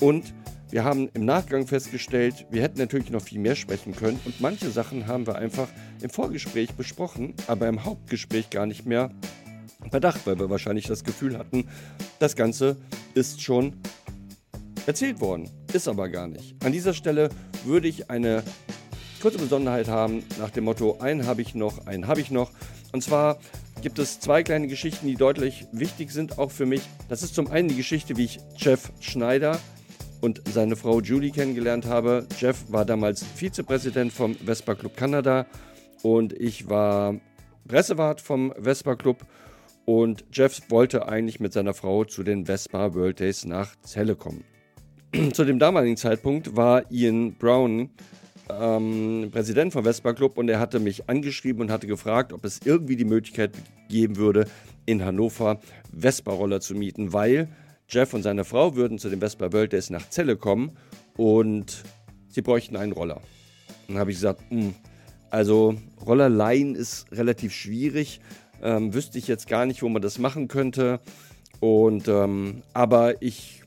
Und wir haben im Nachgang festgestellt, wir hätten natürlich noch viel mehr sprechen können. Und manche Sachen haben wir einfach im Vorgespräch besprochen, aber im Hauptgespräch gar nicht mehr bedacht, weil wir wahrscheinlich das Gefühl hatten, das Ganze ist schon erzählt worden. Ist aber gar nicht. An dieser Stelle würde ich eine kurze Besonderheit haben, nach dem Motto, einen habe ich noch, einen habe ich noch. Und zwar gibt es zwei kleine Geschichten, die deutlich wichtig sind, auch für mich. Das ist zum einen die Geschichte, wie ich Jeff Schneider und seine Frau Julie kennengelernt habe. Jeff war damals Vizepräsident vom Vespa Club Kanada und ich war Pressewart vom Vespa Club. Und Jeff wollte eigentlich mit seiner Frau zu den Vespa World Days nach Celle kommen. zu dem damaligen Zeitpunkt war Ian Brown ähm, Präsident vom Vespa Club und er hatte mich angeschrieben und hatte gefragt, ob es irgendwie die Möglichkeit geben würde, in Hannover Vespa-Roller zu mieten, weil Jeff und seine Frau würden zu dem Vespa World Days nach Celle kommen und sie bräuchten einen Roller. Dann habe ich gesagt, hm, also Roller leihen ist relativ schwierig, ähm, wüsste ich jetzt gar nicht, wo man das machen könnte. Und ähm, aber ich,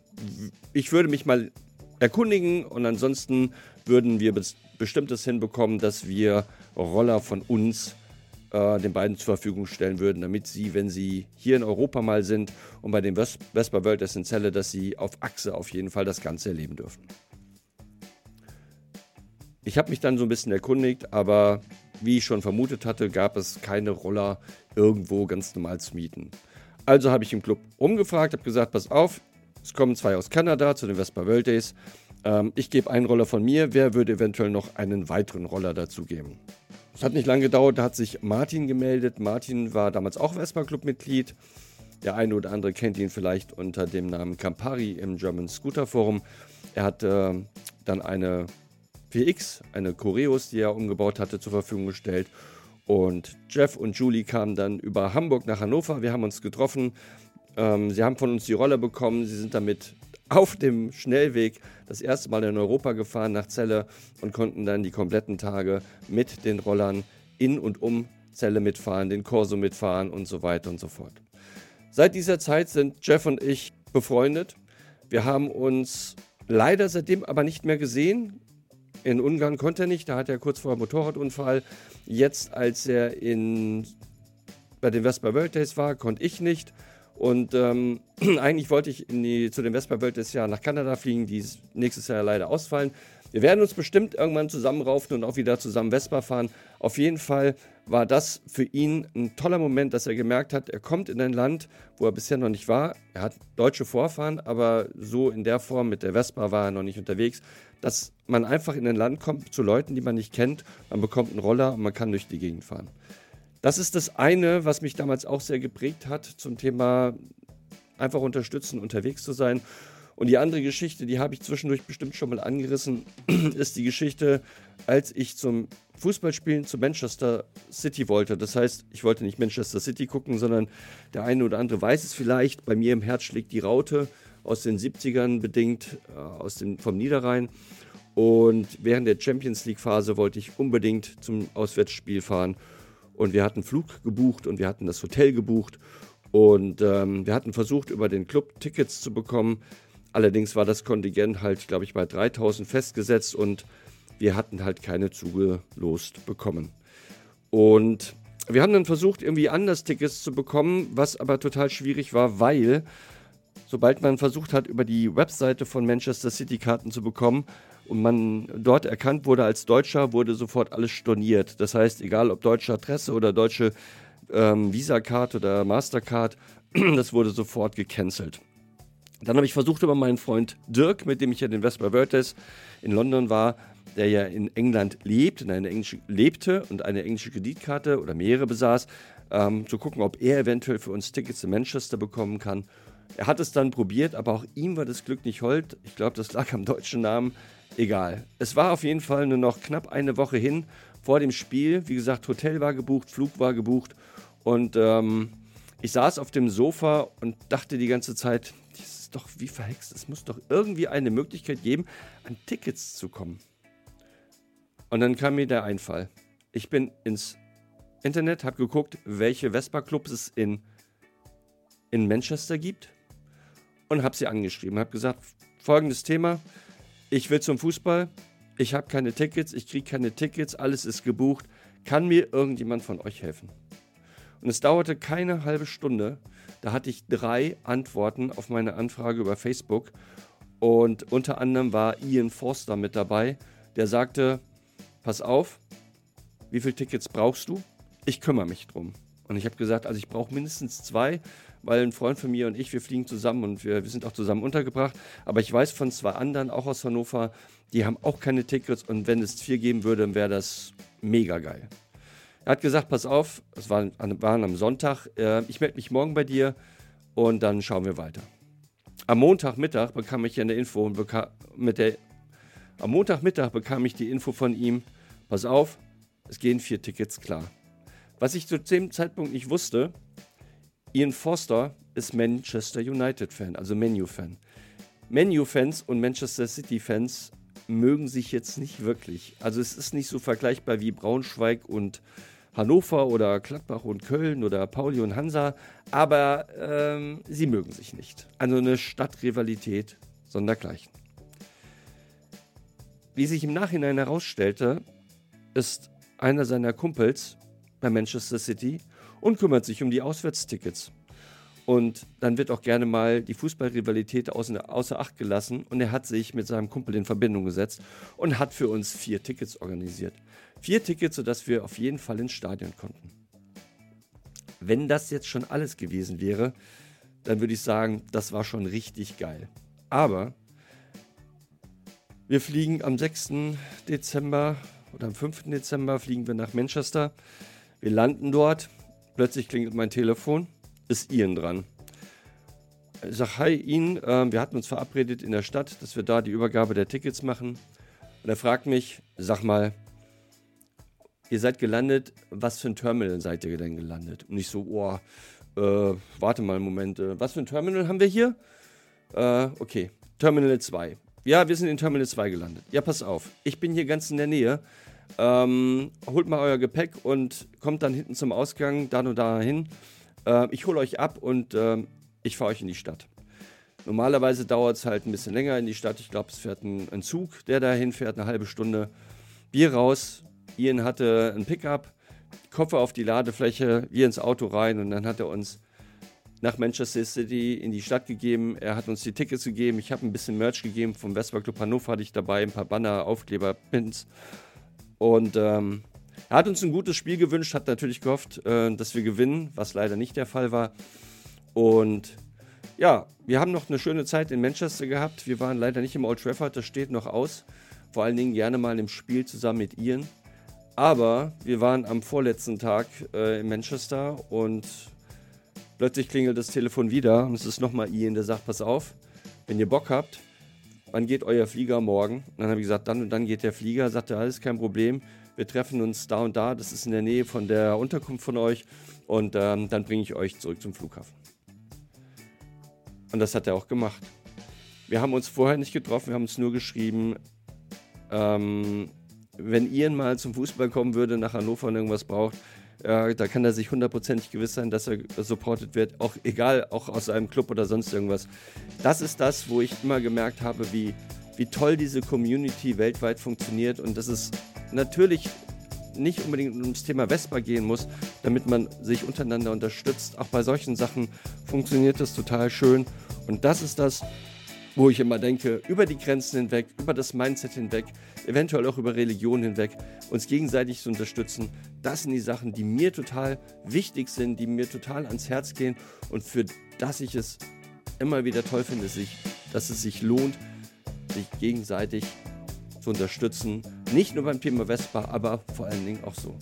ich würde mich mal erkundigen und ansonsten würden wir bestimmtes hinbekommen, dass wir Roller von uns äh, den beiden zur Verfügung stellen würden, damit sie, wenn sie hier in Europa mal sind und bei den Vespa World Celle, dass sie auf Achse auf jeden Fall das Ganze erleben dürfen. Ich habe mich dann so ein bisschen erkundigt, aber wie ich schon vermutet hatte, gab es keine Roller irgendwo ganz normal zu mieten. Also habe ich im Club umgefragt, habe gesagt, pass auf, es kommen zwei aus Kanada zu den Vespa World Days. Ähm, ich gebe einen Roller von mir. Wer würde eventuell noch einen weiteren Roller dazu geben? Es hat nicht lange gedauert, da hat sich Martin gemeldet. Martin war damals auch Vespa Club Mitglied. Der eine oder andere kennt ihn vielleicht unter dem Namen Campari im German Scooter Forum. Er hat äh, dann eine PX, eine Choreos, die er umgebaut hatte, zur Verfügung gestellt. Und Jeff und Julie kamen dann über Hamburg nach Hannover. Wir haben uns getroffen. Ähm, sie haben von uns die Rolle bekommen. Sie sind damit auf dem Schnellweg das erste Mal in Europa gefahren nach Celle und konnten dann die kompletten Tage mit den Rollern in und um Celle mitfahren, den Corso mitfahren und so weiter und so fort. Seit dieser Zeit sind Jeff und ich befreundet. Wir haben uns leider seitdem aber nicht mehr gesehen. In Ungarn konnte er nicht, da hat er kurz vor einem Motorradunfall. Jetzt, als er in, bei den Vespa World Days war, konnte ich nicht. Und ähm, eigentlich wollte ich die, zu den Vespa World das Jahr nach Kanada fliegen, die nächstes Jahr leider ausfallen. Wir werden uns bestimmt irgendwann zusammenraufen und auch wieder zusammen Vespa fahren. Auf jeden Fall war das für ihn ein toller Moment, dass er gemerkt hat, er kommt in ein Land, wo er bisher noch nicht war. Er hat deutsche Vorfahren, aber so in der Form mit der Vespa war er noch nicht unterwegs, dass man einfach in ein Land kommt zu Leuten, die man nicht kennt. Man bekommt einen Roller und man kann durch die Gegend fahren. Das ist das eine, was mich damals auch sehr geprägt hat zum Thema einfach unterstützen, unterwegs zu sein. Und die andere Geschichte, die habe ich zwischendurch bestimmt schon mal angerissen, ist die Geschichte, als ich zum Fußballspielen zu Manchester City wollte. Das heißt, ich wollte nicht Manchester City gucken, sondern der eine oder andere weiß es vielleicht. Bei mir im Herz schlägt die Raute aus den 70ern bedingt, äh, aus dem, vom Niederrhein. Und während der Champions League Phase wollte ich unbedingt zum Auswärtsspiel fahren und wir hatten Flug gebucht und wir hatten das Hotel gebucht und ähm, wir hatten versucht, über den Club Tickets zu bekommen. Allerdings war das Kontingent halt, glaube ich, bei 3000 festgesetzt und wir hatten halt keine zugelost bekommen. Und wir haben dann versucht, irgendwie anders Tickets zu bekommen, was aber total schwierig war, weil sobald man versucht hat, über die Webseite von Manchester City Karten zu bekommen, und man dort erkannt wurde als Deutscher, wurde sofort alles storniert. Das heißt, egal ob deutsche Adresse oder deutsche ähm, Visa-Card oder Mastercard, das wurde sofort gecancelt. Dann habe ich versucht, über meinen Freund Dirk, mit dem ich ja den Vespa Vertes in London war, der ja in England lebt, in eine englische, lebte und eine englische Kreditkarte oder mehrere besaß, ähm, zu gucken, ob er eventuell für uns Tickets in Manchester bekommen kann. Er hat es dann probiert, aber auch ihm war das Glück nicht hold. Ich glaube, das lag am deutschen Namen. Egal. Es war auf jeden Fall nur noch knapp eine Woche hin vor dem Spiel. Wie gesagt, Hotel war gebucht, Flug war gebucht. Und ähm, ich saß auf dem Sofa und dachte die ganze Zeit, das ist doch wie verhext. Es muss doch irgendwie eine Möglichkeit geben, an Tickets zu kommen. Und dann kam mir der Einfall. Ich bin ins Internet, habe geguckt, welche Vespa-Clubs es in, in Manchester gibt und habe sie angeschrieben. Habe gesagt, folgendes Thema, ich will zum Fußball, ich habe keine Tickets, ich kriege keine Tickets, alles ist gebucht. Kann mir irgendjemand von euch helfen? Und es dauerte keine halbe Stunde. Da hatte ich drei Antworten auf meine Anfrage über Facebook. Und unter anderem war Ian Forster mit dabei, der sagte, pass auf, wie viele Tickets brauchst du? Ich kümmere mich drum. Und ich habe gesagt, also ich brauche mindestens zwei, weil ein Freund von mir und ich, wir fliegen zusammen und wir, wir sind auch zusammen untergebracht. Aber ich weiß von zwei anderen, auch aus Hannover, die haben auch keine Tickets und wenn es vier geben würde, wäre das mega geil. Er hat gesagt, pass auf, es waren, waren am Sonntag, äh, ich melde mich morgen bei dir und dann schauen wir weiter. Am Montagmittag bekam ich eine Info bekam, mit der, am Montagmittag bekam ich die Info von ihm, pass auf, es gehen vier Tickets klar. Was ich zu dem Zeitpunkt nicht wusste, Ian Foster ist Manchester United-Fan, also Menu-Fan. Menu-Fans und Manchester City-Fans mögen sich jetzt nicht wirklich. Also es ist nicht so vergleichbar wie Braunschweig und Hannover oder Gladbach und Köln oder Pauli und Hansa, aber ähm, sie mögen sich nicht. Also eine Stadtrivalität sondergleichen. Wie sich im Nachhinein herausstellte, ist einer seiner Kumpels bei Manchester City und kümmert sich um die Auswärtstickets. Und dann wird auch gerne mal die Fußballrivalität außer, außer Acht gelassen. Und er hat sich mit seinem Kumpel in Verbindung gesetzt und hat für uns vier Tickets organisiert. Vier Tickets, sodass wir auf jeden Fall ins Stadion konnten. Wenn das jetzt schon alles gewesen wäre, dann würde ich sagen, das war schon richtig geil. Aber wir fliegen am 6. Dezember oder am 5. Dezember fliegen wir nach Manchester. Wir landen dort. Plötzlich klingelt mein Telefon ist Ian dran. Ich sage, hi Ian, äh, wir hatten uns verabredet in der Stadt, dass wir da die Übergabe der Tickets machen. Und er fragt mich, sag mal, ihr seid gelandet, was für ein Terminal seid ihr denn gelandet? Und ich so, oh, äh, warte mal einen Moment, äh, was für ein Terminal haben wir hier? Äh, okay, Terminal 2. Ja, wir sind in Terminal 2 gelandet. Ja, pass auf, ich bin hier ganz in der Nähe. Ähm, holt mal euer Gepäck und kommt dann hinten zum Ausgang, da und da hin. Äh, ich hole euch ab und äh, ich fahre euch in die Stadt. Normalerweise dauert es halt ein bisschen länger in die Stadt. Ich glaube, es fährt ein, ein, Zug, der dahin fährt, eine halbe Stunde. Wir raus. Ian hatte ein Pickup, Koffer auf die Ladefläche, wir ins Auto rein und dann hat er uns nach Manchester City in die Stadt gegeben. Er hat uns die Tickets gegeben. Ich habe ein bisschen Merch gegeben. Vom Vespa Club Hannover hatte ich dabei, ein paar Banner, Aufkleber, Pins. Und ähm, er hat uns ein gutes Spiel gewünscht, hat natürlich gehofft, äh, dass wir gewinnen, was leider nicht der Fall war. Und ja, wir haben noch eine schöne Zeit in Manchester gehabt. Wir waren leider nicht im Old Trafford, das steht noch aus. Vor allen Dingen gerne mal im Spiel zusammen mit Ian. Aber wir waren am vorletzten Tag äh, in Manchester und plötzlich klingelt das Telefon wieder und es ist nochmal Ian, der sagt, pass auf, wenn ihr Bock habt, wann geht euer Flieger morgen? Und dann habe ich gesagt, dann und dann geht der Flieger, sagt er, alles kein Problem wir treffen uns da und da, das ist in der Nähe von der Unterkunft von euch und ähm, dann bringe ich euch zurück zum Flughafen. Und das hat er auch gemacht. Wir haben uns vorher nicht getroffen, wir haben uns nur geschrieben, ähm, wenn Ian mal zum Fußball kommen würde, nach Hannover und irgendwas braucht, da kann er sich hundertprozentig gewiss sein, dass er supported wird, auch egal, auch aus einem Club oder sonst irgendwas. Das ist das, wo ich immer gemerkt habe, wie, wie toll diese Community weltweit funktioniert und das ist natürlich nicht unbedingt ums Thema Vespa gehen muss, damit man sich untereinander unterstützt. Auch bei solchen Sachen funktioniert das total schön. Und das ist das, wo ich immer denke, über die Grenzen hinweg, über das Mindset hinweg, eventuell auch über Religion hinweg, uns gegenseitig zu unterstützen. Das sind die Sachen, die mir total wichtig sind, die mir total ans Herz gehen und für das ich es immer wieder toll finde, dass es sich lohnt, sich gegenseitig zu unterstützen. Nicht nur beim Thema Vespa, aber vor allen Dingen auch so.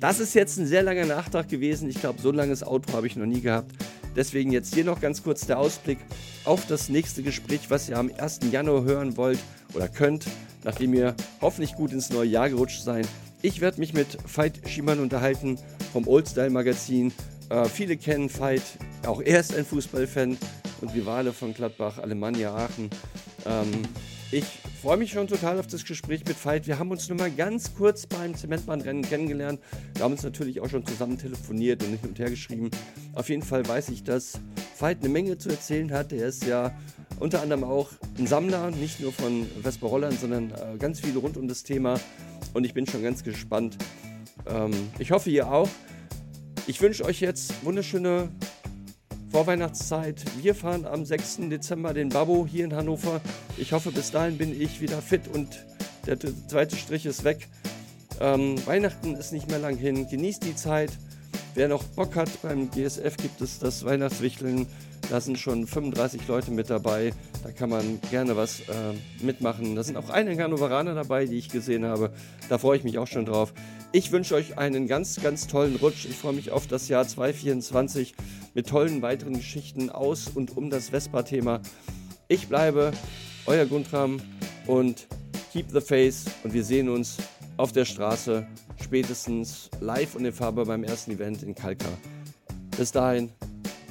Das ist jetzt ein sehr langer Nachtrag gewesen. Ich glaube, so langes Auto habe ich noch nie gehabt. Deswegen jetzt hier noch ganz kurz der Ausblick auf das nächste Gespräch, was ihr am 1. Januar hören wollt oder könnt, nachdem ihr hoffentlich gut ins neue Jahr gerutscht seid. Ich werde mich mit Veit Schiemann unterhalten vom Oldstyle Magazin. Äh, viele kennen Veit, auch er ist ein Fußballfan und Rivale von Gladbach, Alemannia Aachen. Ähm, ich freue mich schon total auf das Gespräch mit Veit. Wir haben uns nur mal ganz kurz beim Zementbahnrennen kennengelernt. Wir haben uns natürlich auch schon zusammen telefoniert und hin und her geschrieben. Auf jeden Fall weiß ich, dass Veit eine Menge zu erzählen hat. Er ist ja unter anderem auch ein Sammler, nicht nur von Vespa Rollern, sondern äh, ganz viele rund um das Thema. Und ich bin schon ganz gespannt. Ähm, ich hoffe, ihr auch. Ich wünsche euch jetzt wunderschöne Vorweihnachtszeit. Wir fahren am 6. Dezember den Babbo hier in Hannover. Ich hoffe, bis dahin bin ich wieder fit und der zweite Strich ist weg. Ähm, Weihnachten ist nicht mehr lang hin. Genießt die Zeit. Wer noch Bock hat, beim GSF gibt es das Weihnachtswichteln. Da sind schon 35 Leute mit dabei. Da kann man gerne was äh, mitmachen. Da sind auch einige Hannoveraner dabei, die ich gesehen habe. Da freue ich mich auch schon drauf. Ich wünsche euch einen ganz, ganz tollen Rutsch. Ich freue mich auf das Jahr 2024 mit tollen weiteren Geschichten aus und um das Vespa-Thema. Ich bleibe euer Guntram und keep the face und wir sehen uns auf der Straße spätestens live und in Farbe beim ersten Event in Kalka. Bis dahin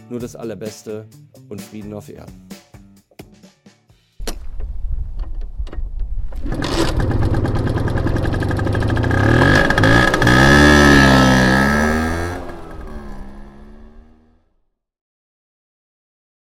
nur das Allerbeste und Frieden auf Erden.